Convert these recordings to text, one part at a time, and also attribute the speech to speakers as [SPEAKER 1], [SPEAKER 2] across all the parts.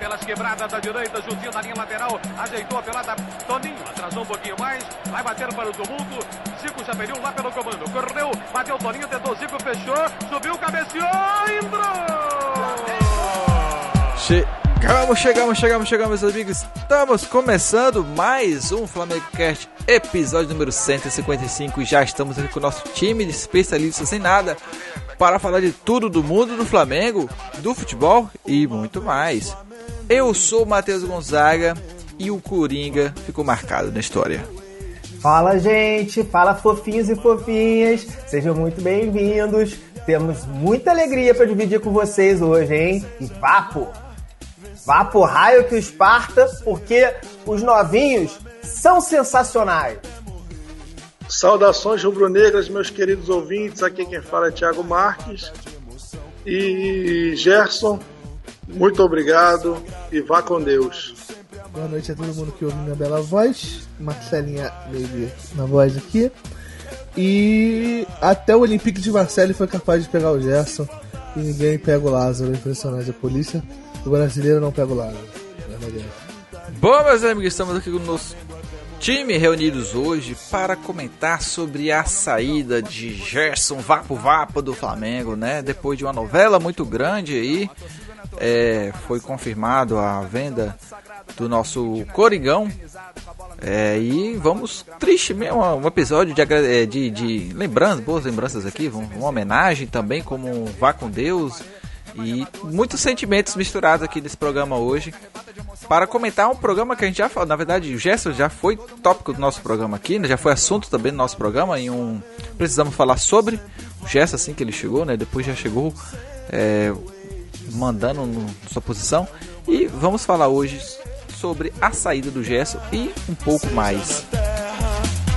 [SPEAKER 1] pelas quebradas da direita, juntinho da linha lateral, ajeitou a pelada, Toninho, atrasou um pouquinho mais, vai bater para o tumulto, Zico já pediu lá pelo comando, correu, bateu Toninho, tentou Zico, fechou, subiu, cabeceou, entrou!
[SPEAKER 2] Chegamos, chegamos, chegamos, chegamos, meus amigos. Estamos começando mais um Flamengo Cast, episódio número 155. Já estamos aqui com o nosso time de especialistas sem nada para falar de tudo do mundo do Flamengo, do futebol e muito mais. Eu sou o Matheus Gonzaga e o Coringa ficou marcado na história.
[SPEAKER 3] Fala, gente! Fala, fofinhos e fofinhas! Sejam muito bem-vindos. Temos muita alegria para dividir com vocês hoje, hein? E papo! Vá pro raio que o Esparta, porque os novinhos são sensacionais.
[SPEAKER 4] Saudações rubro-negras, meus queridos ouvintes. Aqui quem fala é Thiago Marques. E Gerson, muito obrigado e vá com Deus.
[SPEAKER 5] Boa noite a todo mundo que ouve minha bela voz. Marcelinha Baby na voz aqui. E até o Olympique de Marseille foi capaz de pegar o Gerson. E ninguém pega o Lázaro. Impressionante a polícia. O brasileiro não pega o Lázaro.
[SPEAKER 2] Bom, meus amigos, estamos aqui com o nosso time reunidos hoje para comentar sobre a saída de Gerson Vapo Vapo do Flamengo, né? Depois de uma novela muito grande aí, é, foi confirmado a venda do nosso Coringão. É, e vamos, triste mesmo, um episódio de, é, de, de lembranças, boas lembranças aqui, uma homenagem também, como Vá com Deus. E muitos sentimentos misturados aqui nesse programa hoje. Para comentar um programa que a gente já falou, na verdade, o Gerson já foi tópico do nosso programa aqui, né? já foi assunto também do nosso programa. Em um precisamos falar sobre o Gerson assim que ele chegou, né? Depois já chegou é, mandando no, sua posição. E vamos falar hoje sobre a saída do Gerson e um pouco mais.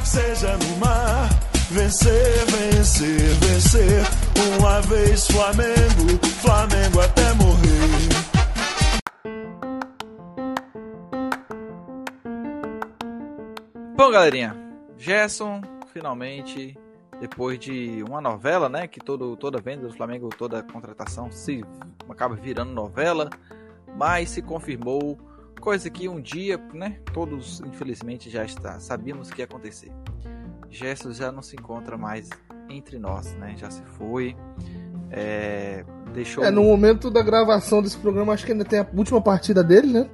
[SPEAKER 2] Seja no mar, vencer, vencer, vencer. Uma vez Flamengo, Flamengo até morrer. Bom, galerinha, Gerson finalmente depois de uma novela, né, que todo, toda venda do Flamengo, toda contratação se acaba virando novela, mas se confirmou coisa que um dia, né, todos infelizmente já está, sabíamos que ia acontecer. Gerson já não se encontra mais entre nós, né, já se foi, é, deixou...
[SPEAKER 5] É, no momento da gravação desse programa, acho que ainda tem a última partida dele, né?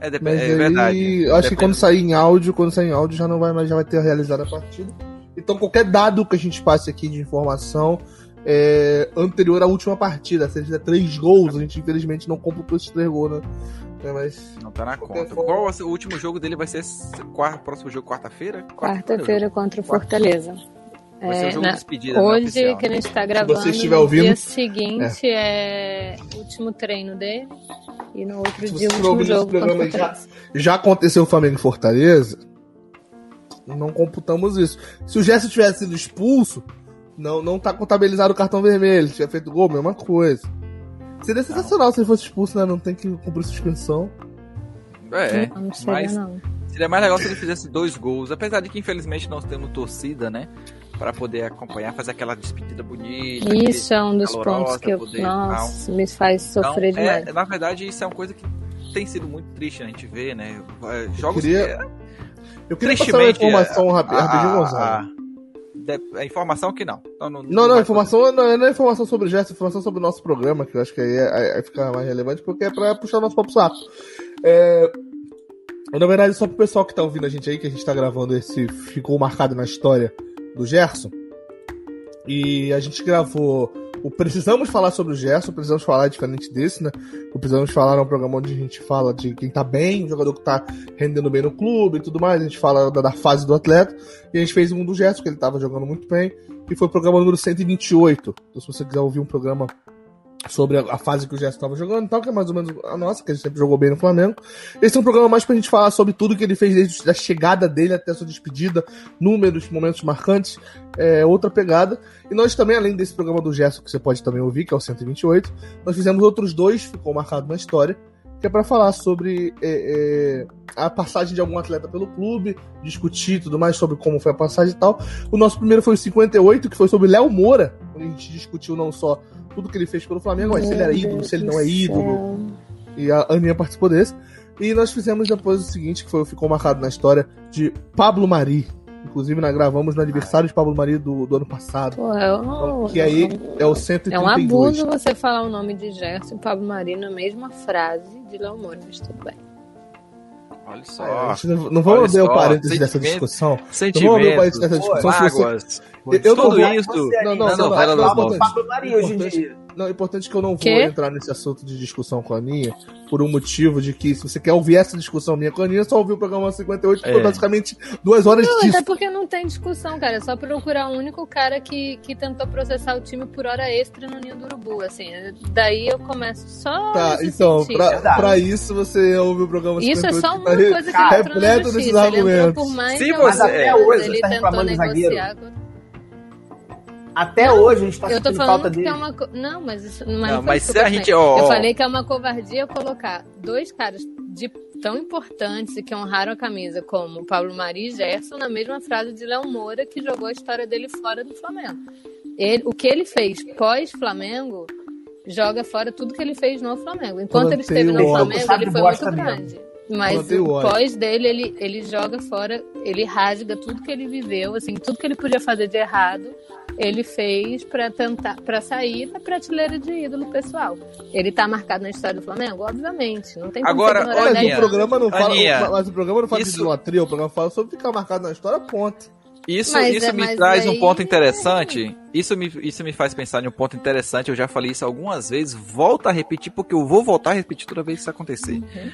[SPEAKER 2] É, dep- é verdade.
[SPEAKER 5] Acho que quando sair em áudio, quando sair em áudio já não vai mais, já vai ter realizado a partida. Então qualquer dado que a gente passe aqui de informação é anterior à última partida. Se ele fizer três gols, a gente infelizmente não computou esses três gols, né? É, mas
[SPEAKER 2] não tá na conta. Forma... Qual o último jogo dele vai ser o próximo jogo quarta-feira?
[SPEAKER 6] Quarta-feira contra o Fortaleza. É,
[SPEAKER 2] de despedida,
[SPEAKER 6] hoje
[SPEAKER 2] né,
[SPEAKER 6] que a gente está gravando,
[SPEAKER 5] você estiver
[SPEAKER 6] no
[SPEAKER 5] ouvindo,
[SPEAKER 6] dia seguinte é. o último treino dele e no outro
[SPEAKER 5] Se
[SPEAKER 6] dia o último
[SPEAKER 5] ouvindo
[SPEAKER 6] jogo
[SPEAKER 5] já, já aconteceu o Flamengo em Fortaleza, não computamos isso. Se o Gerson tivesse sido expulso, não, não tá contabilizado o cartão vermelho. Se tiver feito gol, mesma coisa. Seria sensacional se ele fosse expulso, né? Não tem que cumprir suspensão.
[SPEAKER 2] É,
[SPEAKER 6] Não, não seria,
[SPEAKER 2] mas
[SPEAKER 6] não.
[SPEAKER 2] seria mais legal se ele fizesse dois gols, apesar de que infelizmente nós temos torcida, né? Para poder acompanhar, fazer aquela despedida bonita.
[SPEAKER 6] Isso é um dos
[SPEAKER 2] calorosa,
[SPEAKER 6] pontos que eu,
[SPEAKER 2] poder-
[SPEAKER 6] nossa, me faz sofrer
[SPEAKER 2] Então,
[SPEAKER 6] demais.
[SPEAKER 2] é, na verdade, isso é uma coisa que tem sido muito triste a gente ver, né? É, Jogos
[SPEAKER 5] queria-
[SPEAKER 2] que,
[SPEAKER 5] Eu queria passar uma informação rapidinho,
[SPEAKER 2] a- a- a informação que não. Então, não,
[SPEAKER 5] Não, não,
[SPEAKER 2] vai
[SPEAKER 5] informação não, é- não é informação sobre o Gerson, é informação sobre o nosso programa, que eu acho que aí, é- aí fica mais relevante, porque é pra puxar o nosso papo saco. É, na verdade, só pro pessoal que tá ouvindo a gente aí, que a gente tá gravando esse ficou marcado na história do Gerson. E a gente gravou o Precisamos Falar sobre o Gerson, precisamos falar diferente desse, né? O Precisamos Falar é um programa onde a gente fala de quem tá bem, o jogador que tá rendendo bem no clube e tudo mais, a gente fala da, da fase do atleta. E a gente fez um do Gerson, que ele tava jogando muito bem, e foi o programa número 128. Então, se você quiser ouvir um programa sobre a, fase que o Gerson estava jogando tal, que é mais ou menos a nossa, que ele sempre jogou bem no Flamengo. Esse é um programa mais pra gente falar sobre tudo que ele fez desde a chegada dele até a sua despedida, números, momentos marcantes, é outra pegada. E nós também, além desse programa do Gerson, que você pode também ouvir, que é o 128, nós fizemos outros dois, ficou marcado na história, que é para falar sobre é, é, a passagem de algum atleta pelo clube, discutir tudo mais sobre como foi a passagem e tal. O nosso primeiro foi o 58, que foi sobre Léo Moura, onde a gente discutiu não só tudo que ele fez pelo Flamengo, mas se ele era ídolo, se ele não é ídolo. E a Aninha participou desse. E nós fizemos depois o seguinte, que foi, ficou marcado na história, de Pablo Mari. Inclusive, nós gravamos no aniversário de Pablo Mari do, do ano passado.
[SPEAKER 6] Pô, é um,
[SPEAKER 5] Que aí é o
[SPEAKER 6] é
[SPEAKER 5] 132.
[SPEAKER 6] um abuso você falar o nome de Gerson e Pablo Mari na mesma frase de Léo Moura, mas tudo bem.
[SPEAKER 2] Olha
[SPEAKER 5] É,
[SPEAKER 2] só.
[SPEAKER 5] gente não, não vamos abrir o parênteses dessa
[SPEAKER 2] sentimento-
[SPEAKER 5] discussão. Não vamos abrir o parênteses dessa discussão. se você-
[SPEAKER 2] mágoas.
[SPEAKER 5] Eu- eu não
[SPEAKER 2] tudo
[SPEAKER 5] vou-
[SPEAKER 2] isso
[SPEAKER 5] Não, não,
[SPEAKER 3] você
[SPEAKER 5] não,
[SPEAKER 2] novela
[SPEAKER 3] vai
[SPEAKER 2] das nove.
[SPEAKER 3] Pablo Maria hoje em dia.
[SPEAKER 5] Não, é importante que eu não vou entrar nesse assunto de discussão com a Aninha, por um motivo de que se você quer ouvir essa discussão minha com a Aninha, só ouvir o programa 58, que
[SPEAKER 2] É.
[SPEAKER 5] foi basicamente duas horas
[SPEAKER 6] Não,
[SPEAKER 5] disso.
[SPEAKER 6] até porque não tem discussão, cara. É só procurar o único cara que, que tentou processar o time por hora extra no Ninho do Urubu, assim. Daí eu começo só
[SPEAKER 5] Tá,
[SPEAKER 6] nesse
[SPEAKER 5] então,
[SPEAKER 6] sentido.
[SPEAKER 5] pra, pra isso você ouve o programa
[SPEAKER 6] Isso é
[SPEAKER 5] 58,
[SPEAKER 6] só
[SPEAKER 5] que
[SPEAKER 6] uma
[SPEAKER 5] tá re-
[SPEAKER 6] coisa que ele entrou na
[SPEAKER 5] repleto desses
[SPEAKER 6] justiça. Ele entrou
[SPEAKER 5] argumentos.
[SPEAKER 6] por
[SPEAKER 2] Se
[SPEAKER 6] de
[SPEAKER 2] você-
[SPEAKER 3] até hoje
[SPEAKER 6] ele
[SPEAKER 3] tá
[SPEAKER 6] tentou
[SPEAKER 3] reclamando de zagueiro. Até hoje a gente tá
[SPEAKER 6] Eu tô falando
[SPEAKER 3] falta
[SPEAKER 6] que
[SPEAKER 3] dele.
[SPEAKER 6] é uma. co- Não, mas isso não,
[SPEAKER 2] Não,
[SPEAKER 6] foi
[SPEAKER 2] mas se a gente,
[SPEAKER 6] falei.
[SPEAKER 2] ó,
[SPEAKER 6] Eu
[SPEAKER 2] ó.
[SPEAKER 6] falei que é uma covardia colocar dois caras de tão importantes e que honraram a camisa como Pablo Mari e Gerson na mesma frase de Léo Moura, que jogou a história dele fora do Flamengo. Ele, o que ele fez pós-Flamengo joga fora tudo que ele fez no Flamengo. Enquanto ele esteve no Flamengo, ele foi muito
[SPEAKER 3] mesmo.
[SPEAKER 6] grande. Mas
[SPEAKER 5] o
[SPEAKER 6] o pós dele, ele, ele joga fora, ele rasga tudo que ele viveu, assim, tudo que ele podia fazer de errado, ele fez pra tentar, para sair da prateleira de ídolo pessoal. Ele tá marcado na história do Flamengo, obviamente. Não tem como
[SPEAKER 2] Agora,
[SPEAKER 6] ignorar
[SPEAKER 2] olha,
[SPEAKER 5] Mas o programa não fala,
[SPEAKER 2] Aninha,
[SPEAKER 5] mas o programa não fala de
[SPEAKER 2] isso-
[SPEAKER 5] idolatria, o programa fala sobre ficar marcado na história, ponto.
[SPEAKER 2] Isso,
[SPEAKER 6] Mas
[SPEAKER 2] isso
[SPEAKER 6] é-
[SPEAKER 2] me traz um
[SPEAKER 6] aí-
[SPEAKER 2] ponto interessante. Isso me, isso me faz pensar em um ponto interessante. Eu já falei isso algumas vezes. Volto a repetir, porque eu vou voltar a repetir toda vez que isso acontecer.
[SPEAKER 6] Uhum.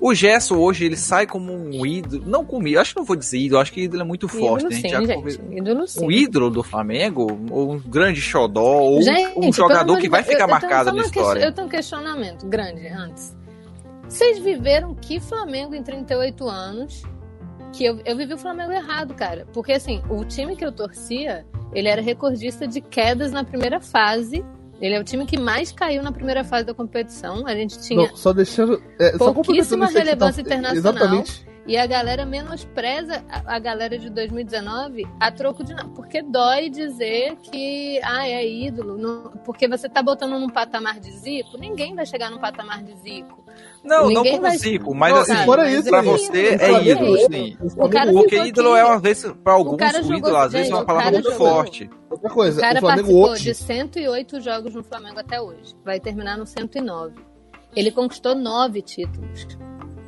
[SPEAKER 2] O Gerson hoje, ele sai como um ídolo. Não comigo, acho que não vou dizer ídolo, acho que ídolo é muito forte.
[SPEAKER 6] Ídolo
[SPEAKER 2] né? A
[SPEAKER 6] sim,
[SPEAKER 2] gente já
[SPEAKER 6] gente.
[SPEAKER 2] conver-
[SPEAKER 6] Ídolo sim.
[SPEAKER 2] Um ídolo do Flamengo, ou um grande xodó, ou um-
[SPEAKER 6] Gente,
[SPEAKER 2] um jogador que vai ficar
[SPEAKER 6] eu-
[SPEAKER 2] marcado na história.
[SPEAKER 6] Eu tenho um questionamento grande antes. Vocês viveram que Flamengo em 38 anos? Que eu, eu vivi o Flamengo errado, cara. Porque assim, o time que eu torcia, ele era recordista de quedas na primeira fase. Ele é o time que mais caiu na primeira fase da competição. A gente tinha.
[SPEAKER 5] Não, só deixando. É, só
[SPEAKER 6] Pouquíssima
[SPEAKER 5] aí que
[SPEAKER 6] relevância
[SPEAKER 5] tá-
[SPEAKER 6] internacional.
[SPEAKER 5] Exatamente.
[SPEAKER 6] E a galera menospreza a, a galera de 2019 a troco de nada. Porque dói dizer que ah, é ídolo. não- porque você tá botando num patamar de Zico, ninguém vai chegar num patamar de Zico.
[SPEAKER 2] Não, não
[SPEAKER 6] Ninguém
[SPEAKER 2] como
[SPEAKER 6] vai-
[SPEAKER 2] Zico, mas
[SPEAKER 5] Não,
[SPEAKER 2] assim,
[SPEAKER 5] e fora
[SPEAKER 6] mas
[SPEAKER 5] isso,
[SPEAKER 2] pra
[SPEAKER 6] é
[SPEAKER 2] você
[SPEAKER 6] ídolo,
[SPEAKER 2] é ídolo, sim.
[SPEAKER 5] O
[SPEAKER 6] cara
[SPEAKER 5] Flamengo-
[SPEAKER 2] Porque ídolo é, às vezes, pra alguns,
[SPEAKER 6] cara
[SPEAKER 2] o
[SPEAKER 6] jogou-
[SPEAKER 2] ídolo às vezes é uma
[SPEAKER 6] o
[SPEAKER 2] palavra
[SPEAKER 6] cara
[SPEAKER 2] muito
[SPEAKER 6] jogou-
[SPEAKER 2] forte.
[SPEAKER 5] Outra
[SPEAKER 6] O
[SPEAKER 5] coisa,
[SPEAKER 6] cara
[SPEAKER 5] o Flamengo
[SPEAKER 6] participou
[SPEAKER 5] hoje.
[SPEAKER 6] de 108 jogos no Flamengo até hoje. Vai terminar no 109. Ele conquistou nove títulos.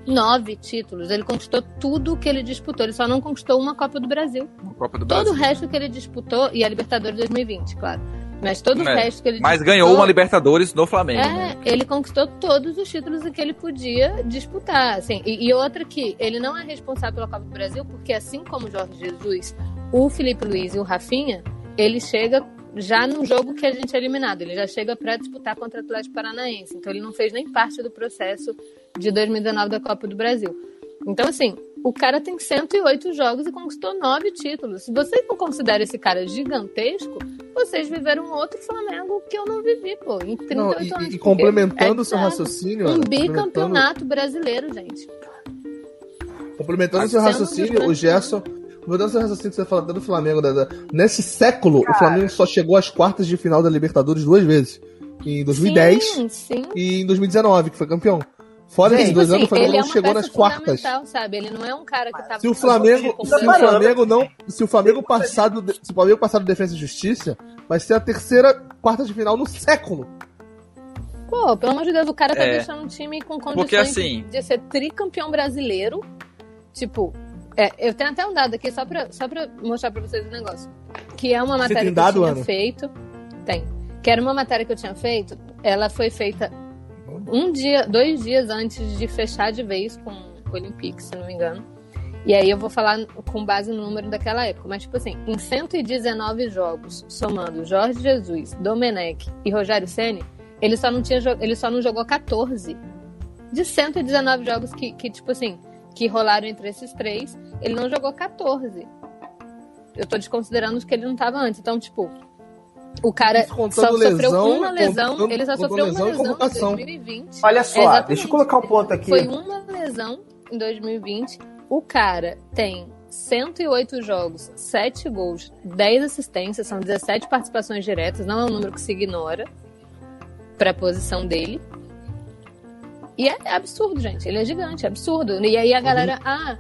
[SPEAKER 6] Nove títulos. Ele conquistou tudo que ele disputou. Ele só não conquistou uma Copa do Brasil.
[SPEAKER 2] Copa do
[SPEAKER 6] Todo
[SPEAKER 2] Brasil.
[SPEAKER 6] o resto que ele disputou, e a Libertadores 2020, claro. Mas todo o resto que ele
[SPEAKER 2] Mas
[SPEAKER 6] disputou,
[SPEAKER 2] ganhou uma Libertadores no Flamengo. né?
[SPEAKER 6] É, ele conquistou todos os títulos que ele podia disputar. Assim. E, e outra que ele não é responsável pela Copa do Brasil, porque assim como o Jorge Jesus, o Felipe Luiz e o Rafinha, ele chega já num jogo que a gente é eliminado. Ele já chega para disputar contra o Atlético Paranaense. Então ele não fez nem parte do processo de 2019 da Copa do Brasil. Então, assim, o cara tem 108 jogos e conquistou nove títulos. Se vocês não consideram esse cara gigantesco, vocês viveram um outro Flamengo que eu não vivi, pô, em 38
[SPEAKER 5] Não, e-
[SPEAKER 6] anos.
[SPEAKER 5] e, complementando
[SPEAKER 6] é
[SPEAKER 5] o seu raciocínio.
[SPEAKER 6] Um bicampeonato brasileiro, gente.
[SPEAKER 5] Complementando o seu
[SPEAKER 6] Sendo
[SPEAKER 5] raciocínio, o
[SPEAKER 6] grandes
[SPEAKER 5] Gerson. Complementando o seu raciocínio que você falou do Flamengo. da- da- nesse século, o Flamengo só chegou às quartas de final da Libertadores duas vezes. Em 2010
[SPEAKER 6] Sim, sim.
[SPEAKER 5] e em 2019, que foi campeão. Fora esses dois anos, o
[SPEAKER 6] assim,
[SPEAKER 5] Flamengo
[SPEAKER 6] ele é
[SPEAKER 5] não chegou nas quartas.
[SPEAKER 6] sabe? Ele não é um cara que tava
[SPEAKER 5] Se o Flamengo, se o Flamengo não, se o Flamengo passar do, se o Flamengo passar do Defesa e Justiça, vai ser a terceira quarta de final no século.
[SPEAKER 6] Pô, pelo amor de Deus, o cara tá
[SPEAKER 2] É.
[SPEAKER 6] deixando um time com condições
[SPEAKER 2] Porque, assim-
[SPEAKER 6] de ser tricampeão brasileiro. Tipo, é, eu tenho até um dado aqui só pra, só pra mostrar pra vocês o negócio. Que é uma
[SPEAKER 5] Você
[SPEAKER 6] matéria
[SPEAKER 5] tem
[SPEAKER 6] que eu
[SPEAKER 5] dado,
[SPEAKER 6] tinha
[SPEAKER 5] Ana?
[SPEAKER 6] feito. Tem. Que era uma matéria que eu tinha feito. Ela foi feita um dia, dois dias antes de fechar de vez com o Olympique, se não me engano. E aí eu vou falar com base no número daquela época. Mas, tipo assim, em 119 jogos, somando Jorge Jesus, Domenech e Rogério Ceni, ele só não tinha ele só não jogou 14. De 119 jogos que, que, tipo assim, que rolaram entre esses três, ele não jogou 14. Eu tô desconsiderando os que ele não tava antes. Então, tipo, o cara só sofreu
[SPEAKER 5] lesão,
[SPEAKER 6] uma lesão,
[SPEAKER 5] contando-
[SPEAKER 6] ele só sofreu uma
[SPEAKER 5] lesão e
[SPEAKER 6] lesão em
[SPEAKER 5] convocação.
[SPEAKER 6] 2020.
[SPEAKER 3] Olha só,
[SPEAKER 6] Exatamente.
[SPEAKER 3] deixa eu colocar um ponto aqui.
[SPEAKER 6] Foi uma lesão em 2020. O cara tem 108 jogos, 7 gols, 10 assistências, são 17 participações diretas, não é um número que se ignora para a posição dele. E é absurdo, gente. Ele é gigante, é absurdo. E aí a galera, ah,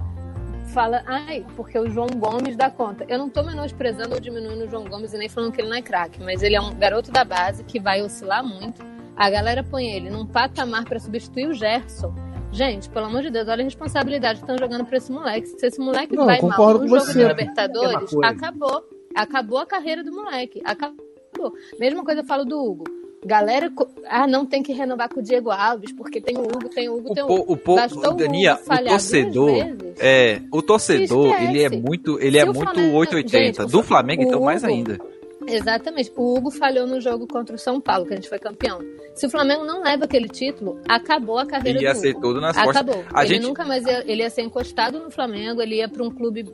[SPEAKER 6] fala, ai, porque o João Gomes dá conta. Eu não tô menosprezando ou diminuindo o João Gomes e nem falando que ele não é craque, mas ele é um garoto da base que vai oscilar muito. A galera põe ele num patamar para substituir o Gerson. Gente, pelo amor de Deus, olha a responsabilidade que estão jogando pra esse moleque. Se esse moleque
[SPEAKER 5] Não,
[SPEAKER 6] vai mal no jogo
[SPEAKER 3] Mesma
[SPEAKER 6] Libertadores,
[SPEAKER 3] coisa.
[SPEAKER 6] acabou. Acabou a carreira do moleque. Acabou. Mesma coisa eu falo do Hugo. Galera, ah, não tem que renovar com o Diego Alves, porque tem o Hugo, tem o Hugo,
[SPEAKER 2] O,
[SPEAKER 6] tem o Hugo.
[SPEAKER 2] o, po,
[SPEAKER 6] o
[SPEAKER 2] Dania, o torcedor, é, o torcedor, ele é muito, ele
[SPEAKER 6] Se
[SPEAKER 2] é muito
[SPEAKER 6] Flamengo-
[SPEAKER 2] 880.
[SPEAKER 6] gente,
[SPEAKER 2] Do Flamengo, então, mais
[SPEAKER 6] Hugo-
[SPEAKER 2] ainda.
[SPEAKER 6] Exatamente. O Hugo falhou no jogo contra o São Paulo, que a gente foi campeão. Se o Flamengo não leva aquele título, acabou a carreira
[SPEAKER 2] Ele ia
[SPEAKER 6] do
[SPEAKER 2] ser
[SPEAKER 6] Hugo.
[SPEAKER 2] todo nas costas.
[SPEAKER 6] Acabou.
[SPEAKER 2] A
[SPEAKER 6] ele
[SPEAKER 2] gente-
[SPEAKER 6] nunca mais ia, ele ia ser encostado no Flamengo, ele ia para um clube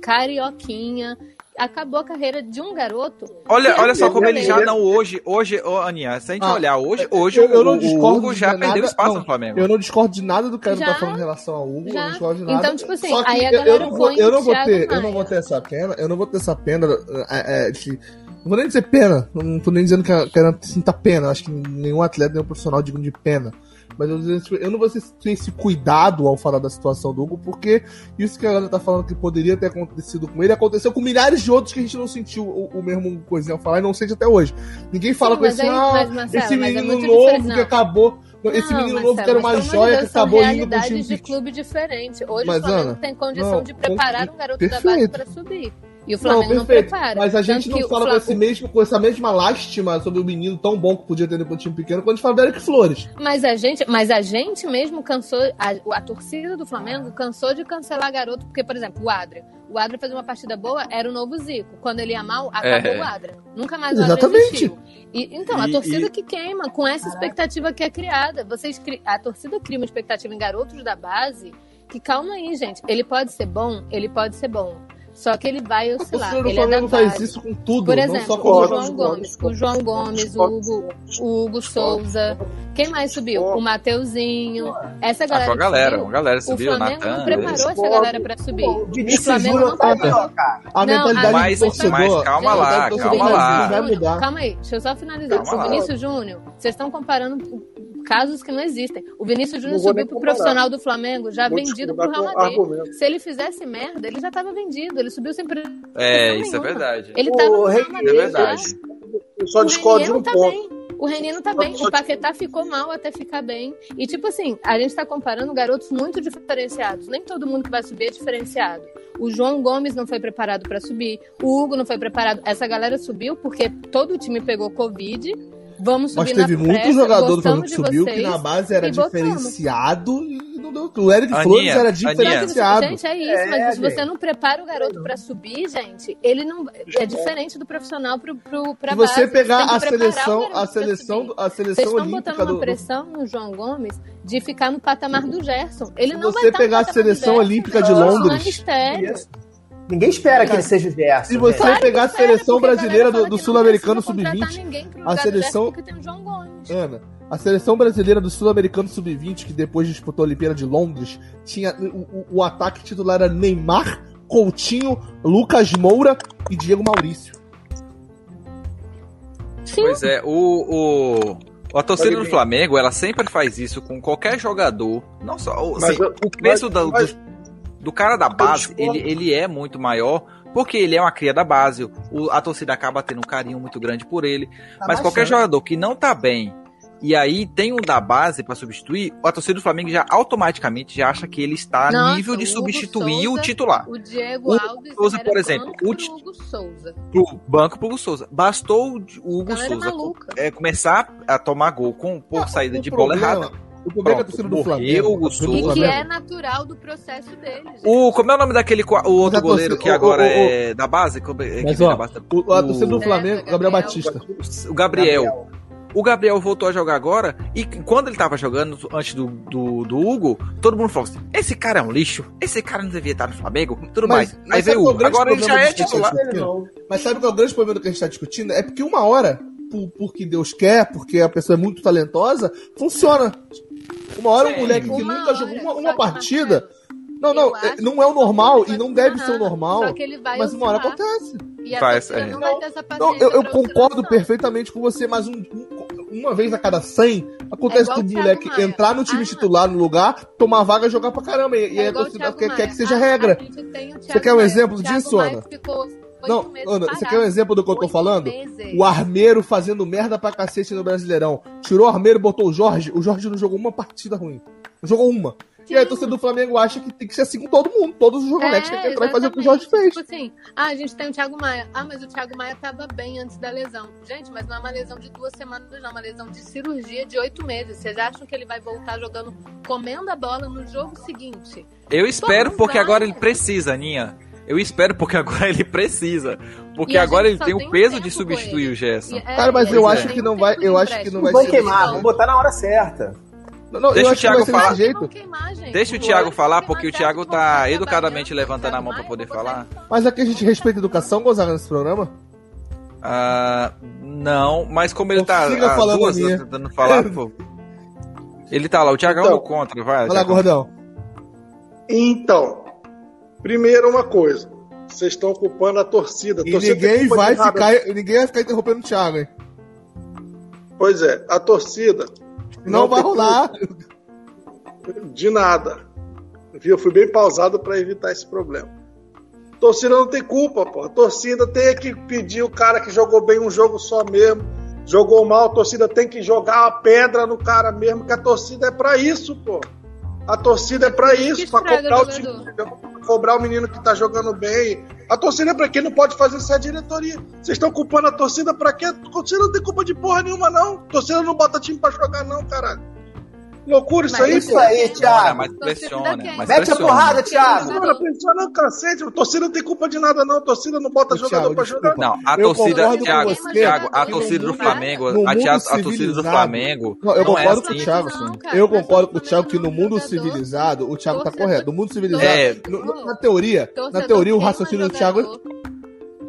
[SPEAKER 6] carioquinha. Acabou a carreira de um garoto.
[SPEAKER 2] Olha, olha só como ele já não hoje, hoje, ô Aninha, se a gente
[SPEAKER 5] Ah,
[SPEAKER 2] olhar hoje, hoje
[SPEAKER 5] eu- eu não
[SPEAKER 2] o, o
[SPEAKER 5] discordo
[SPEAKER 2] Hugo já
[SPEAKER 5] nada,
[SPEAKER 2] perdeu espaço
[SPEAKER 5] não.
[SPEAKER 2] no Flamengo.
[SPEAKER 5] Eu não discordo de nada do que ele
[SPEAKER 6] Já?
[SPEAKER 5] tá falando em relação ao Hugo, eu
[SPEAKER 6] Já?
[SPEAKER 5] não discordo de nada.
[SPEAKER 6] Então, tipo assim,
[SPEAKER 5] Só que
[SPEAKER 6] aí a
[SPEAKER 5] eu- eu,
[SPEAKER 6] galera
[SPEAKER 5] não vou, eu não vou ter, eu não vou ter essa pena, eu não vou ter essa pena é, é, de não vou nem dizer pena, não tô nem dizendo que a- que ela sinta pena, acho que nenhum atleta, nenhum profissional digno de pena. Mas eu, eu não vou ter esse cuidado ao falar da situação do Hugo, porque isso que a galera tá falando que poderia ter acontecido com ele, aconteceu com milhares de outros que a gente não sentiu o, o mesmo coisinha falar e não sente até hoje. Ninguém fala
[SPEAKER 6] Sim,
[SPEAKER 5] com esse,
[SPEAKER 6] aí-
[SPEAKER 5] ah,
[SPEAKER 6] mas, Marcelo,
[SPEAKER 5] esse
[SPEAKER 6] é
[SPEAKER 5] menino
[SPEAKER 6] muito
[SPEAKER 5] novo que
[SPEAKER 6] não.
[SPEAKER 5] acabou. esse
[SPEAKER 6] Não,
[SPEAKER 5] menino
[SPEAKER 6] Marcelo,
[SPEAKER 5] novo que era uma joia que acabou indo pro time
[SPEAKER 6] de clube diferente. Hoje
[SPEAKER 5] Mas,
[SPEAKER 6] o Flamengo
[SPEAKER 5] Ana,
[SPEAKER 6] tem condição
[SPEAKER 5] não,
[SPEAKER 6] de preparar um garoto da base
[SPEAKER 5] perfeito.
[SPEAKER 6] para subir. E o Flamengo não,
[SPEAKER 5] perfeito.
[SPEAKER 6] prepara.
[SPEAKER 5] Mas a gente
[SPEAKER 6] Tanto
[SPEAKER 5] não fala com,
[SPEAKER 6] Fla-
[SPEAKER 5] esse mesmo, com essa mesma lástima sobre o menino tão bom que podia ter ido pro time pequeno quando a gente fala do Eric Flores.
[SPEAKER 6] Mas a gente, mas a gente mesmo cansou, a, a torcida do Flamengo cansou de cancelar garoto, porque, por exemplo, o Adria. O Adria fazia uma partida boa, era o novo Zico. Quando ele ia mal, acabou
[SPEAKER 2] É.
[SPEAKER 6] o Adria. Nunca mais o Adria
[SPEAKER 5] Exatamente.
[SPEAKER 6] existiu. E, então, a
[SPEAKER 2] E-
[SPEAKER 6] torcida
[SPEAKER 2] e-
[SPEAKER 6] que queima, com essa expectativa que é criada. Vocês cri... A torcida cria uma expectativa em garotos da base que, calma aí, gente, ele pode ser bom, ele pode ser bom. Só que ele vai oscilar.
[SPEAKER 5] do
[SPEAKER 6] Ele é
[SPEAKER 5] Flamengo faz
[SPEAKER 6] base.
[SPEAKER 5] isso com tudo,
[SPEAKER 6] Por
[SPEAKER 5] não
[SPEAKER 6] exemplo,
[SPEAKER 5] só com
[SPEAKER 6] o João. Gomes, o João Gomes, o Hugo, o Hugo Souza. Quem mais subiu? O Mateuzinho. Essa
[SPEAKER 2] Ah,
[SPEAKER 6] galera.
[SPEAKER 2] a galera,
[SPEAKER 6] subiu,
[SPEAKER 2] uma galera
[SPEAKER 6] o
[SPEAKER 2] subiu,
[SPEAKER 6] Flamengo
[SPEAKER 2] Natan.
[SPEAKER 6] não preparou essa galera pra subir.
[SPEAKER 3] O
[SPEAKER 6] O
[SPEAKER 3] Vinícius
[SPEAKER 6] Flamengo não
[SPEAKER 3] tá
[SPEAKER 6] preparou.
[SPEAKER 5] A
[SPEAKER 6] Não,
[SPEAKER 5] mentalidade
[SPEAKER 2] Mas-
[SPEAKER 5] do torcedor.
[SPEAKER 2] mas calma
[SPEAKER 5] a
[SPEAKER 2] lá, calma lá.
[SPEAKER 6] Calma aí, deixa eu só finalizar.
[SPEAKER 2] Calma
[SPEAKER 6] o
[SPEAKER 2] lá.
[SPEAKER 6] Vinícius Júnior, vocês estão comparando casos que não existem. O Vinícius Júnior subiu pro profissional do Flamengo, já
[SPEAKER 4] Vou
[SPEAKER 6] vendido pro Real Madrid. Se ele fizesse merda, ele já tava vendido. Ele subiu sem pressão
[SPEAKER 2] É, isso é
[SPEAKER 6] nenhuma.
[SPEAKER 2] verdade.
[SPEAKER 6] Ele tava no
[SPEAKER 3] Rei-
[SPEAKER 6] Real Madrid.
[SPEAKER 2] É
[SPEAKER 6] já.
[SPEAKER 2] verdade.
[SPEAKER 4] Eu só
[SPEAKER 6] O
[SPEAKER 4] discordo de um
[SPEAKER 6] tá
[SPEAKER 4] ponto.
[SPEAKER 6] bem. O Renino tá bem. O Paquetá ficou mal até ficar bem. E, tipo assim, a gente tá comparando garotos muito diferenciados. Nem todo mundo que vai subir é diferenciado. O João Gomes não foi preparado pra subir. O Hugo não foi preparado. Essa galera subiu porque todo o time pegou Covid. Vamos
[SPEAKER 5] Mas
[SPEAKER 6] subir
[SPEAKER 5] teve
[SPEAKER 6] na
[SPEAKER 5] muito
[SPEAKER 6] pressa,
[SPEAKER 5] jogador do Flamengo que
[SPEAKER 6] de
[SPEAKER 5] subiu que
[SPEAKER 6] vocês.
[SPEAKER 5] na base era
[SPEAKER 6] e
[SPEAKER 5] diferenciado e não deu. O Eric
[SPEAKER 2] Aninha,
[SPEAKER 5] Flores era
[SPEAKER 2] Aninha.
[SPEAKER 6] Que,
[SPEAKER 5] diferenciado.
[SPEAKER 6] gente, é isso,
[SPEAKER 3] É,
[SPEAKER 6] mas se você não prepara o garoto pra subir, gente, ele não é diferente do profissional pro, pro, pra
[SPEAKER 5] Se você
[SPEAKER 6] base.
[SPEAKER 5] pegar
[SPEAKER 6] que
[SPEAKER 5] a seleção, a seleção, a
[SPEAKER 6] Vocês
[SPEAKER 5] seleção
[SPEAKER 6] estão botando uma
[SPEAKER 5] do,
[SPEAKER 6] pressão no João Gomes de ficar no patamar do Gerson. Ele
[SPEAKER 5] Se
[SPEAKER 6] não vai
[SPEAKER 5] você
[SPEAKER 6] no
[SPEAKER 5] pegar a seleção
[SPEAKER 6] Gerson.
[SPEAKER 5] olímpica de
[SPEAKER 6] é
[SPEAKER 5] Londres-.
[SPEAKER 3] Ninguém espera que ele seja o Gerson.
[SPEAKER 5] Se você
[SPEAKER 3] gente.
[SPEAKER 5] pegar a seleção brasileira do, do Sul-Americano
[SPEAKER 6] precisa contratar
[SPEAKER 5] Sub-20,
[SPEAKER 6] ninguém pro
[SPEAKER 5] a seleção-
[SPEAKER 6] Gerson porque tem o João Gomes.
[SPEAKER 5] Ana, a seleção brasileira do Sul-Americano Sub-20, que depois disputou a Olimpíada de Londres, tinha o, o- o ataque titular era Neymar, Coutinho, Lucas Moura e Diego Maurício.
[SPEAKER 6] Sim,
[SPEAKER 2] Pois é, o, o, a torcida do. Flamengo, ela sempre faz isso com qualquer jogador. Não só. assim,
[SPEAKER 4] eu-
[SPEAKER 2] o peso
[SPEAKER 4] mas-
[SPEAKER 2] da-
[SPEAKER 4] mas-
[SPEAKER 2] do, do cara da base, ele, ele é muito maior. Porque ele é uma cria da base, o- a torcida acaba tendo um carinho muito grande por ele.
[SPEAKER 3] Tá
[SPEAKER 2] Mas qualquer jogador que não tá bem e aí tem um da base pra substituir, a torcida do Flamengo já automaticamente já acha que ele está a nível de
[SPEAKER 6] o Hugo
[SPEAKER 2] substituir o
[SPEAKER 6] Souza-
[SPEAKER 2] titular.
[SPEAKER 6] o Diego
[SPEAKER 2] O
[SPEAKER 6] Alves
[SPEAKER 2] Souza, por exemplo, o
[SPEAKER 6] pro Hugo Souza.
[SPEAKER 2] Pro banco pro Hugo Souza. Bastou o Hugo
[SPEAKER 6] Galera
[SPEAKER 2] Souza é, começar a tomar gol com por
[SPEAKER 5] Ah,
[SPEAKER 2] saída
[SPEAKER 5] o
[SPEAKER 2] de bola
[SPEAKER 5] problema-
[SPEAKER 2] errada.
[SPEAKER 5] O problema é que a torcida do Flamengo.
[SPEAKER 2] o
[SPEAKER 5] torcida do
[SPEAKER 6] E que
[SPEAKER 5] Flamengo-
[SPEAKER 6] é natural do processo dele.
[SPEAKER 2] O, como é o nome daquele o outro
[SPEAKER 5] Mas a
[SPEAKER 2] goleiro
[SPEAKER 5] torcida-
[SPEAKER 2] que agora
[SPEAKER 5] o- o-
[SPEAKER 2] é da base? Que, que
[SPEAKER 5] Mas,
[SPEAKER 2] vem
[SPEAKER 5] ó,
[SPEAKER 2] da base?
[SPEAKER 5] o- a torcida do Flamengo, Gabriel
[SPEAKER 6] Gabriel.
[SPEAKER 5] Batista.
[SPEAKER 2] O Gabriel. O Gabriel voltou a jogar agora e quando ele tava jogando antes do, do, do Hugo, todo mundo falou assim: esse cara é um lixo, esse cara não devia estar no Flamengo, tudo
[SPEAKER 5] Mas-
[SPEAKER 2] mais.
[SPEAKER 5] mas
[SPEAKER 2] Aí veio o
[SPEAKER 5] é
[SPEAKER 2] Hugo. Agora ele já é
[SPEAKER 5] do
[SPEAKER 2] titular.
[SPEAKER 5] Mas sabe qual é o grande problema que a gente está discutindo? É porque uma hora, por, porque Deus quer, porque a pessoa é muito talentosa, funciona. Uma hora um moleque que nunca
[SPEAKER 6] hora,
[SPEAKER 5] jogou uma, uma
[SPEAKER 6] que,
[SPEAKER 5] partida. Não, não, é- não é o normal
[SPEAKER 6] vai
[SPEAKER 5] e não deve ser o normal.
[SPEAKER 6] Só que ele vai
[SPEAKER 5] Mas uma hora acontece.
[SPEAKER 6] E torcida
[SPEAKER 2] é.
[SPEAKER 6] não vai ter essa
[SPEAKER 5] Não, eu, eu concordo perfeitamente com você, mas um, um, uma vez a cada 100, acontece
[SPEAKER 6] É
[SPEAKER 5] do
[SPEAKER 6] o
[SPEAKER 5] moleque
[SPEAKER 6] Maia.
[SPEAKER 5] entrar no time
[SPEAKER 6] Ah,
[SPEAKER 5] titular no lugar, tomar vaga e jogar pra caramba. E, e
[SPEAKER 6] É
[SPEAKER 5] torcida
[SPEAKER 6] Thiago
[SPEAKER 5] quer, quer que seja
[SPEAKER 6] A-
[SPEAKER 5] regra. Você quer um exemplo disso, Ana?
[SPEAKER 6] ficou oito
[SPEAKER 5] Não,
[SPEAKER 6] meses
[SPEAKER 5] Ana, você quer um exemplo do que eu tô falando?
[SPEAKER 6] meses.
[SPEAKER 5] O Armeiro fazendo merda pra cacete no Brasileirão. Tirou o Armeiro, botou o Jorge. O Jorge não jogou uma partida ruim. Não jogou uma. E aí a
[SPEAKER 6] Sim.
[SPEAKER 5] torcida do Flamengo acha que tem que ser assim com todo mundo. Todos os jogonetes têm que entrar e fazer o que o Jorge fez.
[SPEAKER 6] Tipo assim, ah, a gente tem o Thiago Maia. Ah, mas o Thiago Maia tava bem antes da lesão. Gente, mas não é uma lesão de duas semanas, não. É uma lesão de cirurgia de oito meses. Vocês acham que ele vai voltar jogando, comendo a bola no jogo seguinte?
[SPEAKER 2] Eu espero porque agora ele precisa, Aninha. Eu espero porque agora ele precisa. Porque agora ele tem o
[SPEAKER 6] um
[SPEAKER 2] peso de substituir o Gerson.
[SPEAKER 6] É,
[SPEAKER 5] Cara, mas
[SPEAKER 6] e
[SPEAKER 5] eu
[SPEAKER 6] a
[SPEAKER 5] acho que não vai- eu acho que não vai
[SPEAKER 3] Vão
[SPEAKER 5] ser
[SPEAKER 3] queimar,
[SPEAKER 5] isso.
[SPEAKER 3] vamos botar na hora certa.
[SPEAKER 5] Não, não,
[SPEAKER 2] Deixa
[SPEAKER 5] eu
[SPEAKER 2] o Thiago falar.
[SPEAKER 6] Vão queimar.
[SPEAKER 2] Deixa o
[SPEAKER 6] Vão
[SPEAKER 2] Thiago falar,
[SPEAKER 6] queimar
[SPEAKER 2] porque o Thiago
[SPEAKER 6] vão
[SPEAKER 2] tá educadamente levantando a mão pra
[SPEAKER 6] Thiago
[SPEAKER 2] poder falar.
[SPEAKER 5] Mas aqui a gente respeita a educação, Gonzaga, nesse programa?
[SPEAKER 2] Ah, não, mas como ele tá
[SPEAKER 5] siga
[SPEAKER 2] as
[SPEAKER 5] falando
[SPEAKER 2] duas tentando falar, pô. Ele tá lá, o Thiago é
[SPEAKER 4] Então.
[SPEAKER 2] do contra, vai.
[SPEAKER 5] Vai lá, gordão.
[SPEAKER 4] Então, primeiro uma coisa. Vocês estão ocupando a torcida. A
[SPEAKER 5] E
[SPEAKER 4] torcida
[SPEAKER 5] ninguém vai ficar. Ninguém vai ficar interrompendo o Thiago, hein?
[SPEAKER 4] Pois é, a torcida.
[SPEAKER 5] Não, vai
[SPEAKER 4] tem
[SPEAKER 5] rolar.
[SPEAKER 4] De nada. Viu? Eu fui bem pausado para evitar esse problema. A torcida não tem culpa, pô. A torcida tem que pedir o cara que jogou bem um jogo só mesmo. Jogou mal, a torcida tem que jogar a pedra no cara mesmo, que a torcida é pra isso, pô. A torcida é pra isso,
[SPEAKER 6] estraga
[SPEAKER 4] cobrar o time, cobrar o menino que tá jogando bem. A torcida pra quem não pode fazer isso é a diretoria. Vocês estão culpando a torcida pra quê? A torcida não tem culpa de porra nenhuma, não. A torcida não bota time pra jogar, não, caralho. Loucura isso
[SPEAKER 6] Mas
[SPEAKER 4] aí,
[SPEAKER 3] isso aí, Thiago.
[SPEAKER 2] mas pressiona, mas
[SPEAKER 3] Mete a
[SPEAKER 2] pressiona.
[SPEAKER 3] porrada, Thiago.
[SPEAKER 4] Agora, pressiona o cacete. A torcida não tem culpa de nada, não. A torcida não bota jogador
[SPEAKER 5] Thiago,
[SPEAKER 4] pra jogar.
[SPEAKER 2] Não, a
[SPEAKER 5] Eu
[SPEAKER 2] torcida,
[SPEAKER 5] concordo
[SPEAKER 2] Thiago,
[SPEAKER 5] você.
[SPEAKER 2] Thiago, a torcida do Flamengo, a, a torcida do Flamengo
[SPEAKER 5] Não, eu
[SPEAKER 2] não é
[SPEAKER 5] concordo com o
[SPEAKER 2] assim.
[SPEAKER 5] Thiago.
[SPEAKER 6] Não, cara,
[SPEAKER 5] Eu concordo com o
[SPEAKER 6] torcedor
[SPEAKER 5] Thiago que no
[SPEAKER 6] não é
[SPEAKER 5] mundo civilizado, o Thiago tá correto. No mundo civilizado,
[SPEAKER 2] É.
[SPEAKER 5] no- na teoria, na teoria o raciocínio do Thiago.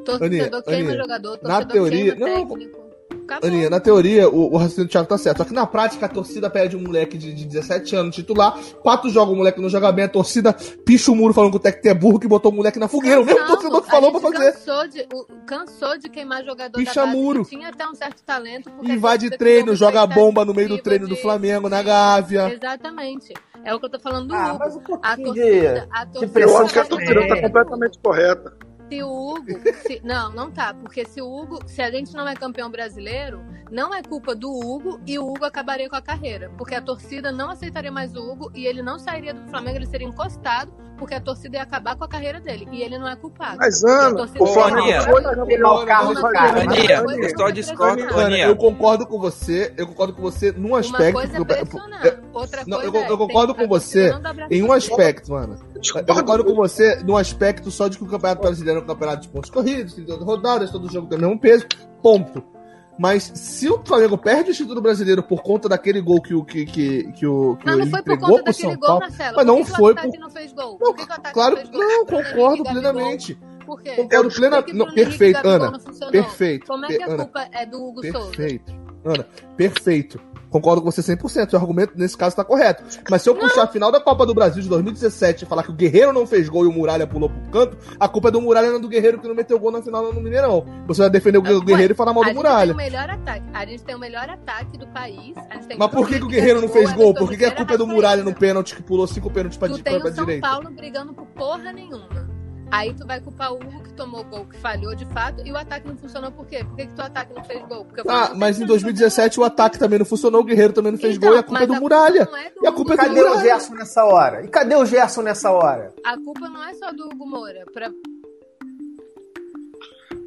[SPEAKER 6] Torcedor
[SPEAKER 5] Aninha,
[SPEAKER 6] queima
[SPEAKER 5] Aninha,
[SPEAKER 6] jogador,
[SPEAKER 5] na
[SPEAKER 6] torcedor
[SPEAKER 5] teoria-
[SPEAKER 6] queima
[SPEAKER 5] não,
[SPEAKER 6] técnico. Acabou.
[SPEAKER 5] Aninha, na teoria, o, o raciocínio do Thiago tá certo. Só que na prática, a torcida pede um moleque de, de 17 anos titular, quatro jogos, o moleque não joga bem, a torcida picha o muro falando que o técnico é burro que botou o moleque na fogueira. O mesmo
[SPEAKER 6] Não,
[SPEAKER 5] torcedor que
[SPEAKER 6] a
[SPEAKER 5] falou pra fazer.
[SPEAKER 6] Cansou de, o- cansou de queimar jogador
[SPEAKER 5] Picha
[SPEAKER 6] da base
[SPEAKER 5] muro.
[SPEAKER 6] que tinha até um certo talento. a
[SPEAKER 5] Invade
[SPEAKER 6] torcida
[SPEAKER 5] treino, joga bomba no meio do treino do
[SPEAKER 6] de-
[SPEAKER 5] Flamengo, na Gávea.
[SPEAKER 6] Exatamente. É o que eu tô falando do
[SPEAKER 3] Ah,
[SPEAKER 6] Hugo.
[SPEAKER 3] mas um
[SPEAKER 6] a torcida,
[SPEAKER 3] de-
[SPEAKER 6] a torcida
[SPEAKER 4] Eu acho que a
[SPEAKER 6] tá
[SPEAKER 4] torcida tá
[SPEAKER 6] fazendo.
[SPEAKER 4] completamente correta.
[SPEAKER 6] Se o Hugo. se- não, não tá. Porque se o Hugo. Se a gente não é campeão brasileiro, não é culpa do Hugo e o Hugo acabaria com a carreira. Porque a torcida não aceitaria mais o Hugo e ele não sairia do Flamengo, ele seria encostado, porque a torcida ia acabar com a carreira dele. E ele não é culpado.
[SPEAKER 4] Mas, Ana, o Flamengo foi
[SPEAKER 3] o carro do cara.
[SPEAKER 2] Aninha,
[SPEAKER 6] Uma coisa
[SPEAKER 2] eu só discordo,
[SPEAKER 6] pressionar.
[SPEAKER 5] Ana,
[SPEAKER 2] Aninha.
[SPEAKER 5] eu concordo com você, eu concordo com você num
[SPEAKER 6] Uma
[SPEAKER 5] aspecto.
[SPEAKER 6] coisa é pressionar, outra
[SPEAKER 5] Não,
[SPEAKER 6] coisa
[SPEAKER 5] eu-
[SPEAKER 6] é
[SPEAKER 5] eu concordo com você Em um aspecto, mano. Eu concordo com você num aspecto só de que o Campeonato Brasileiro é um campeonato de pontos corridos, tem todas rodadas, todo jogo tem o mesmo peso, ponto. Mas se o Flamengo perde o título brasileiro por conta daquele gol que o que, que, que o que
[SPEAKER 6] Mas
[SPEAKER 5] ele
[SPEAKER 6] não foi por conta daquele
[SPEAKER 5] São
[SPEAKER 6] gol,
[SPEAKER 5] Paulo,
[SPEAKER 6] Marcelo.
[SPEAKER 5] mas
[SPEAKER 6] Por
[SPEAKER 5] não foi
[SPEAKER 6] o ataque
[SPEAKER 5] por-
[SPEAKER 6] não fez gol?
[SPEAKER 5] Não,
[SPEAKER 6] Por que
[SPEAKER 5] claro,
[SPEAKER 6] não
[SPEAKER 5] não, concordo plenamente.
[SPEAKER 6] Por quê?
[SPEAKER 5] Concordo plenamente. Não, perfeito, Ana.
[SPEAKER 6] não?
[SPEAKER 5] Perfeito.
[SPEAKER 6] Como é que a
[SPEAKER 5] Ana,
[SPEAKER 6] culpa é do Hugo Souza?
[SPEAKER 5] Perfeito. Ana, perfeito. Concordo com você 100%. O argumento nesse caso tá correto. Mas se eu puxar a final da Copa do Brasil de 2017 e falar que o Guerreiro não fez gol e o Muralha pulou pro canto, a culpa é do Muralha não do Guerreiro que não meteu gol na final no Mineirão. Você vai defender o
[SPEAKER 6] Ué,
[SPEAKER 5] Guerreiro e falar mal do Muralha.
[SPEAKER 6] A gente tem o melhor ataque do país.
[SPEAKER 5] Mas por que, que o Guerreiro não fez gol? Por que, que a culpa é do Muralha no pênalti que pulou cinco pênaltis pra,
[SPEAKER 6] Tu tem
[SPEAKER 5] pra, pra
[SPEAKER 6] o São
[SPEAKER 5] direita?
[SPEAKER 6] Paulo brigando por porra nenhuma. Aí tu vai culpar o Hugo que tomou gol, que falhou de fato, e o ataque não funcionou por quê? Por que, que teu ataque não fez gol? Porque o
[SPEAKER 5] Ah, mas em
[SPEAKER 6] que
[SPEAKER 5] 2017 o ataque também não funcionou, o Guerreiro também não fez
[SPEAKER 6] Então,
[SPEAKER 5] gol e a culpa é do Muralha.
[SPEAKER 6] não é do
[SPEAKER 5] E a culpa é
[SPEAKER 6] Hugo
[SPEAKER 5] do
[SPEAKER 3] Cadê o
[SPEAKER 5] Muralha.
[SPEAKER 3] Gerson nessa hora? E cadê o Gerson nessa hora?
[SPEAKER 6] A culpa não é só do Hugo Moura. Pra...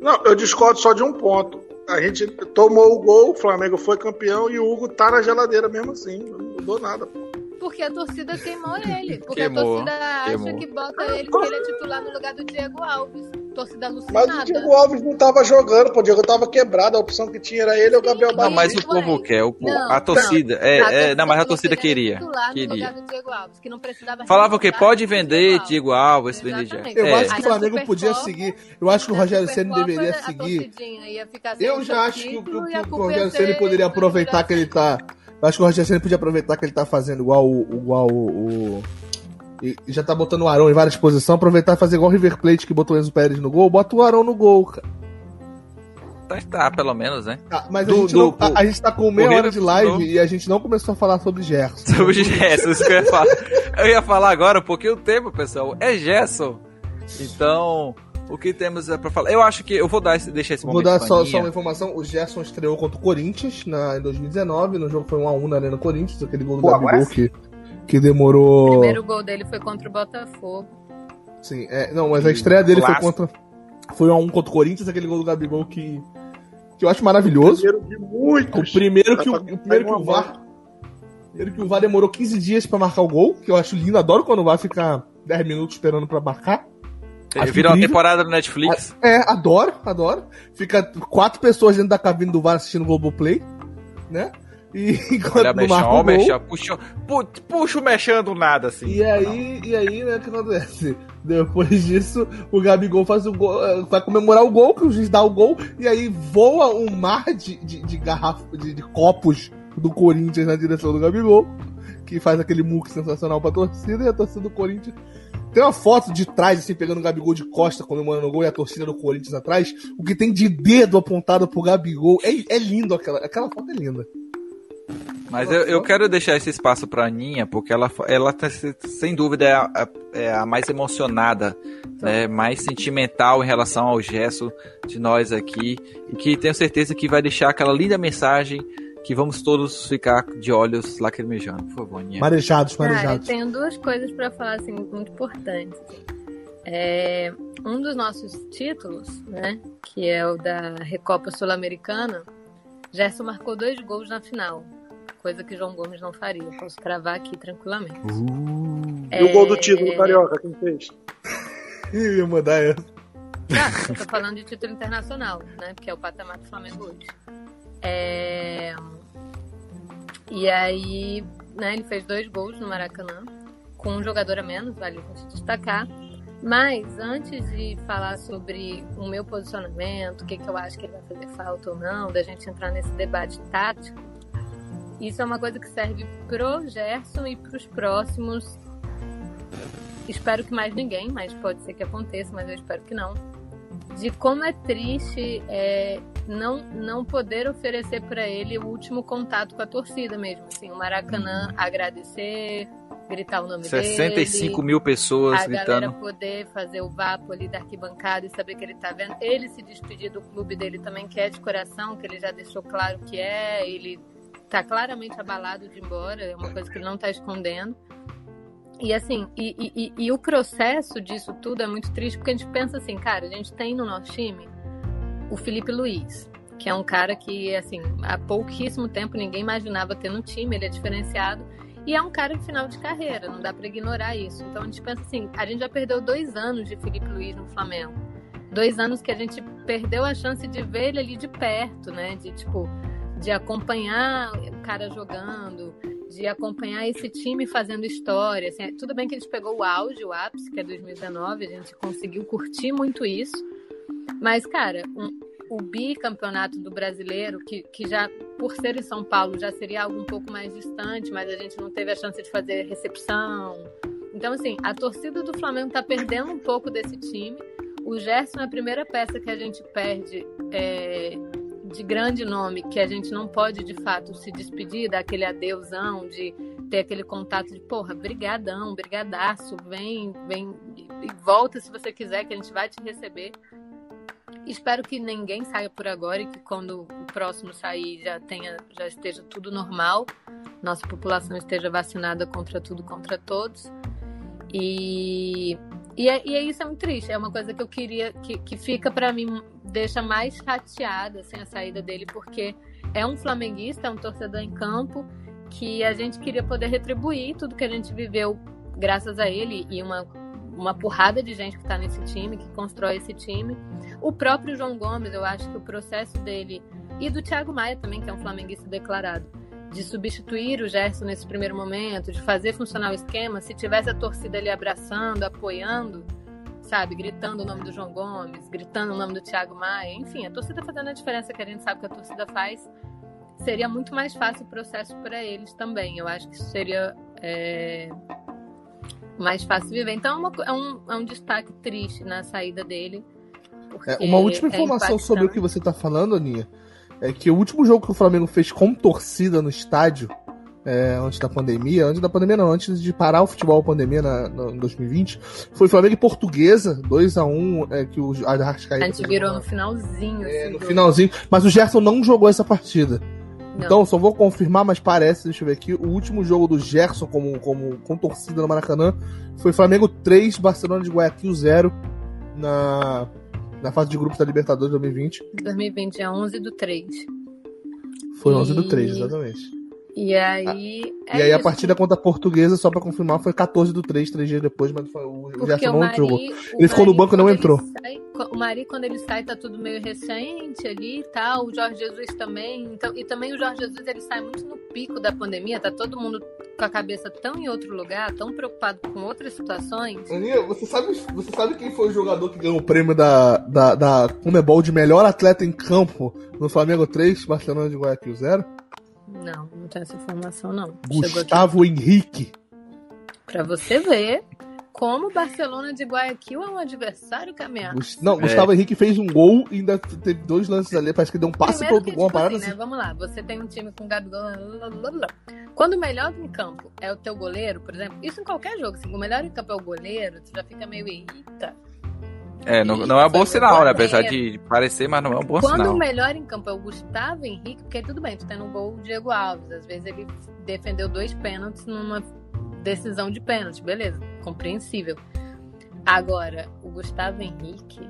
[SPEAKER 4] Não, eu discordo só de um ponto. A gente tomou o gol, o Flamengo foi campeão e o Hugo tá na geladeira mesmo assim. Não mudou nada. pô.
[SPEAKER 6] Porque a torcida queimou ele. Porque
[SPEAKER 2] Queimou,
[SPEAKER 6] a torcida acha
[SPEAKER 2] queimou.
[SPEAKER 6] que bota ele, que ele é titular no lugar do Diego Alves. Torcida
[SPEAKER 4] Mas
[SPEAKER 6] alucinada.
[SPEAKER 4] o Diego Alves não tava jogando, pô. O Diego tava quebrado. A opção que tinha era ele ou o Gabriel
[SPEAKER 6] Sim,
[SPEAKER 2] Não,
[SPEAKER 4] Batista.
[SPEAKER 2] mas o povo quer, o, povo-
[SPEAKER 6] Não,
[SPEAKER 2] a torcida, é,
[SPEAKER 6] A
[SPEAKER 2] é, não, mas a torcida queria,
[SPEAKER 6] era titular no
[SPEAKER 2] queria.
[SPEAKER 6] lugar do Diego Alves, que não precisava
[SPEAKER 2] Falava que pode vender
[SPEAKER 6] Alves.
[SPEAKER 2] Diego Alves, vender.
[SPEAKER 5] Eu
[SPEAKER 2] É.
[SPEAKER 5] acho que o Flamengo poder seguir. Eu acho que o Rogério Ceni
[SPEAKER 6] Supercopa,
[SPEAKER 5] deveria seguir. Eu já acho que, o- Rogério Ceni poderia
[SPEAKER 6] do
[SPEAKER 5] aproveitar que ele tá. Eu acho que o Rogério Ceni podia aproveitar que ele tá fazendo igual o. igual o. o- e já tá botando o Arão em várias posições, aproveitar e fazer igual o River Plate que botou o Enzo Pérez no gol, bota o Arão no gol, cara.
[SPEAKER 2] tá, tá, pelo menos, né?
[SPEAKER 5] Ah, mas
[SPEAKER 2] Do-
[SPEAKER 5] a, gente
[SPEAKER 2] do-
[SPEAKER 5] não, a, a gente tá com meia hora de live
[SPEAKER 2] do-
[SPEAKER 5] e a gente não começou a falar sobre Gerson.
[SPEAKER 2] Sobre Gerson, isso que eu ia falar. Eu ia falar agora, porque o tema, pessoal, é Gerson. Então, o que temos é pra falar? Eu acho que eu vou dar esse, deixar esse
[SPEAKER 5] Vou
[SPEAKER 2] momento
[SPEAKER 5] dar
[SPEAKER 2] pra
[SPEAKER 5] só, só uma informação: o Gerson estreou contra o Corinthians na, em 2019. No jogo foi 1x1 na Arena Corinthians, aquele gol do
[SPEAKER 3] Pô,
[SPEAKER 5] Gabigol que, que demorou.
[SPEAKER 6] O primeiro gol dele foi contra o Botafogo.
[SPEAKER 5] Sim, é, não, mas a estreia dele foi contra. Foi 1x1 contra o Corinthians, aquele gol do Gabigol que. que eu acho maravilhoso.
[SPEAKER 4] Primeiro de muitos.
[SPEAKER 5] O primeiro que o, o primeiro que o VAR. Primeiro que o VAR demorou 15 dias pra marcar o gol, que eu acho lindo, adoro quando o VAR fica 10 minutos esperando pra marcar. Acho
[SPEAKER 2] Virou uma
[SPEAKER 5] incrível.
[SPEAKER 2] temporada no Netflix.
[SPEAKER 5] É, adoro, adoro. Fica quatro pessoas dentro da cabine do VAR assistindo o Globoplay, né? E enquanto
[SPEAKER 2] Olha,
[SPEAKER 5] não marca o
[SPEAKER 2] mexão, puxa, pu- puxa o mexão do nada, assim.
[SPEAKER 5] E aí, e aí, né, o que acontece? Depois disso, o Gabigol faz o gol, eh, vai comemorar o gol, que o juiz dá o gol, e aí voa um mar de, de, de garrafa, de, de copos do Corinthians na direção do Gabigol, que faz aquele muque sensacional pra torcida, e a torcida do Corinthians. Tem uma foto de trás, assim, pegando o Gabigol de costa, comemorando o gol, e a torcida do Corinthians atrás. O que tem de dedo apontado pro Gabigol. É, é lindo aquela, aquela foto é linda.
[SPEAKER 2] Mas eu, eu quero deixar esse espaço pra Aninha, porque ela, ela tá, sem dúvida é a, é a mais emocionada, né, mais sentimental em relação ao gesto de nós aqui, e que tenho certeza que vai deixar aquela linda mensagem que vamos todos ficar de olhos lacrimejando. Por favor, Aninha.
[SPEAKER 5] Marejados,
[SPEAKER 6] Cara, eu
[SPEAKER 5] marejados.
[SPEAKER 6] tenho duas coisas pra falar assim muito importantes. É, um dos nossos títulos, né, que é o da Recopa Sul-Americana, Gerson marcou dois gols na final, coisa que João Gomes não faria. Posso cravar aqui tranquilamente.
[SPEAKER 4] E o gol do
[SPEAKER 6] É,
[SPEAKER 4] título, Carioca, quem fez?
[SPEAKER 5] Ih, ia mandar essa.
[SPEAKER 6] Ah, eu tô falando de título internacional, né? Porque é o patamar do Flamengo hoje. É, E aí, né, ele fez dois gols no Maracanã, com um jogador a menos, vale a gente destacar. Mas antes de falar sobre o meu posicionamento, o que, que eu acho que ele vai fazer falta ou não, da gente entrar nesse debate tático, isso é uma coisa que serve pro Gerson e pros próximos. Espero que mais ninguém, mas pode ser que aconteça, mas eu espero que não. De como é triste é, não, não poder oferecer para ele o último contato com a torcida mesmo. Assim, o Maracanã agradecer, gritar o nome
[SPEAKER 2] 65
[SPEAKER 6] dele
[SPEAKER 2] mil pessoas
[SPEAKER 6] a galera
[SPEAKER 2] gritando.
[SPEAKER 6] poder fazer o vapo ali da arquibancada e saber que ele tá vendo. Ele se despedir do clube dele também, que é de coração, que ele já deixou claro que é. Ele tá claramente abalado de ir embora, é uma coisa que ele não tá escondendo. E assim, e, e- e- e o processo disso tudo é muito triste, porque a gente pensa assim, cara, a gente tem no nosso time o Felipe Luiz, que é um cara que, assim, há pouquíssimo tempo ninguém imaginava ter no time, ele é diferenciado. E é um cara de final de carreira, não dá pra ignorar isso. Então a gente pensa assim, a gente já perdeu dois anos de Felipe Luiz no Flamengo. Dois anos que a gente perdeu a chance de ver ele ali de perto, né? De tipo, de acompanhar o cara jogando, de acompanhar esse time fazendo história. Assim, tudo bem que a gente pegou o auge, o ápice, que é 2019, a gente conseguiu curtir muito isso. Mas, cara, um- o bicampeonato do brasileiro, que, que já, por ser em São Paulo, já seria algo um pouco mais distante, mas a gente não teve a chance de fazer recepção. Então, assim, a torcida do Flamengo tá perdendo um pouco desse time. O Gerson é a primeira peça que a gente perde é, de grande nome, que a gente não pode, de fato, se despedir daquele adeusão, de ter aquele contato de, porra, brigadão, brigadaço, vem, vem e volta se você quiser, que a gente vai te receber. Espero que ninguém saia por agora e que quando o próximo sair já tenha, já esteja tudo normal, nossa população esteja vacinada contra tudo, contra todos. E, e, é, e é isso é muito triste. É uma coisa que eu queria que, que fica pra mim deixa mais chateada assim, a saída dele, porque é um flamenguista, é um torcedor em campo que a gente queria poder retribuir tudo que a gente viveu graças a ele e uma uma porrada de gente que está nesse time, que constrói esse time. O próprio João Gomes, eu acho que o processo dele, e do Thiago Maia também, que é um flamenguista declarado, de substituir o Gerson nesse primeiro momento, de fazer funcionar o esquema, se tivesse a torcida ali abraçando, apoiando, sabe, gritando o nome do João Gomes, gritando o nome do Thiago Maia, enfim, a torcida fazendo a diferença que a gente sabe que a torcida faz, seria muito mais fácil o processo para eles também. Eu acho que isso seria. É mais fácil viver. Então é, uma, é, um, é um destaque triste na saída dele.
[SPEAKER 5] É, uma última
[SPEAKER 6] é
[SPEAKER 5] informação sobre o que você tá falando, Aninha, é que o último jogo que o Flamengo fez com torcida no estádio, é, antes da pandemia, antes da pandemia não, antes de parar o futebol pandemia na, na- em 2020, foi Flamengo e Portuguesa, 2x1, é, que o Arrascaeta...
[SPEAKER 6] A gente virou no finalzinho.
[SPEAKER 5] É,
[SPEAKER 6] assim,
[SPEAKER 5] no
[SPEAKER 6] do-
[SPEAKER 5] finalzinho, mas o Gerson não jogou essa partida.
[SPEAKER 6] Não.
[SPEAKER 5] Então, só vou confirmar, mas parece, deixa eu ver aqui, o último jogo do Gerson como, como, com torcida no Maracanã foi Flamengo 3, Barcelona de Guayaquil 0 na, na fase de grupos da Libertadores 2020.
[SPEAKER 6] 2020 é 11 do 3.
[SPEAKER 5] Foi 11 do
[SPEAKER 6] E-
[SPEAKER 5] 3, exatamente.
[SPEAKER 6] E aí. é
[SPEAKER 5] e aí a
[SPEAKER 6] isso.
[SPEAKER 5] partida contra a Portuguesa, só pra confirmar, foi 14 do 3, três dias depois, mas foi- o
[SPEAKER 6] Porque
[SPEAKER 5] Gerson não
[SPEAKER 6] o
[SPEAKER 5] Ele ficou no banco e não entrou.
[SPEAKER 6] sai- o Mari, quando ele sai, tá tudo meio recente ali e tal. O Jorge Jesus também. Então, e também o Jorge Jesus, ele sai muito no pico da pandemia. Tá todo mundo com a cabeça tão em outro lugar, tão preocupado com outras situações.
[SPEAKER 5] Aninha, você sabe, você sabe quem foi o jogador que ganhou o prêmio da, da, da Comebol de melhor atleta em campo no Flamengo 3, Barcelona de Guayaquil 0?
[SPEAKER 6] Não, não tem essa informação, não.
[SPEAKER 5] Gustavo Henrique.
[SPEAKER 6] pra você ver como o Barcelona de Guayaquil é um adversário caminhar.
[SPEAKER 5] Gus- Não, Gustavo Henrique fez um gol e ainda teve dois lances ali. Parece que deu um passe pro
[SPEAKER 6] Primeiro
[SPEAKER 5] outro
[SPEAKER 6] que,
[SPEAKER 5] gol, uma
[SPEAKER 6] tipo
[SPEAKER 5] parada
[SPEAKER 6] assim,
[SPEAKER 5] assim.
[SPEAKER 6] né? Vamos lá, você tem um time com Gabigol. Quando o melhor em campo é o teu goleiro, por exemplo, isso em qualquer jogo, se o melhor em campo é o goleiro, tu já fica meio eita.
[SPEAKER 2] É, não, não é um bom sinal, né?
[SPEAKER 6] goleiro.
[SPEAKER 2] Apesar de parecer, mas não é um bom
[SPEAKER 6] Quando
[SPEAKER 2] sinal.
[SPEAKER 6] o melhor em campo é o Gustavo Henrique, porque tudo bem, tu tem no gol o Diego Alves, às vezes ele defendeu dois pênaltis numa decisão de pênalti, beleza, compreensível. Agora, o Gustavo Henrique,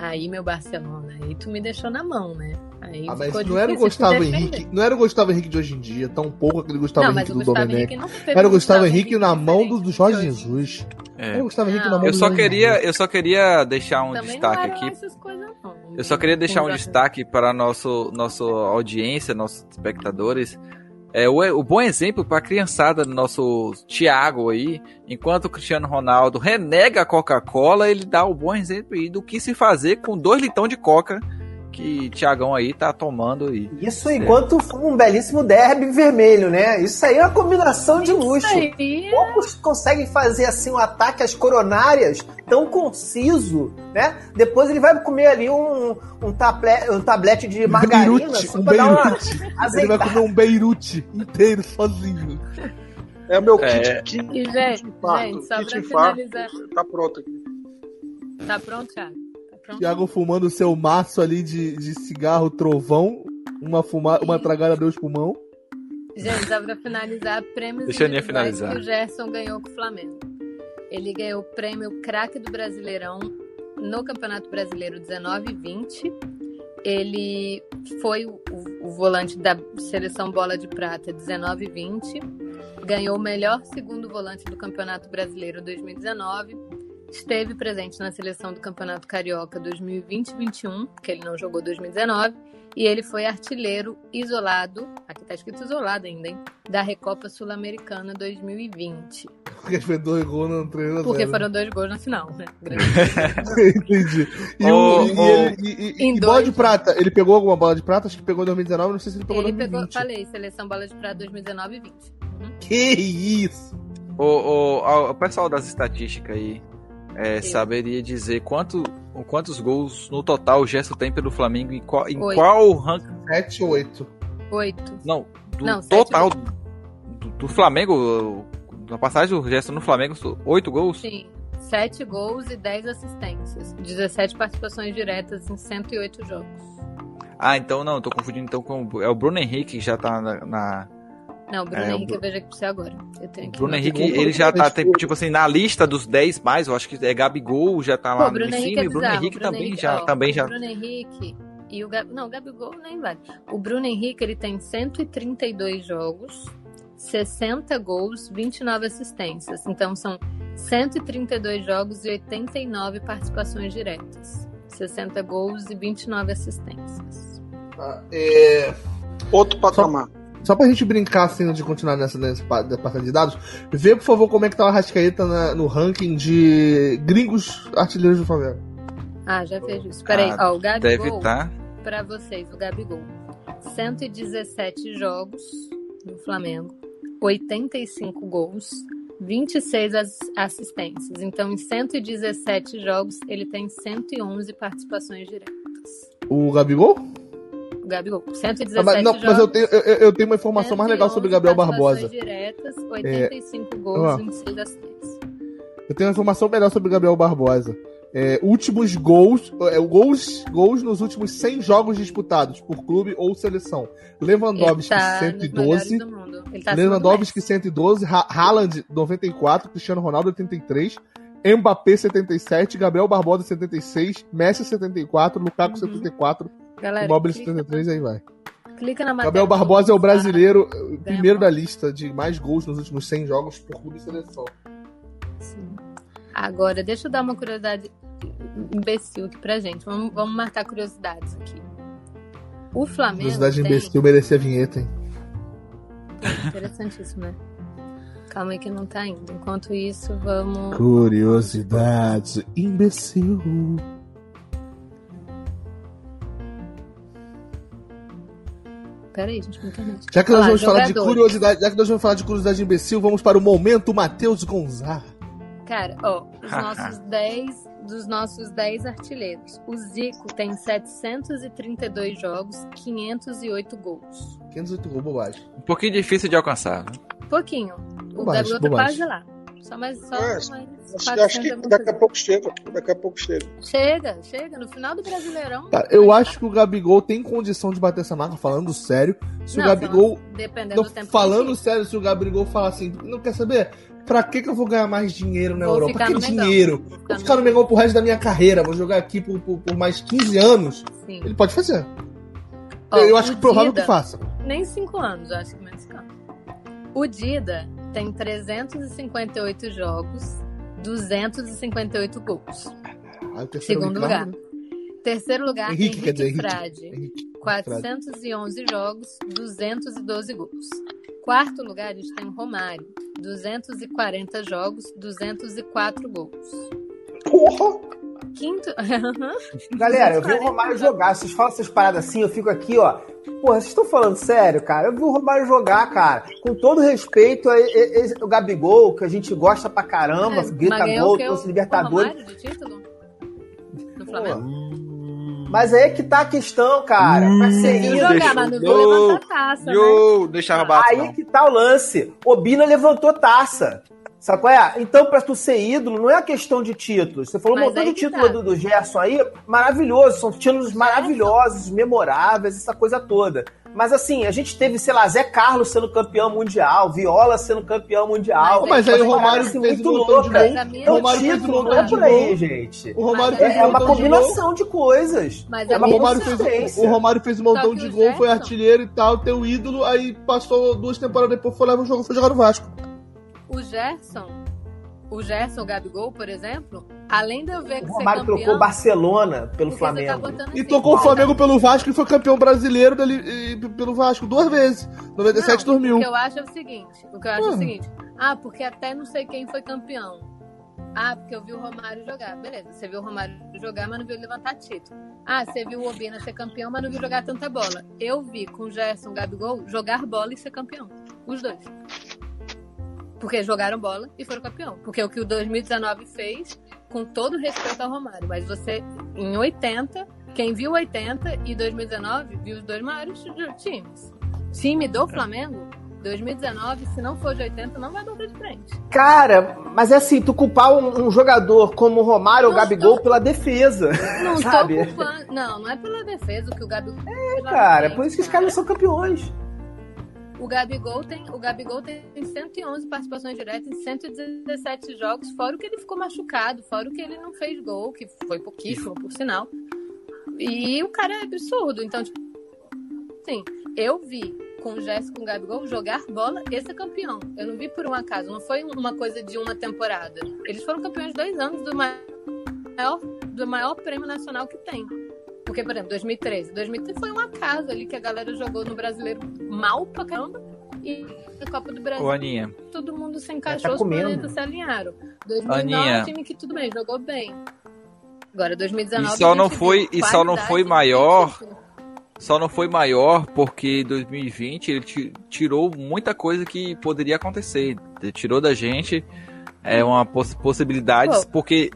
[SPEAKER 6] aí meu Barcelona, aí tu me deixou na mão, né? Aí
[SPEAKER 5] Ah, mas não era o Gustavo. Henrique. Não era o Gustavo Henrique de hoje em dia, tão pouco aquele Gustavo
[SPEAKER 6] não, mas
[SPEAKER 5] Henrique
[SPEAKER 6] o
[SPEAKER 5] do Domenech. Era o Gustavo Henrique na mão do, do Jorge. Jesus.
[SPEAKER 2] É.
[SPEAKER 5] Era o Gustavo Henrique
[SPEAKER 6] Não.
[SPEAKER 5] na mão
[SPEAKER 2] Eu
[SPEAKER 5] do
[SPEAKER 2] só queria,
[SPEAKER 5] Jesus.
[SPEAKER 2] eu só queria deixar um
[SPEAKER 6] Também
[SPEAKER 2] destaque aqui.
[SPEAKER 6] essas coisas, não.
[SPEAKER 2] Eu só queria deixar um destaque para nosso nossa audiência, nossos espectadores. É o, o bom exemplo para a criançada do nosso Thiago aí, enquanto o Cristiano Ronaldo renega a Coca-Cola, ele dá o bom exemplo aí do que se fazer com dois litão de Coca que Thiagão aí tá tomando aí.
[SPEAKER 3] Isso enquanto um belíssimo derby vermelho, né? Isso aí é uma combinação de luxo.
[SPEAKER 6] Aí,
[SPEAKER 3] Poucos conseguem fazer assim um ataque às coronárias tão conciso, né? Depois ele vai comer ali um, um, tablete, um tablete de margarina
[SPEAKER 5] Beirute,
[SPEAKER 3] só
[SPEAKER 5] um
[SPEAKER 3] pra dar uma
[SPEAKER 5] Beirute. Ele vai comer um Beirute inteiro sozinho.
[SPEAKER 4] É o meu
[SPEAKER 2] É.
[SPEAKER 4] kit, kit,
[SPEAKER 6] E, gente,
[SPEAKER 4] infarto.
[SPEAKER 6] gente, só
[SPEAKER 4] kit
[SPEAKER 6] pra
[SPEAKER 4] infarto.
[SPEAKER 6] finalizar.
[SPEAKER 4] Tá pronto aqui.
[SPEAKER 6] Tá pronto, Thiago? Pronto?
[SPEAKER 5] Thiago fumando seu maço ali de, de cigarro trovão. Uma, fuma, uma tragada Deus pulmão.
[SPEAKER 6] Gente, só pra finalizar, prêmios
[SPEAKER 2] Deixa
[SPEAKER 6] individuais
[SPEAKER 2] finalizar.
[SPEAKER 6] que o Gerson ganhou com o Flamengo. Ele ganhou o prêmio craque do Brasileirão no Campeonato Brasileiro 19 e 20. Ele foi o, o- o volante da seleção Bola de Prata 19 e 20. Ganhou o melhor segundo volante do Campeonato Brasileiro 2019. Esteve presente na seleção do Campeonato Carioca 2020 e 21, porque ele não jogou 2019. E ele foi artilheiro isolado, aqui tá escrito isolado ainda, hein? Da Recopa Sul-Americana 2020.
[SPEAKER 5] Porque fez dois gols no treino.
[SPEAKER 6] Porque foram dois gols na final, né?
[SPEAKER 5] Entendi. E,
[SPEAKER 2] Ô,
[SPEAKER 5] o, e,
[SPEAKER 2] ô.
[SPEAKER 5] ele- e- e- e bola de prata, ele pegou alguma bola de prata? Acho que pegou em 2019, não sei se ele pegou em
[SPEAKER 6] Ele pegou,
[SPEAKER 5] 2020.
[SPEAKER 6] falei, seleção bola de prata 2019 e 20. Uhum.
[SPEAKER 5] Que isso?
[SPEAKER 2] O, o, o pessoal das estatísticas aí é, saberia dizer quanto, quantos gols no total o Gerson tem pelo Flamengo em qual, em
[SPEAKER 6] Oito.
[SPEAKER 2] qual ranking?
[SPEAKER 5] 7 ou 8.
[SPEAKER 6] Oito.
[SPEAKER 2] Não, do
[SPEAKER 6] Não, sete
[SPEAKER 2] total do, do Flamengo, na passagem do Gerson no Flamengo, oito gols?
[SPEAKER 6] Sim. Sete gols e 10 assistências. 17 participações diretas em 108 jogos.
[SPEAKER 2] Ah, então não, tô confundindo então com o- é o Bruno Henrique que já tá na, na-
[SPEAKER 6] Não, Bruno
[SPEAKER 2] É, o
[SPEAKER 6] Henrique
[SPEAKER 2] Bru-
[SPEAKER 6] eu vejo aqui pra você agora. Eu tenho
[SPEAKER 2] o
[SPEAKER 6] aqui
[SPEAKER 2] Bruno
[SPEAKER 6] no-
[SPEAKER 2] Henrique, ele já tá
[SPEAKER 5] Henrique.
[SPEAKER 2] tipo assim na lista dos 10 mais, eu acho que é Gabigol já tá lá
[SPEAKER 6] Pô, Bruno
[SPEAKER 2] em
[SPEAKER 6] Henrique
[SPEAKER 2] cima
[SPEAKER 6] é
[SPEAKER 2] e o Bruno. Henrique
[SPEAKER 6] Bruno
[SPEAKER 2] também
[SPEAKER 6] Henrique,
[SPEAKER 2] já
[SPEAKER 6] ó,
[SPEAKER 2] também
[SPEAKER 6] o
[SPEAKER 2] já
[SPEAKER 6] Bruno Henrique e o Gab... Não, o Gabigol nem vale. O Bruno Henrique, ele tem 132 jogos, 60 gols, 29 assistências. Então são 132 jogos e 89 participações diretas. 60 gols e 29 assistências.
[SPEAKER 5] Tá, é...
[SPEAKER 4] Outro patamar.
[SPEAKER 5] Só pra gente brincar, assim, antes de continuar nessa, nessa pa- da passagem de dados, vê, por favor, como é que tá o Arrascaeta na- no ranking de gringos artilheiros do Flamengo.
[SPEAKER 6] Ah, já vejo isso. Peraí,
[SPEAKER 2] Ah,
[SPEAKER 6] ó, o
[SPEAKER 2] deve
[SPEAKER 6] Gabigol,
[SPEAKER 2] estar.
[SPEAKER 6] pra vocês, o Gabigol. 117 jogos no Flamengo, 85 gols, 26 as- assistências. Então, em 117 jogos, ele tem 111 participações diretas.
[SPEAKER 5] O Gabigol?
[SPEAKER 6] Gabigol, 117
[SPEAKER 5] Ah, mas, não,
[SPEAKER 6] jogos.
[SPEAKER 5] mas eu tenho, eu, eu tenho uma informação mais legal sobre o Gabriel
[SPEAKER 6] 111
[SPEAKER 5] Barbosa. É,
[SPEAKER 6] diretas, 85 gols,
[SPEAKER 5] ó.
[SPEAKER 6] 26 assistências.
[SPEAKER 5] Eu tenho uma informação melhor sobre o Gabriel Barbosa. É, últimos gols, é, gols, gols nos últimos 100 jogos disputados por clube ou seleção. Lewandowski
[SPEAKER 6] tá nos
[SPEAKER 5] 112,
[SPEAKER 6] melhores do mundo. Ele tá
[SPEAKER 5] Lewandowski
[SPEAKER 6] Messi.
[SPEAKER 5] 112, Ha- Haaland 94, Cristiano Ronaldo 83, Mbappé 77, Gabriel Barbosa 76, Messi 74, Lukaku
[SPEAKER 6] Uhum.
[SPEAKER 5] 74,
[SPEAKER 6] Galera,
[SPEAKER 5] Immobile
[SPEAKER 6] clica,
[SPEAKER 5] 73, aí vai.
[SPEAKER 6] clica na.
[SPEAKER 5] Gabriel Barbosa é o brasileiro primeiro da lista de mais gols nos últimos 100 jogos por clube e seleção.
[SPEAKER 6] Sim. Agora, deixa eu dar uma curiosidade imbecil aqui pra gente. Vamos, vamos marcar curiosidades aqui. O Flamengo.
[SPEAKER 5] Curiosidade
[SPEAKER 6] tem...
[SPEAKER 5] imbecil merecia a vinheta, hein?
[SPEAKER 6] Interessantíssimo, né? Calma aí que não tá indo. Enquanto isso, vamos.
[SPEAKER 5] Curiosidade imbecil.
[SPEAKER 6] Pera aí, gente, minha internet.
[SPEAKER 5] Já que nós
[SPEAKER 6] lá,
[SPEAKER 5] vamos falar de curiosidade, já que nós vamos falar de curiosidade imbecil, vamos para o momento Matheus Gonzaga.
[SPEAKER 6] Cara, ó, os nossos 10 dos nossos 10 artilheiros. O Zico tem 732 jogos, 508 gols.
[SPEAKER 5] 508 gols, bobagem.
[SPEAKER 2] Um pouquinho difícil de alcançar. né?
[SPEAKER 6] Pouquinho. O
[SPEAKER 5] Bobagem,
[SPEAKER 6] Gabriel tá quase lá. Só mais só
[SPEAKER 4] É,
[SPEAKER 6] mais
[SPEAKER 4] Acho,
[SPEAKER 6] 400
[SPEAKER 4] acho que daqui a pouco chega. Daqui a pouco chega.
[SPEAKER 6] Chega, chega. No final do Brasileirão.
[SPEAKER 5] Cara, eu acho que o Gabigol tem condição de bater essa marca, falando sério. Se
[SPEAKER 6] Não,
[SPEAKER 5] o Gabigol.
[SPEAKER 6] Dependendo
[SPEAKER 5] Não,
[SPEAKER 6] do tempo.
[SPEAKER 5] falando
[SPEAKER 6] que
[SPEAKER 5] sério, se o Gabigol falar assim, não quer saber? Pra que, que eu vou ganhar mais dinheiro na
[SPEAKER 6] Vou
[SPEAKER 5] Europa? Que dinheiro?
[SPEAKER 6] Vou ficar
[SPEAKER 5] Vou
[SPEAKER 6] no
[SPEAKER 5] ficar no Mengão pro resto da minha carreira, vou jogar aqui por, por, por mais 15 anos.
[SPEAKER 6] Sim.
[SPEAKER 5] Ele pode fazer.
[SPEAKER 6] Ó,
[SPEAKER 5] eu acho que provável
[SPEAKER 6] Dida-
[SPEAKER 5] que faça.
[SPEAKER 6] Nem 5 anos, eu acho que menos que um. O Dida tem 358 jogos, 258 gols.
[SPEAKER 5] Terceiro
[SPEAKER 6] Segundo lugar.
[SPEAKER 5] né?
[SPEAKER 6] Terceiro lugar,
[SPEAKER 5] Henrique,
[SPEAKER 6] Henrique,
[SPEAKER 5] quer dizer, Henrique.
[SPEAKER 6] Frade.
[SPEAKER 5] Henrique.
[SPEAKER 6] 411 jogos, 212 gols. Quarto lugar, a gente tem Romário. 240 jogos, 204 gols.
[SPEAKER 4] Porra!
[SPEAKER 6] Quinto.
[SPEAKER 3] Galera, eu vi o Romário jogar. Vocês falam essas paradas assim, eu fico aqui, ó. Porra, vocês estão falando sério, cara? Eu vi o Romário jogar, cara. Com todo respeito a o Gabigol, que a gente gosta pra caramba,
[SPEAKER 6] Mas
[SPEAKER 3] grita gol,
[SPEAKER 6] o
[SPEAKER 3] trouxe
[SPEAKER 6] O
[SPEAKER 3] Libertadores.
[SPEAKER 6] Romário de título? No Flamengo?
[SPEAKER 3] Mas aí é que tá a questão, cara. Pra ser
[SPEAKER 6] Viu
[SPEAKER 3] ídolo.
[SPEAKER 6] jogar, mas não levantar a taça, né?
[SPEAKER 2] Yo, deixava baixo,
[SPEAKER 3] Aí que tá o lance. Obina levantou taça. Sabe qual é? Então, pra tu ser ídolo, não é a questão de títulos. Você falou um
[SPEAKER 6] Mas
[SPEAKER 3] montão
[SPEAKER 6] aí
[SPEAKER 3] de
[SPEAKER 6] que
[SPEAKER 3] título
[SPEAKER 6] tá.
[SPEAKER 3] do, do Gerson aí, maravilhoso. São títulos maravilhosos, memoráveis, essa coisa toda. Mas assim, a gente teve, sei lá, Zé Carlos sendo campeão mundial, Viola sendo campeão mundial.
[SPEAKER 6] Mas
[SPEAKER 5] Mas aí o
[SPEAKER 3] Uma
[SPEAKER 5] Romário
[SPEAKER 3] assim,
[SPEAKER 5] fez um
[SPEAKER 3] muito
[SPEAKER 5] montão de gol.
[SPEAKER 3] Então,
[SPEAKER 5] O um
[SPEAKER 3] título não
[SPEAKER 5] montão
[SPEAKER 3] é por aí, gente.
[SPEAKER 5] O Romário
[SPEAKER 6] Mas
[SPEAKER 5] fez
[SPEAKER 3] É,
[SPEAKER 5] um
[SPEAKER 3] é uma
[SPEAKER 5] montão de
[SPEAKER 3] combinação de coisas.
[SPEAKER 6] Mas
[SPEAKER 3] É
[SPEAKER 5] O
[SPEAKER 3] uma
[SPEAKER 5] Romário, fez, o Romário fez um montão de gol, foi
[SPEAKER 6] Gerson-
[SPEAKER 5] artilheiro e tal, teu ídolo, aí passou duas temporadas depois, foi lá no jogo, foi jogar no Vasco.
[SPEAKER 6] O Gerson, o Gerson, o Gabigol, por exemplo, além de eu ver que
[SPEAKER 3] O
[SPEAKER 6] ser
[SPEAKER 3] Romário
[SPEAKER 6] campeão,
[SPEAKER 3] trocou Barcelona pelo
[SPEAKER 6] tá
[SPEAKER 3] Flamengo.
[SPEAKER 6] botando
[SPEAKER 5] E tocou o Flamengo pelo Vasco e foi campeão brasileiro dali, e- pelo Vasco duas vezes. 97 e
[SPEAKER 6] Não,
[SPEAKER 5] 2000.
[SPEAKER 6] O que eu acho é o seguinte, o que eu acho é o
[SPEAKER 5] Hum.
[SPEAKER 6] seguinte, ah, porque até não sei quem foi campeão. Ah, porque eu vi o Romário jogar. Beleza, você viu o Romário jogar, mas não viu ele levantar título. Ah, você viu o Obina ser campeão, mas não viu jogar tanta bola. Eu vi com o Gerson, Gabigol, jogar bola e ser campeão. Os dois. Porque jogaram bola e foram campeão. Porque o que o 2019 fez, com todo respeito ao Romário, mas você, em 80, quem viu 80 e 2019, viu os dois maiores times. Time do Flamengo, 2019, se não for de 80, não vai bater de frente.
[SPEAKER 3] Cara, mas é assim, tu culpar um, um jogador como o Romário ou o
[SPEAKER 6] Não
[SPEAKER 3] Gabigol
[SPEAKER 6] tô-
[SPEAKER 3] pela defesa.
[SPEAKER 6] Não
[SPEAKER 3] Sabe?
[SPEAKER 6] tô culpando. Não, não é pela defesa, o que o Gabigol. É,
[SPEAKER 3] Cara, é por isso que os caras não são campeões.
[SPEAKER 6] O Gabigol tem, o Gabigol tem 111 participações diretas em 117 jogos, fora o que ele ficou machucado, fora o que ele não fez gol, que foi pouquíssimo, por sinal. E o cara é absurdo. Então, tipo, sim, eu vi com o Jéssica com o Gabigol jogar bola e ser campeão. Eu não vi por um acaso, não foi uma coisa de uma temporada. Eles foram campeões dois anos do maior, do maior prêmio nacional que tem. Porque, por exemplo, 2013. 2013 foi um acaso ali que a galera jogou no brasileiro mal pra caramba. E na Copa do Brasil,
[SPEAKER 2] Ô, Aninha,
[SPEAKER 6] todo mundo se
[SPEAKER 3] Tá
[SPEAKER 6] encaixou, os
[SPEAKER 3] comendo.
[SPEAKER 6] planetas se alinharam. 2009
[SPEAKER 2] Aninha.
[SPEAKER 6] time que tudo bem, jogou bem. Agora, 2019.
[SPEAKER 2] E só não foi- e só não foi maior. Só não foi maior porque 2020 ele tirou muita coisa que poderia acontecer. Ele tirou da gente é uma poss possibilidades, Pô. porque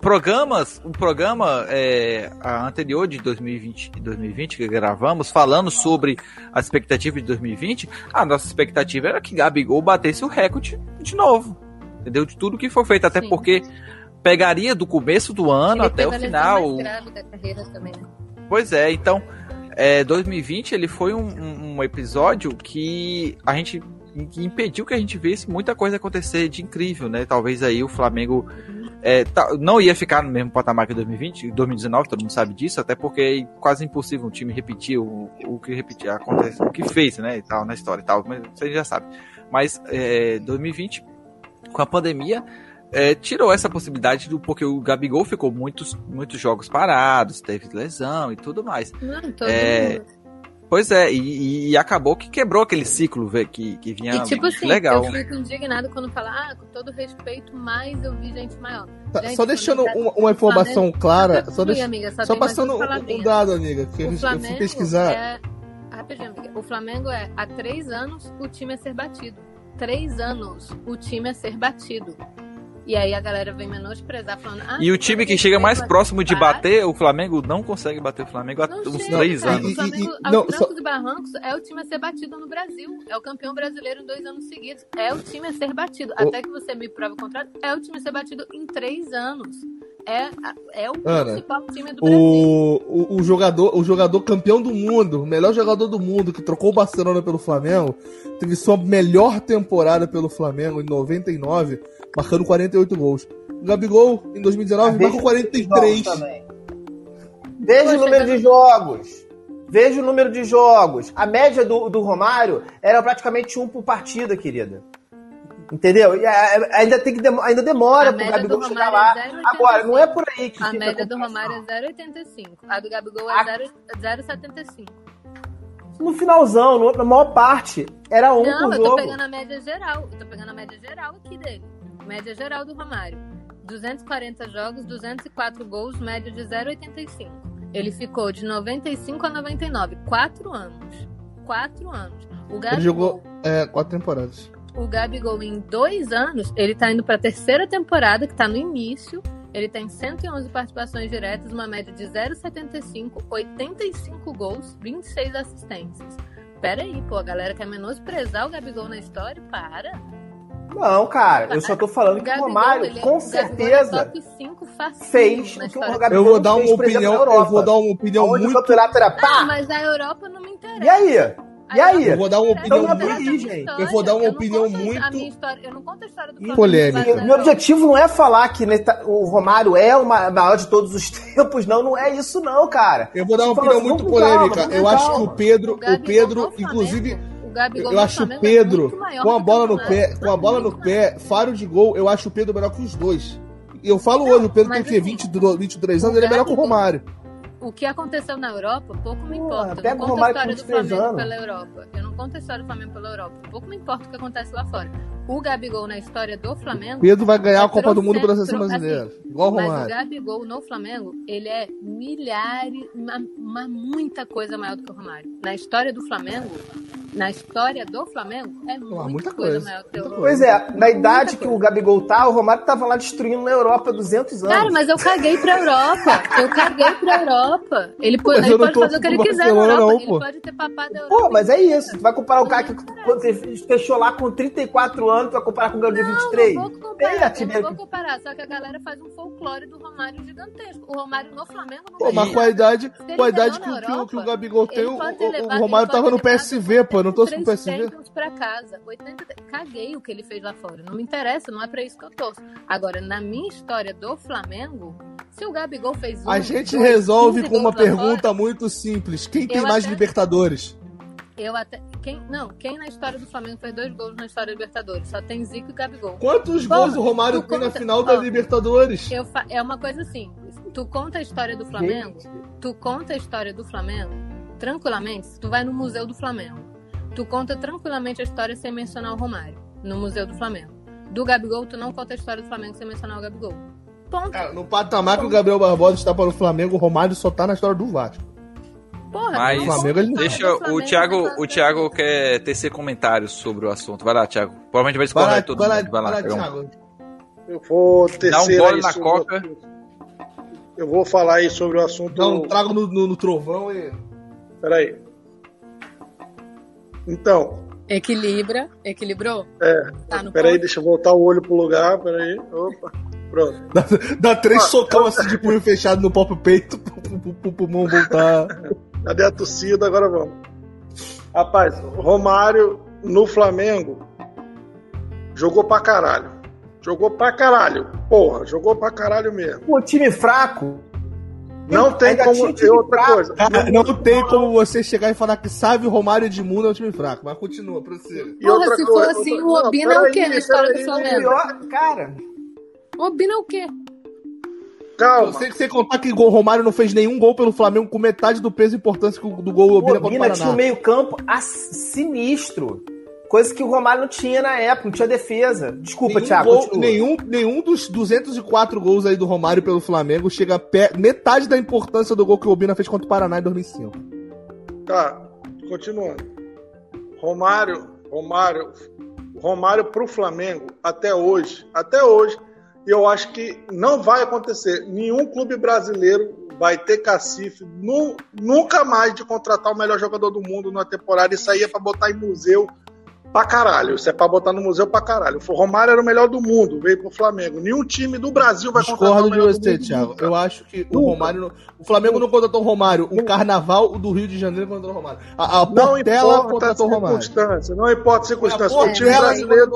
[SPEAKER 2] programas, o programa é, anterior de 2020, 2020 que gravamos, falando sobre a expectativa de 2020, a nossa expectativa era que Gabigol batesse o recorde de novo. Entendeu? De tudo que foi feito, até Sim. porque pegaria do começo do ano ele até o final. Também, né? Pois é, então é, 2020 ele foi um, um, episódio que a gente que impediu que a gente visse muita coisa acontecer de incrível, né? Talvez aí o Flamengo é, tá, não ia ficar no mesmo patamar que 2020, 2019, todo mundo sabe disso, até porque é quase impossível um time repetir o, o que repetir, acontece, o que fez, né, e tal, na história e tal, mas você já sabe. Mas é, 2020, com a pandemia, é, tirou essa possibilidade do porque o Gabigol ficou muitos, muitos jogos parados, teve lesão e tudo mais. Não, é, Pois é, e, e, acabou que quebrou aquele ciclo que, que vinha e, tipo assim, legal.
[SPEAKER 6] Eu fico indignado quando fala, ah, com todo respeito, mas eu vi gente maior.
[SPEAKER 5] Tá, gente, só deixando uma, uma, informação Flamengo, clara, só, deixa, amiga, só, só passando um, um, dado, amiga, que o eu fui pesquisar.
[SPEAKER 6] É, rapidinho, amiga. O Flamengo é, há três anos, o time a ser batido. Três anos, o time a ser batido. E aí a galera vem menosprezar, falando. Ah,
[SPEAKER 2] e o time que chega mais próximo de bater, o Flamengo não consegue bater o Flamengo há não uns chega. três anos.
[SPEAKER 6] O Flamengo, aos não, só... e barrancos, é o time a ser batido no Brasil. É o campeão brasileiro em dois anos seguidos. É o time a ser batido. O... Até que você me prova o contrário, é o time a ser batido em três anos. É, é o Ana, principal time do Brasil.
[SPEAKER 5] O, o, jogador, o jogador campeão do mundo, o melhor jogador do mundo, que trocou o Barcelona pelo Flamengo, teve sua melhor temporada pelo Flamengo em 99 marcando 48 gols. O Gabigol, em 2019, ah, marcou 43.
[SPEAKER 3] Veja o número de jogos. Veja o número de jogos. A média do, do Romário era praticamente um por partida, querida. Entendeu? E ainda, tem que ainda demora pro Gabigol chegar lá. É Agora, não é por aí que
[SPEAKER 6] A média do Romário é 0,85. A do Gabigol é 0,75.
[SPEAKER 3] No finalzão, na maior parte, era um
[SPEAKER 6] não,
[SPEAKER 3] por jogo.
[SPEAKER 6] Não, eu tô pegando a média geral. Eu tô pegando a média geral aqui dele. Média geral do Romário. 240 jogos, 204 gols, média de 0,85. Ele ficou de 95 a 99, 4 anos. 4 anos.
[SPEAKER 5] O Gabigol, ele jogou é, 4 temporadas.
[SPEAKER 6] O Gabigol, em 2 anos, ele tá indo pra terceira temporada, que tá no início. Ele tem 111 participações diretas, uma média de 0,75, 85 gols, 26 assistências. Pera aí, pô, a galera quer menosprezar o Gabigol na história? Para!
[SPEAKER 3] Não, cara, eu só tô falando que o Romário, ele, com certeza, fez o que o Gabigol
[SPEAKER 5] Eu vou dar uma opinião, eu vou dar uma opinião
[SPEAKER 3] Onde
[SPEAKER 5] muito...
[SPEAKER 3] o era pá.
[SPEAKER 6] Ah, mas a Europa não me interessa.
[SPEAKER 3] E aí? E aí?
[SPEAKER 5] Eu vou dar uma opinião então, muito. Aí, eu vou dar uma eu opinião muito.
[SPEAKER 6] História, eu não conto a história do
[SPEAKER 5] Polêmica.
[SPEAKER 3] Meu objetivo não é falar que o Romário é o maior de todos os tempos, não. Não é isso, não, cara.
[SPEAKER 5] Eu vou dar uma opinião assim, muito polêmica. Calma, eu calma. acho que o Pedro, o, o Pedro, inclusive. Gabigol eu acho o é Pedro com a bola no pé, com a bola no pé, faro de gol, eu acho o Pedro melhor que os dois. Eu falo não, hoje, o Pedro tem quê? 22, 23 anos, ele é melhor que o Romário.
[SPEAKER 6] O que aconteceu na Europa, pouco me importa. Pô, eu não conto a história do Flamengo anos. pela Europa. Eu não conto a história do Flamengo pela Europa. Pouco me importa o que acontece lá fora. O Gabigol na história do Flamengo.
[SPEAKER 5] Pedro vai ganhar a Copa do Mundo pela seleção brasileira. Assim, igual o Romário.
[SPEAKER 6] Mas o Gabigol no Flamengo, ele é milhares, uma, uma, muita coisa maior do que o Romário. Na história do Flamengo, na história do Flamengo, é muita, muita coisa, coisa maior que o
[SPEAKER 3] Pois é, na idade que o Gabigol tá, o Romário tava lá destruindo na Europa 200 anos.
[SPEAKER 6] Cara, mas eu caguei pra Europa. Eu caguei pra Europa. Ele, pode, ele pode fazer o que ele quiser na Europa. Não, ele pode ter papado a Europa.
[SPEAKER 3] Pô, mas é isso. Tu vai comparar o cara que fechou lá com 34 anos, tu vai comparar com o Gabriel 23?
[SPEAKER 6] Não, vou comparar. Eu não vou comparar. Só que a galera faz um folclore do Romário gigantesco. O Romário no Flamengo não
[SPEAKER 5] Pô, mas com a idade, com a idade que, o Gabigol tem, o, o, Romário tava no PSV, pô. Eu não tô com o PSV.
[SPEAKER 6] pra casa. 80... Caguei o que ele fez lá fora. Não me interessa, não é pra isso que eu torço. Agora, na minha história do Flamengo, se o Gabigol fez um,
[SPEAKER 5] A gente dois, resolve com uma pergunta fora, muito simples. Quem tem mais até... Libertadores?
[SPEAKER 6] Eu até. Quem, não, quem na história do Flamengo fez dois gols na história da Libertadores? Só tem Zico e Gabigol.
[SPEAKER 5] Quantos Bom, gols o Romário tem conta, na final da Libertadores?
[SPEAKER 6] Fa... É uma coisa simples. Tu conta a história do Flamengo, tu conta a história do Flamengo tranquilamente, tu vai no Museu do Flamengo. Tu conta tranquilamente a história sem mencionar o Romário, no Museu do Flamengo. Do Gabigol, tu não conta a história do Flamengo sem mencionar o Gabigol. Ponto.
[SPEAKER 5] Cara, no patamar que o Gabriel Barbosa está para o Flamengo, o Romário só tá na história do Vasco.
[SPEAKER 6] Porra,
[SPEAKER 2] Mas
[SPEAKER 5] O Flamengo, ele não-
[SPEAKER 2] deixa o Thiago, o Thiago quer tecer comentários sobre o assunto. Vai lá, Thiago. Provavelmente vai
[SPEAKER 5] Vai lá,
[SPEAKER 2] discordar todo
[SPEAKER 5] vai lá,
[SPEAKER 2] mundo. Vai lá,
[SPEAKER 5] vai lá. Thiago.
[SPEAKER 4] Eu vou tecer
[SPEAKER 2] Dá um gole na coca.
[SPEAKER 4] Eu vou falar aí sobre o assunto.
[SPEAKER 5] Dá um trago no, no- no trovão e.
[SPEAKER 4] Peraí. Então,
[SPEAKER 6] Equilibra. Equilibrou?
[SPEAKER 4] é.
[SPEAKER 6] Tá no
[SPEAKER 4] Peraí,
[SPEAKER 6] ponto?
[SPEAKER 4] deixa eu voltar o olho pro lugar. Peraí. Opa. Pronto.
[SPEAKER 5] Dá, dá três
[SPEAKER 4] Ah,
[SPEAKER 5] socão assim de punho fechado no próprio peito pro, pro pulmão voltar.
[SPEAKER 4] Cadê a torcida? Agora vamos. Rapaz, Romário no Flamengo jogou pra caralho. Jogou pra caralho. Porra, jogou pra caralho mesmo.
[SPEAKER 3] Pô, time fraco.
[SPEAKER 4] Não tem
[SPEAKER 3] Ainda
[SPEAKER 4] como. E
[SPEAKER 3] time
[SPEAKER 4] outra
[SPEAKER 3] fraco.
[SPEAKER 4] coisa.
[SPEAKER 5] Cara, não tem como você chegar e falar que sabe o Romário Edmundo é um time fraco, mas continua, prossiga.
[SPEAKER 4] E
[SPEAKER 6] Porra,
[SPEAKER 4] outra
[SPEAKER 6] se
[SPEAKER 4] coisa-
[SPEAKER 6] for assim, o
[SPEAKER 4] Não,
[SPEAKER 6] Obina é o quê na história do Flamengo?
[SPEAKER 3] Cara.
[SPEAKER 6] O Obina é o quê?
[SPEAKER 4] Calma.
[SPEAKER 5] Sem, sem contar que o Romário não fez nenhum gol pelo Flamengo com metade do peso e importância que o- do gol
[SPEAKER 3] O
[SPEAKER 5] Obina contra o
[SPEAKER 3] Obina tinha um
[SPEAKER 5] Paraná.
[SPEAKER 3] meio campo sinistro. Coisa que o Romário não tinha na época, não tinha defesa. Desculpa,
[SPEAKER 5] Nenhum,
[SPEAKER 3] Thiago.
[SPEAKER 5] gol- nenhum, nenhum dos 204 gols aí do Romário pelo Flamengo chega a pé, metade da importância do gol que o Obina fez contra o Paraná em 2005.
[SPEAKER 4] Tá, continuando. Romário, Romário, Romário pro Flamengo até hoje, até hoje, eu acho que não vai acontecer. Nenhum clube brasileiro vai ter cacife nu- nunca mais de contratar o melhor jogador do mundo numa temporada. Isso aí é pra botar em museu pra caralho. Isso é pra botar no museu pra caralho. O Romário era o melhor do mundo, veio pro Flamengo. Nenhum time do Brasil vai contratar
[SPEAKER 5] Discordo
[SPEAKER 4] o
[SPEAKER 5] de você,
[SPEAKER 4] mundo.
[SPEAKER 5] Thiago. Eu acho que o. Romário. não- O Flamengo não contratou o Romário. O Carnaval do Rio de Janeiro contratou o Romário. A, a
[SPEAKER 4] Não
[SPEAKER 5] Portela
[SPEAKER 4] importa a
[SPEAKER 5] contratou o Romário.
[SPEAKER 4] circunstância, não importa a circunstância.
[SPEAKER 5] É,
[SPEAKER 4] O time brasileiro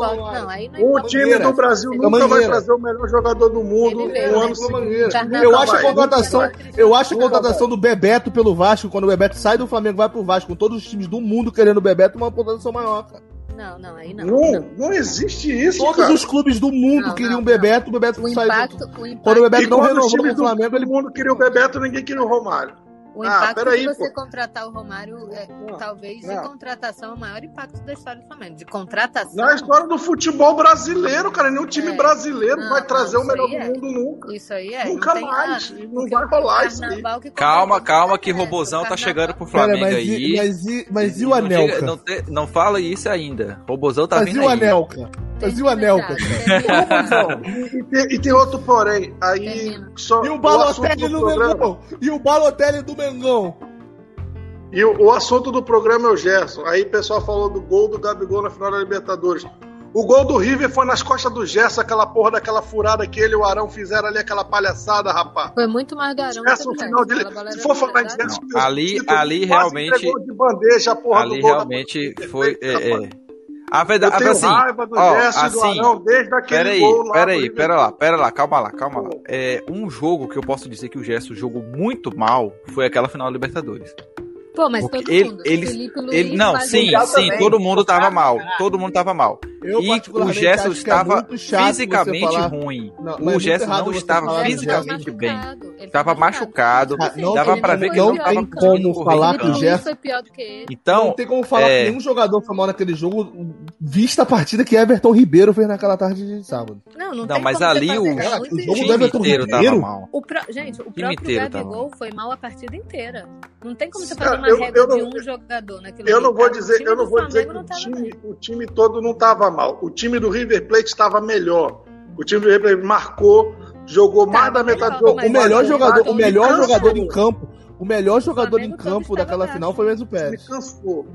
[SPEAKER 4] O time do Brasil
[SPEAKER 6] Ele
[SPEAKER 4] nunca vai trazer o melhor jogador do mundo no ano seguinte.
[SPEAKER 5] Eu acho a contratação, eu acho a contratação do Bebeto pelo Vasco, quando o Bebeto sai do Flamengo e vai pro Vasco, com todos os times do mundo querendo o Bebeto, uma contratação maior, cara.
[SPEAKER 6] Não, não, aí não.
[SPEAKER 4] Não,
[SPEAKER 6] não.
[SPEAKER 4] não existe isso,
[SPEAKER 5] Todos
[SPEAKER 4] cara.
[SPEAKER 5] os clubes do mundo
[SPEAKER 6] Não,
[SPEAKER 5] queriam
[SPEAKER 6] não,
[SPEAKER 5] o Bebeto, o Bebeto
[SPEAKER 6] O
[SPEAKER 5] saiu.
[SPEAKER 6] impacto,
[SPEAKER 5] Quando o Bebeto
[SPEAKER 4] E
[SPEAKER 5] não renovou
[SPEAKER 4] times
[SPEAKER 5] com o
[SPEAKER 4] do
[SPEAKER 5] Flamengo, ele
[SPEAKER 4] mundo queria o Bebeto, ninguém queria o Romário.
[SPEAKER 6] O
[SPEAKER 4] Ah,
[SPEAKER 6] impacto
[SPEAKER 4] peraí,
[SPEAKER 6] de você
[SPEAKER 4] pô.
[SPEAKER 6] contratar o Romário é
[SPEAKER 4] Não,
[SPEAKER 6] talvez de
[SPEAKER 4] não.
[SPEAKER 6] contratação é o maior impacto da história do Flamengo. De contratação.
[SPEAKER 4] Na história do futebol brasileiro, cara, nenhum time
[SPEAKER 6] É.
[SPEAKER 4] brasileiro
[SPEAKER 6] Não,
[SPEAKER 4] vai
[SPEAKER 6] não,
[SPEAKER 4] trazer o melhor do
[SPEAKER 6] é.
[SPEAKER 4] mundo nunca.
[SPEAKER 6] Isso aí é.
[SPEAKER 4] Nunca
[SPEAKER 6] não
[SPEAKER 4] mais,
[SPEAKER 6] ah,
[SPEAKER 4] não
[SPEAKER 6] porque
[SPEAKER 4] vai rolar isso aí.
[SPEAKER 2] Calma, calma, que
[SPEAKER 6] Bebeto,
[SPEAKER 2] Robozão tá chegando pro Flamengo
[SPEAKER 5] mas,
[SPEAKER 2] aí.
[SPEAKER 5] e, mas, e, mas e o
[SPEAKER 2] Não diga-
[SPEAKER 5] Anelca?
[SPEAKER 2] não, te- não fala isso ainda. Robozão tá
[SPEAKER 5] Mas
[SPEAKER 2] vindo
[SPEAKER 5] e o
[SPEAKER 2] aí.
[SPEAKER 5] Anelca? Mas e o
[SPEAKER 6] termina.
[SPEAKER 4] E, e tem, e tem outro porém. Aí só
[SPEAKER 5] E o Balotelli
[SPEAKER 4] do
[SPEAKER 5] do
[SPEAKER 4] programa-
[SPEAKER 5] Mengão? E o Balotelli do Mengão?
[SPEAKER 4] E o, o assunto do programa é o Gerson. Aí o pessoal falou do gol do Gabigol na final da Libertadores. O gol do River foi nas costas do Gerson, aquela porra daquela furada que ele e o Arão fizeram ali, aquela palhaçada, rapaz.
[SPEAKER 6] Foi muito mais do Arão
[SPEAKER 4] Gerson,
[SPEAKER 6] que
[SPEAKER 4] o
[SPEAKER 6] do
[SPEAKER 4] final dele. Se for falar em
[SPEAKER 6] verdade.
[SPEAKER 4] Gerson,
[SPEAKER 2] Não, ali- ali realmente-
[SPEAKER 4] de bandeja porra
[SPEAKER 2] Ali
[SPEAKER 4] do gol da-
[SPEAKER 2] realmente foi. É, é. A verdade,
[SPEAKER 4] Eu tenho
[SPEAKER 2] assim,
[SPEAKER 4] raiva do
[SPEAKER 2] ó,
[SPEAKER 4] e do
[SPEAKER 2] assim,
[SPEAKER 4] Arão desde aquele
[SPEAKER 2] Pera aí,
[SPEAKER 4] gol lá.
[SPEAKER 2] pera
[SPEAKER 4] do
[SPEAKER 2] aí,
[SPEAKER 4] River
[SPEAKER 2] pera lá, pera lá, calma lá, calma lá. É, um jogo que eu posso dizer que o Gerson jogou muito mal foi aquela final da Libertadores.
[SPEAKER 6] Pô, mas
[SPEAKER 2] Porque
[SPEAKER 6] todo
[SPEAKER 2] ele-
[SPEAKER 6] mundo.
[SPEAKER 2] ele-
[SPEAKER 6] Felipe Luiz
[SPEAKER 2] Ele, não, sim, sim,
[SPEAKER 3] também.
[SPEAKER 2] todo mundo tava mal, todo mundo tava mal.
[SPEAKER 5] Eu,
[SPEAKER 2] E o Gerson
[SPEAKER 5] é
[SPEAKER 2] estava
[SPEAKER 5] chato
[SPEAKER 2] fisicamente
[SPEAKER 5] falar-
[SPEAKER 2] ruim.
[SPEAKER 5] Não, é
[SPEAKER 2] o Gerson não estava fisicamente bem.
[SPEAKER 6] Ele
[SPEAKER 2] Tava machucado,
[SPEAKER 5] não
[SPEAKER 2] dava
[SPEAKER 5] como-
[SPEAKER 2] ver que
[SPEAKER 5] não
[SPEAKER 2] não tava
[SPEAKER 5] tem como falar que o. Gerson-
[SPEAKER 6] foi pior do que ele.
[SPEAKER 2] Então,
[SPEAKER 5] não tem como falar
[SPEAKER 2] é-
[SPEAKER 5] que nenhum jogador foi mal naquele jogo, vista a partida que Everton Ribeiro fez naquela tarde de sábado.
[SPEAKER 6] Não, não,
[SPEAKER 2] Não,
[SPEAKER 6] tem
[SPEAKER 2] mas ali o.
[SPEAKER 5] Cara, o jogo
[SPEAKER 2] time
[SPEAKER 5] do Everton
[SPEAKER 2] inteiro tava
[SPEAKER 5] Ribeiro?
[SPEAKER 2] mal.
[SPEAKER 6] O pro- Gente, o próprio
[SPEAKER 2] tava
[SPEAKER 6] Gabigol foi mal a partida inteira. Não tem como você fazer uma
[SPEAKER 4] eu-
[SPEAKER 6] regra de um jogador naquilo
[SPEAKER 4] Eu não vou dizer, eu não vou dizer que o
[SPEAKER 6] tava
[SPEAKER 4] time,
[SPEAKER 6] bem.
[SPEAKER 4] o time todo não estava mal. O time do River Plate estava melhor. O time do River Plate marcou, jogou mais
[SPEAKER 6] Tava
[SPEAKER 4] da metade do jogo.
[SPEAKER 5] O melhor
[SPEAKER 6] o
[SPEAKER 5] jogador, o melhor jogador em campo, o melhor jogador em campo daquela final foi o Enzo
[SPEAKER 4] O
[SPEAKER 5] Pérez.
[SPEAKER 4] cansou.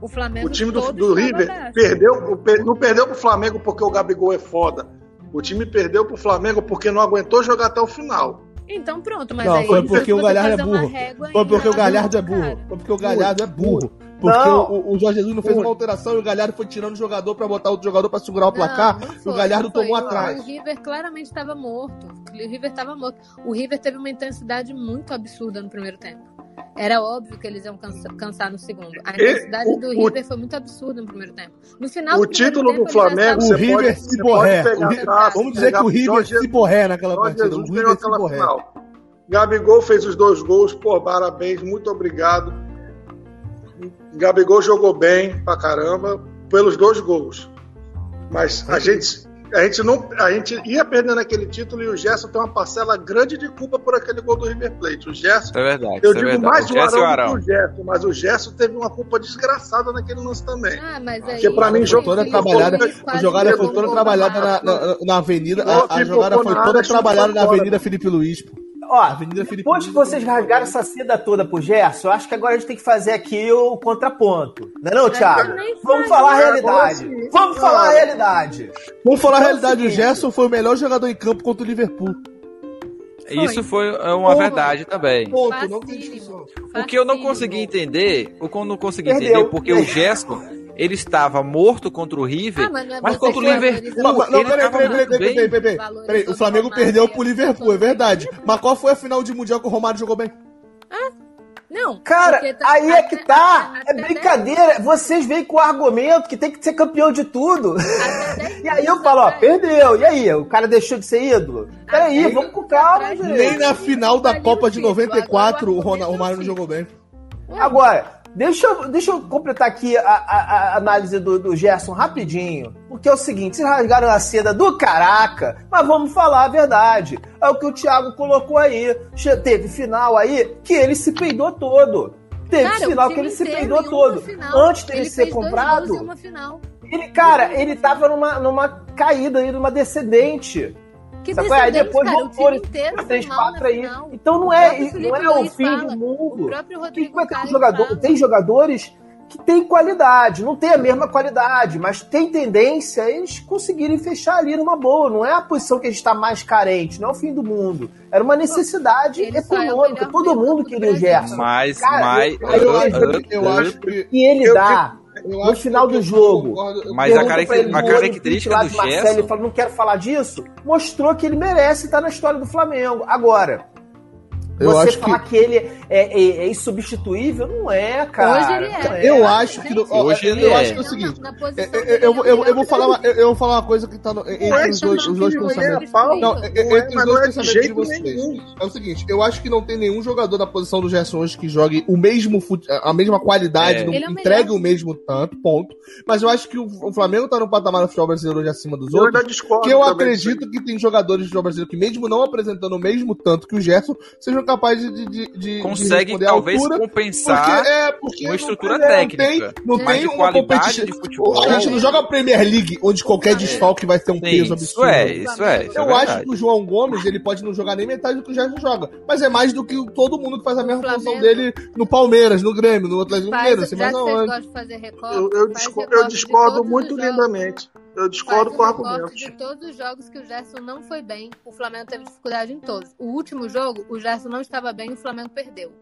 [SPEAKER 6] O Flamengo
[SPEAKER 4] O time do, do River perdeu, o per- não perdeu pro Flamengo porque o Gabigol é foda. O time perdeu pro Flamengo porque não aguentou jogar até o final.
[SPEAKER 6] Então pronto, mas
[SPEAKER 5] Não,
[SPEAKER 6] aí
[SPEAKER 5] foi porque o
[SPEAKER 6] você
[SPEAKER 5] Galhardo é burro.
[SPEAKER 6] régua
[SPEAKER 5] Foi porque o Galhardo é burro. Foi porque o Galhardo é burro. Porque
[SPEAKER 3] Não.
[SPEAKER 5] o, o Jorge Jesus não fez uma alteração e o Galhardo foi tirando o jogador pra botar outro jogador pra segurar o placar.
[SPEAKER 6] Não, não
[SPEAKER 5] e
[SPEAKER 6] foi,
[SPEAKER 5] o Galhardo tomou
[SPEAKER 6] O-
[SPEAKER 5] atrás.
[SPEAKER 6] O River claramente estava morto. O River estava morto. O River teve uma intensidade muito absurda no primeiro tempo. Era óbvio que eles iam cansa- cansar no segundo. A
[SPEAKER 4] E-
[SPEAKER 6] intensidade
[SPEAKER 4] o-
[SPEAKER 6] do
[SPEAKER 4] o-
[SPEAKER 6] River foi muito absurda no primeiro tempo. No final
[SPEAKER 4] O
[SPEAKER 6] do
[SPEAKER 4] título
[SPEAKER 6] tempo,
[SPEAKER 4] do Flamengo,
[SPEAKER 5] O River
[SPEAKER 4] pode-
[SPEAKER 5] se borré. Vamos dizer que o River
[SPEAKER 4] Jorge-
[SPEAKER 5] se borré naquela
[SPEAKER 4] Jorge
[SPEAKER 5] partida. O River se borré.
[SPEAKER 4] final. Gabigol fez os dois gols, pô, parabéns, muito obrigado. Gabigol jogou bem pra caramba pelos dois gols. Mas a gente, a gente não, a gente ia perdendo aquele título e o Gerson tem uma parcela grande de culpa por aquele gol do River Plate. O Gerson,
[SPEAKER 2] é verdade,
[SPEAKER 4] eu
[SPEAKER 2] é
[SPEAKER 4] digo
[SPEAKER 2] verdade.
[SPEAKER 4] mais
[SPEAKER 2] o,
[SPEAKER 4] o Arão,
[SPEAKER 2] Arão.
[SPEAKER 4] que o Gerson, mas o Gerson teve uma culpa desgraçada naquele lance também.
[SPEAKER 6] Ah, mas aí,
[SPEAKER 4] Porque para mim jogo
[SPEAKER 5] toda trabalhada, a jogada foi toda trabalhada na,
[SPEAKER 6] na,
[SPEAKER 5] na avenida, a, a,
[SPEAKER 4] tipo,
[SPEAKER 5] jogada foi toda trabalhada na avenida Felipe Luiz. Pô.
[SPEAKER 3] Ó,
[SPEAKER 5] Avenida
[SPEAKER 3] depois que vocês rasgaram essa seda toda pro Gerson, eu acho que agora a gente tem que fazer aqui o contraponto. Não é não, Thiago? Vamos falar a realidade. Vamos falar a realidade.
[SPEAKER 5] Vamos falar a realidade. O Gerson foi o melhor jogador em campo contra o Liverpool.
[SPEAKER 2] Isso foi é uma verdade também.
[SPEAKER 5] Ponto, não tem discussão.
[SPEAKER 2] O que eu não consegui entender, o que eu não consegui
[SPEAKER 3] Perdeu.
[SPEAKER 2] entender, porque o Gerson ele estava morto contra o River,
[SPEAKER 6] ah, mas, é
[SPEAKER 2] mas contra o Liverpool.
[SPEAKER 5] Não,
[SPEAKER 2] não,
[SPEAKER 5] peraí, peraí, peraí, peraí, peraí, peraí, O Flamengo perdeu pro Liverpool, é verdade. Mas qual foi a final de Mundial que o Romário jogou bem?
[SPEAKER 6] Ah, não.
[SPEAKER 3] Cara,
[SPEAKER 6] tá,
[SPEAKER 3] aí é que tá.
[SPEAKER 6] Até,
[SPEAKER 3] é brincadeira. Vocês vêm com o argumento que tem que ser campeão de tudo. e aí eu falo, ó, perdeu. E aí? O cara deixou de ser ídolo? Peraí, vamos com calma, gente.
[SPEAKER 5] Nem na final da Copa de 94 o Romário não jogou bem.
[SPEAKER 3] Agora, Deixa eu, deixa eu completar aqui a, a, a análise do, do, Gerson rapidinho. Porque é o seguinte, vocês rasgaram a seda do caraca, mas vamos falar a verdade. É o que o Thiago colocou aí. Teve final aí que ele se peidou todo. Teve
[SPEAKER 6] cara,
[SPEAKER 3] final que ele se peidou todo. Antes dele
[SPEAKER 6] ele
[SPEAKER 3] ser comprado. Ele, cara, ele tava numa, numa caída aí, numa descendente.
[SPEAKER 6] Que
[SPEAKER 3] Sabe? Aí
[SPEAKER 6] é?
[SPEAKER 3] depois
[SPEAKER 6] cara,
[SPEAKER 3] voltou
[SPEAKER 6] inteiro
[SPEAKER 3] três, quatro aí.
[SPEAKER 6] Final.
[SPEAKER 3] Então não
[SPEAKER 6] é,
[SPEAKER 3] é,
[SPEAKER 6] o
[SPEAKER 3] não é o fim
[SPEAKER 6] fala,
[SPEAKER 3] do mundo.
[SPEAKER 6] O
[SPEAKER 3] jogador. Tem jogadores que têm qualidade, não tem a mesma qualidade, mas tem tendência a eles conseguirem fechar ali numa boa. Não é a posição que a gente está mais carente, não é o fim do mundo. Era uma necessidade
[SPEAKER 6] ele
[SPEAKER 3] econômica. Todo mundo queria o Gerson.
[SPEAKER 2] Mas,
[SPEAKER 3] Cara,
[SPEAKER 2] mas.
[SPEAKER 3] Eu, eu,
[SPEAKER 5] eu, eu acho que.
[SPEAKER 3] E ele dá no final do jogo.
[SPEAKER 5] Concordo,
[SPEAKER 2] mas a,
[SPEAKER 3] cara, ele,
[SPEAKER 2] a característica
[SPEAKER 3] é
[SPEAKER 2] do
[SPEAKER 3] Marcelo,
[SPEAKER 2] Gerson...
[SPEAKER 3] Ele fala, não quero falar disso. Mostrou que ele merece estar na história do Flamengo. Agora,
[SPEAKER 5] eu
[SPEAKER 3] você
[SPEAKER 5] acho
[SPEAKER 3] falar que... que, ele é, é, é, insubstituível, não é, cara.
[SPEAKER 6] Hoje ele é.
[SPEAKER 5] Eu é, acho que.
[SPEAKER 2] Hoje
[SPEAKER 5] eu
[SPEAKER 2] ele
[SPEAKER 5] eu acho é. que é o seguinte.
[SPEAKER 6] Não,
[SPEAKER 5] é,
[SPEAKER 6] é,
[SPEAKER 5] eu, eu, eu, vou falar uma, eu vou falar uma coisa que tá no, entre os dois, os dois pensamentos. Não, entre os dois pensamentos de vocês. É o seguinte, eu acho que não tem nenhum jogador na posição do Gerson hoje que jogue o mesmo a mesma qualidade, não entregue o mesmo tanto, ponto. Mas eu acho que o Flamengo tá no patamar do futebol brasileiro hoje acima dos outros. Que eu acredito que tem jogadores do futebol brasileiro que, mesmo não apresentando o mesmo tanto que o Gerson, sejam capaz de. de, de
[SPEAKER 2] Consegue
[SPEAKER 5] de
[SPEAKER 2] talvez
[SPEAKER 5] altura,
[SPEAKER 2] compensar
[SPEAKER 5] porque, é, porque
[SPEAKER 2] uma estrutura
[SPEAKER 5] não,
[SPEAKER 2] técnica.
[SPEAKER 5] Não tem, não tem uma competição.
[SPEAKER 2] De futebol.
[SPEAKER 5] A gente não joga Premier League, onde qualquer desfalque vai ter um
[SPEAKER 2] Sim,
[SPEAKER 5] peso absurdo.
[SPEAKER 2] É, isso é, isso é.
[SPEAKER 5] Isso eu é
[SPEAKER 2] acho
[SPEAKER 5] que o João Gomes, ele pode não jogar nem metade do que o Gerson joga. Mas é mais do que todo mundo que faz a mesma função dele no Palmeiras, no Grêmio, no Atlético Mineiro. Assim, mas não,
[SPEAKER 6] de fazer recorte,
[SPEAKER 4] eu, eu, eu discordo muito lindamente. Eu discordo com
[SPEAKER 6] o
[SPEAKER 4] argumento.
[SPEAKER 6] de todos os jogos que o Gerson não foi bem, o Flamengo teve dificuldade em todos. O último jogo, o Gerson não não estava bem o Flamengo perdeu.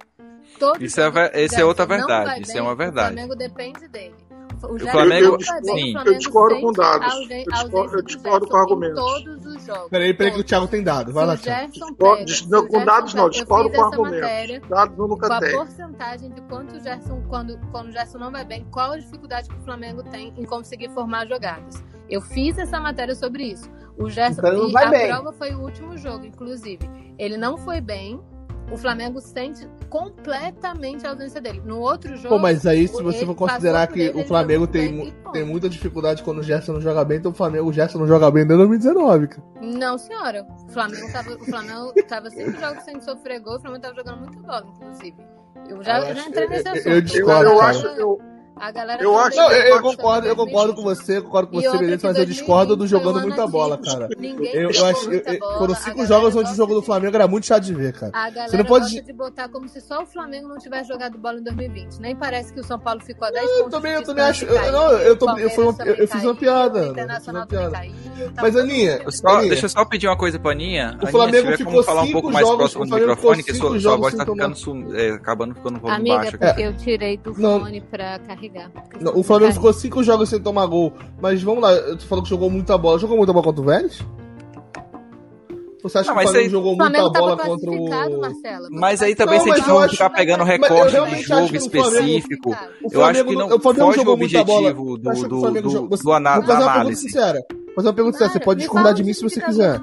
[SPEAKER 6] Todo
[SPEAKER 2] isso é, esse é outra verdade. Isso
[SPEAKER 6] bem,
[SPEAKER 2] é uma verdade.
[SPEAKER 6] O Flamengo depende dele. O, o
[SPEAKER 2] Flamengo, sim.
[SPEAKER 4] eu discordo com dados. Eu discordo, eu discordo com argumentos.
[SPEAKER 6] Todos os jogos.
[SPEAKER 5] Peraí, peraí que o Thiago tem dados, Vai lá, Thiago.
[SPEAKER 4] Discordo, com dados não, discordo com argumentos. Dados eu nunca tenho.
[SPEAKER 6] a porcentagem de quanto o Gerson, quando, quando o Gerson não vai bem, qual a dificuldade que o Flamengo tem em conseguir formar jogadas. Eu fiz essa matéria sobre isso. O Gerson,
[SPEAKER 3] então,
[SPEAKER 6] a
[SPEAKER 3] bem.
[SPEAKER 6] prova foi o último jogo, inclusive. Ele não foi bem, o Flamengo sente completamente a ausência dele. No outro jogo.
[SPEAKER 5] Pô, mas aí, se você for considerar que o Flamengo tem, tem muita dificuldade quando o Gerson não joga bem, então o Flamengo, o Gerson não joga bem desde 2019, cara.
[SPEAKER 6] Não, senhora. O Flamengo tava, o Flamengo tava sempre jogando sem sofrer gol, o Flamengo tava jogando muito bola, inclusive. Eu já,
[SPEAKER 5] eu
[SPEAKER 6] eu já entrei nesse assunto.
[SPEAKER 5] Eu,
[SPEAKER 4] eu, eu,
[SPEAKER 5] eu
[SPEAKER 4] acho. Eu...
[SPEAKER 6] A galera
[SPEAKER 4] eu acho,
[SPEAKER 5] eu, eu concordo, eu concordo com você, concordo com você,
[SPEAKER 6] beleza,
[SPEAKER 5] mas eu discordo do
[SPEAKER 6] então,
[SPEAKER 5] jogando muita bola, cara. Eu, eu acho, eu,
[SPEAKER 6] bola,
[SPEAKER 5] foram cinco jogos onde o jogo do Flamengo era muito chato de ver, cara.
[SPEAKER 6] A galera
[SPEAKER 5] você não pode
[SPEAKER 6] de botar como se só o Flamengo não tivesse jogado bola em 2020. Nem parece que o São Paulo ficou a 10
[SPEAKER 5] eu
[SPEAKER 6] pontos.
[SPEAKER 5] Também, eu também acho, eu, não, eu, tô, eu, uma, eu, eu fiz uma piada.
[SPEAKER 6] Internacional também caiu. Tá
[SPEAKER 5] mas Aninha,
[SPEAKER 2] só, deixa eu só pedir uma coisa pra Aninha.
[SPEAKER 5] O Flamengo ficou
[SPEAKER 2] falar um pouco mais próximo do microfone, que sua voz tá ficando é, acabando ficando um volume baixo.
[SPEAKER 6] Amiga, porque eu tirei do fone pra carregar
[SPEAKER 5] não, o Flamengo ficou cinco jogos sem tomar gol. Mas vamos lá, tu falou que jogou muita bola. Jogou muita bola contra o Vélez? Você acha
[SPEAKER 2] não,
[SPEAKER 5] que o Flamengo
[SPEAKER 2] aí...
[SPEAKER 5] jogou
[SPEAKER 6] muita Flamengo
[SPEAKER 5] bola contra o.
[SPEAKER 6] Marcelo,
[SPEAKER 2] mas aí também,
[SPEAKER 5] não,
[SPEAKER 2] se a gente for ficar pegando recorde de jogo específico, eu acho que não
[SPEAKER 5] o Flamengo
[SPEAKER 2] foge o
[SPEAKER 5] objetivo bola.
[SPEAKER 2] do,
[SPEAKER 5] do, do, do,
[SPEAKER 2] do,
[SPEAKER 5] do,
[SPEAKER 2] do,
[SPEAKER 5] do,
[SPEAKER 2] do análise.
[SPEAKER 5] Vou fazer uma pergunta sincera. Mas é uma pergunta Mara, você pode discordar de mim se você
[SPEAKER 6] tá
[SPEAKER 5] quiser.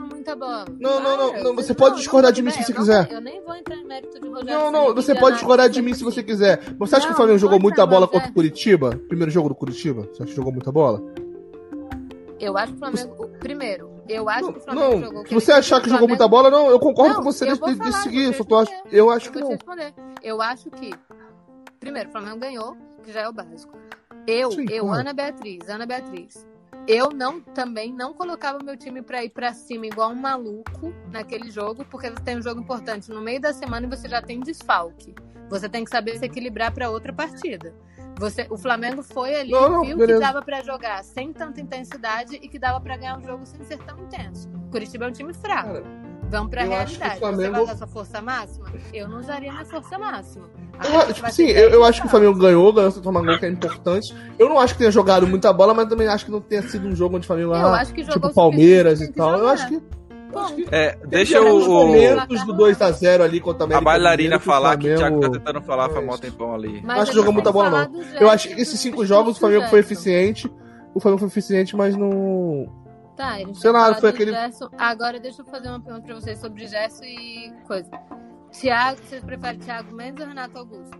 [SPEAKER 5] Não, não, não, não, Você pode discordar
[SPEAKER 6] não,
[SPEAKER 5] de mim se você quiser.
[SPEAKER 6] Eu nem vou entrar em mérito de Rogério.
[SPEAKER 5] Não, não. Você pode é discordar de mim se você assim. quiser. Você acha que o Flamengo jogou muita bola contra o Curitiba? Primeiro jogo do Curitiba? Você acha que jogou muita bola?
[SPEAKER 6] Eu acho que o Flamengo. Primeiro, eu acho que o Flamengo
[SPEAKER 5] não,
[SPEAKER 6] jogou.
[SPEAKER 5] Se você achar que jogou muita bola, não, eu concordo
[SPEAKER 6] não,
[SPEAKER 5] com você de, de seguir.
[SPEAKER 6] Só
[SPEAKER 5] tô,
[SPEAKER 6] acho,
[SPEAKER 5] eu acho eu que não.
[SPEAKER 6] Eu acho que. Primeiro, o Flamengo ganhou, que já é o básico. Eu,
[SPEAKER 5] Sim,
[SPEAKER 6] eu,
[SPEAKER 5] claro.
[SPEAKER 6] Ana Beatriz, Ana Beatriz, eu não também não colocava meu time pra ir pra cima igual um maluco naquele jogo, porque você tem um jogo importante no meio da semana e você já tem desfalque. Você tem que saber se equilibrar pra outra partida. Você, o Flamengo foi ali,
[SPEAKER 5] Não,
[SPEAKER 6] viu
[SPEAKER 5] beleza.
[SPEAKER 6] que dava pra jogar sem tanta intensidade e que dava pra ganhar um jogo sem ser tão intenso. Curitiba é um time fraco.
[SPEAKER 5] Cara,
[SPEAKER 6] Vamos pra
[SPEAKER 5] eu acho que o
[SPEAKER 6] realidade.
[SPEAKER 5] Flamengo-
[SPEAKER 6] Você vai usar sua força máxima? Eu não usaria minha força máxima.
[SPEAKER 5] Eu, tipo
[SPEAKER 6] ter
[SPEAKER 5] eu, eu acho que o Flamengo ganhou, ganhou seu Flamengo que é importante. Eu não acho que tenha jogado muita bola, mas também acho que não tenha sido um jogo onde o Flamengo
[SPEAKER 6] Eu acho que jogou
[SPEAKER 5] tipo
[SPEAKER 6] o
[SPEAKER 5] Palmeiras e tal. Eu acho que.
[SPEAKER 2] É, deixa o, o-
[SPEAKER 5] momentos do 2x0 ali contra a
[SPEAKER 2] a
[SPEAKER 5] América
[SPEAKER 2] bailarina
[SPEAKER 5] que o
[SPEAKER 2] falar que o Thiago tá tentando falar faz
[SPEAKER 5] É
[SPEAKER 2] mó tempão ali.
[SPEAKER 6] Mas
[SPEAKER 5] acho que
[SPEAKER 6] eu
[SPEAKER 5] jogou muita bola, não. Eu acho que esses cinco jogos o Flamengo foi eficiente. O Flamengo foi eficiente, mas não.
[SPEAKER 6] Tá,
[SPEAKER 5] lá,
[SPEAKER 6] falar
[SPEAKER 5] foi aquele-
[SPEAKER 6] Gerson. Agora deixa eu fazer uma pergunta pra vocês sobre Gerson e coisa. Thiago, vocês preferem Thiago Mendes ou Renato Augusto?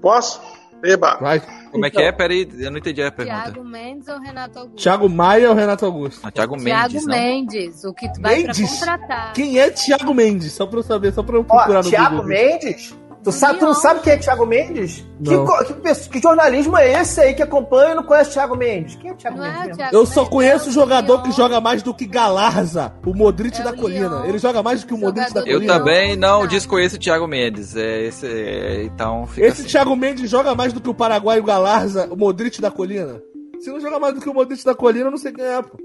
[SPEAKER 4] Posso? Eba.
[SPEAKER 5] Vai.
[SPEAKER 2] Como é que é? Peraí, eu não entendi a pergunta.
[SPEAKER 6] Thiago Mendes ou Renato Augusto?
[SPEAKER 5] Thiago Maia ou Renato Augusto?
[SPEAKER 2] Ah, Thiago
[SPEAKER 6] Thiago
[SPEAKER 2] Mendes, não.
[SPEAKER 6] Mendes, o que tu vai
[SPEAKER 5] Mendes?
[SPEAKER 6] pra contratar.
[SPEAKER 5] Quem é Thiago Mendes? Só pra eu saber, só pra eu
[SPEAKER 3] Ó,
[SPEAKER 5] procurar no
[SPEAKER 3] Thiago
[SPEAKER 5] Google.
[SPEAKER 3] Mendes? Tu, sabe, tu não sabe quem é Thiago Mendes? Que, que, que jornalismo é esse aí que acompanha e não conhece Thiago Mendes? Quem é Thiago
[SPEAKER 6] Não
[SPEAKER 3] Mendes?
[SPEAKER 6] é o
[SPEAKER 3] mesmo?
[SPEAKER 6] Thiago
[SPEAKER 5] Eu só
[SPEAKER 6] Mendes,
[SPEAKER 5] conheço
[SPEAKER 6] é
[SPEAKER 5] o jogador que
[SPEAKER 6] Lyon.
[SPEAKER 5] joga mais do que Galarza, o Modric
[SPEAKER 6] É
[SPEAKER 5] da
[SPEAKER 6] o
[SPEAKER 5] Colina.
[SPEAKER 6] Lyon.
[SPEAKER 5] Ele joga mais do que o Modric da
[SPEAKER 2] Eu
[SPEAKER 5] Colina.
[SPEAKER 6] Lyon.
[SPEAKER 2] também não desconheço o Thiago Mendes. É, esse, é, então fica
[SPEAKER 5] Esse
[SPEAKER 2] assim.
[SPEAKER 5] Thiago Mendes joga mais do que o Paraguai e o Galarza, o Modric da Colina. Se não joga mais do que o Modric da Colina, eu não sei quem é, pô.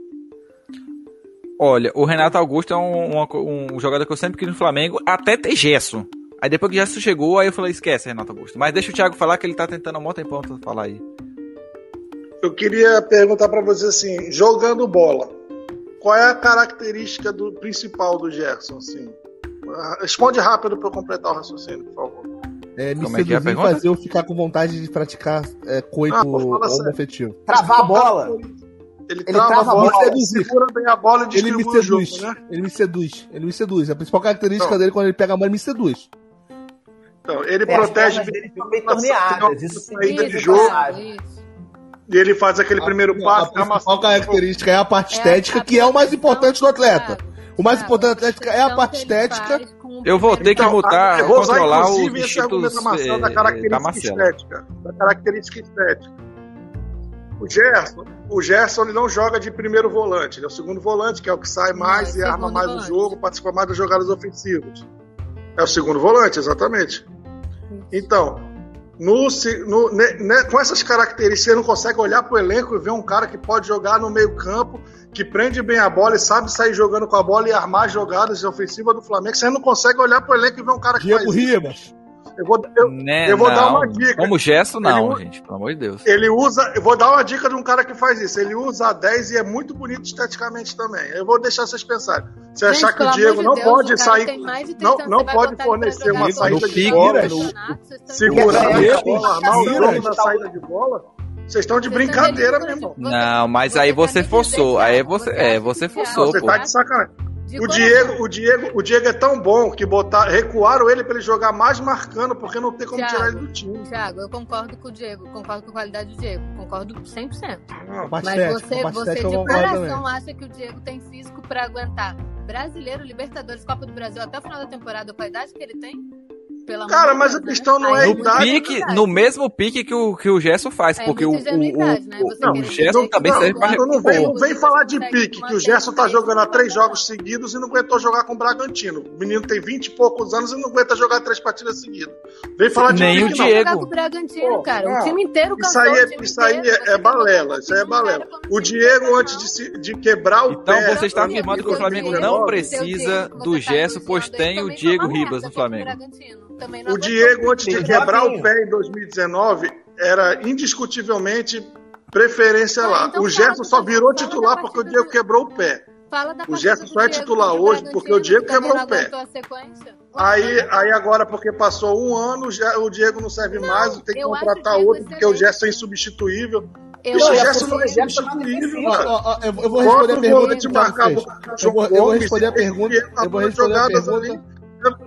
[SPEAKER 2] Olha, o Renato Augusto é um, co- um jogador que eu sempre quis no Flamengo, até ter Gesso. Aí depois que Gesso chegou, aí eu falei, esquece Renato Augusto. Mas deixa o Thiago falar que ele tá tentando há mó tempão pra falar aí.
[SPEAKER 4] Eu queria perguntar pra você assim, jogando bola, qual é a característica do principal do Gerson, assim? Ah, Responde rápido pra eu completar o raciocínio, por favor.
[SPEAKER 5] É, me
[SPEAKER 2] Como é que é a
[SPEAKER 5] seduzir e
[SPEAKER 2] pergunta?
[SPEAKER 5] fazer eu ficar com vontade de praticar é, coito
[SPEAKER 4] Ah,
[SPEAKER 5] homofetivo.
[SPEAKER 3] Travar a bola.
[SPEAKER 4] Ele,
[SPEAKER 3] Ele
[SPEAKER 4] trava
[SPEAKER 3] trava
[SPEAKER 4] a
[SPEAKER 3] a
[SPEAKER 4] bola,
[SPEAKER 3] bola,
[SPEAKER 5] seduzir.
[SPEAKER 4] segura bem a bola e
[SPEAKER 5] Ele me
[SPEAKER 4] o jogo,
[SPEAKER 5] seduz.
[SPEAKER 4] né?
[SPEAKER 5] Ele me seduz. Ele me seduz. A principal característica
[SPEAKER 4] Não.
[SPEAKER 5] dele quando ele pega a bola, ele me seduz.
[SPEAKER 4] Então, ele
[SPEAKER 3] É, as
[SPEAKER 4] protege
[SPEAKER 3] pernas
[SPEAKER 4] bem
[SPEAKER 3] dele bem torneadas. Isso
[SPEAKER 4] saída de jogo.
[SPEAKER 6] isso.
[SPEAKER 4] e ele faz aquele primeiro
[SPEAKER 5] a,
[SPEAKER 4] passo,
[SPEAKER 5] a principal característica é a parte
[SPEAKER 6] É
[SPEAKER 5] estética,
[SPEAKER 6] a
[SPEAKER 5] que é o mais importante do atleta. O mais importante do atleta é a parte estética.
[SPEAKER 6] o
[SPEAKER 2] Eu vou ter que
[SPEAKER 4] Então,
[SPEAKER 2] mutar,
[SPEAKER 4] eu vou usar,
[SPEAKER 2] controlar
[SPEAKER 4] esse argumento
[SPEAKER 2] instintos
[SPEAKER 4] da característica
[SPEAKER 2] da
[SPEAKER 4] estética. Da característica estética. O Gerson, o Gerson ele não joga de primeiro volante, ele é o segundo volante, que é o que sai mais
[SPEAKER 6] é
[SPEAKER 4] e arma mais
[SPEAKER 6] volante.
[SPEAKER 4] o jogo, participa mais das jogadas ofensivas. É o segundo volante, exatamente. Então, no, no- ne- ne- com essas características, você não consegue olhar pro elenco e ver um cara que pode jogar no meio-campo, que prende bem a bola e sabe sair jogando com a bola e armar jogadas ofensivas do Flamengo. Você não consegue olhar pro elenco e ver um cara que
[SPEAKER 5] Diego
[SPEAKER 4] faz isso.
[SPEAKER 5] Ribas.
[SPEAKER 4] Eu vou, eu-
[SPEAKER 2] Né,
[SPEAKER 4] eu vou dar uma dica.
[SPEAKER 2] Como gesto, não,
[SPEAKER 4] Ele-
[SPEAKER 2] gente. Pelo amor de Deus.
[SPEAKER 4] Ele usa. Eu vou dar uma dica de um cara que faz isso. Ele usa a 10 e é muito bonito esteticamente também. Eu vou deixar vocês pensarem. Você
[SPEAKER 6] Gente,
[SPEAKER 4] achar que o Diego não
[SPEAKER 6] Deus,
[SPEAKER 4] pode sair.
[SPEAKER 6] tem mais de 30
[SPEAKER 4] Não, não pode fornecer uma saída
[SPEAKER 5] no
[SPEAKER 4] de bola, segurar a bola, armar o jogo na saída de bola. Vocês estão de brincadeira,
[SPEAKER 6] de
[SPEAKER 4] meu irmão.
[SPEAKER 2] Não, mas aí
[SPEAKER 6] tá
[SPEAKER 2] você forçou, aí você- é,
[SPEAKER 6] acha
[SPEAKER 2] você forçou,
[SPEAKER 4] Você tá de sacanagem. O. Diego, o, Diego, o Diego é tão bom que botar, recuaram ele pra ele jogar mais marcando, porque não tem como
[SPEAKER 6] Thiago.
[SPEAKER 4] tirar ele do time.
[SPEAKER 6] Thiago, eu concordo com o Diego, concordo com a qualidade do Diego, concordo 100%.
[SPEAKER 4] Não.
[SPEAKER 6] Mas
[SPEAKER 5] estética,
[SPEAKER 6] você,
[SPEAKER 5] a parte
[SPEAKER 6] você de coração
[SPEAKER 5] também.
[SPEAKER 6] acha que o Diego tem físico pra aguentar Brasileiro, Libertadores, Copa do Brasil até o final da temporada com a idade que ele tem? Pelo amor
[SPEAKER 4] Cara, mas a questão
[SPEAKER 6] né?
[SPEAKER 4] não é
[SPEAKER 6] Aí
[SPEAKER 4] a
[SPEAKER 2] No
[SPEAKER 4] idade.
[SPEAKER 2] pique,
[SPEAKER 6] ingenuidade.
[SPEAKER 2] no mesmo pique que o, que o Gerson faz,
[SPEAKER 6] É
[SPEAKER 2] porque o, o, o,
[SPEAKER 6] né? Você
[SPEAKER 2] o Gerson
[SPEAKER 6] dizer
[SPEAKER 2] também serve
[SPEAKER 6] não,
[SPEAKER 2] pra,
[SPEAKER 4] Não, não vem, não vem falar de pique, que o Gerson tá
[SPEAKER 6] isso,
[SPEAKER 4] jogando há
[SPEAKER 6] não
[SPEAKER 4] três jogos seguidos e não aguentou jogar com o Bragantino. O menino tem 20 e poucos anos e não aguenta jogar três partidas seguidas. Vem falar de
[SPEAKER 2] Nem o
[SPEAKER 4] pique, não.
[SPEAKER 2] Diego.
[SPEAKER 6] jogar com o Bragantino,
[SPEAKER 4] Pô,
[SPEAKER 6] cara.
[SPEAKER 4] não.
[SPEAKER 6] O time inteiro
[SPEAKER 4] Isso
[SPEAKER 6] cansou,
[SPEAKER 4] aí,
[SPEAKER 6] o
[SPEAKER 4] é, isso aí
[SPEAKER 6] inteiro.
[SPEAKER 4] é,
[SPEAKER 6] Você
[SPEAKER 4] é
[SPEAKER 6] quer botar
[SPEAKER 4] balela, isso aí é balela. O Diego, antes
[SPEAKER 6] não.
[SPEAKER 4] de, se- de quebrar o
[SPEAKER 2] Então
[SPEAKER 4] pé...
[SPEAKER 2] você está afirmando que o Flamengo não precisa do
[SPEAKER 6] tá
[SPEAKER 2] Gerson, pois tem o Diego Ribas no
[SPEAKER 6] o
[SPEAKER 2] Flamengo.
[SPEAKER 6] Também não
[SPEAKER 4] O. Diego, antes de quebrar o pé em 2019, era indiscutivelmente preferência
[SPEAKER 6] Ah,
[SPEAKER 4] lá.
[SPEAKER 6] então
[SPEAKER 4] o Gerson só virou titular porque o Diego
[SPEAKER 6] do-
[SPEAKER 4] quebrou o pé.
[SPEAKER 6] Fala da
[SPEAKER 4] O Gerson só é titular hoje porque o Diego quebrou
[SPEAKER 6] não
[SPEAKER 4] o pé. Aí, aí agora, porque passou um ano, já, o Diego não serve mais, tem que contratar outro, porque o. Gerson é insubstituível.
[SPEAKER 6] Eu
[SPEAKER 4] Bicho, o
[SPEAKER 3] Não,
[SPEAKER 4] Gerson não é substituível,
[SPEAKER 5] ó, eu, vou responder a pergunta Eu vou, responder a pergunta.
[SPEAKER 4] Diego
[SPEAKER 5] Eu vou responder a
[SPEAKER 4] jogadas
[SPEAKER 5] pergunta.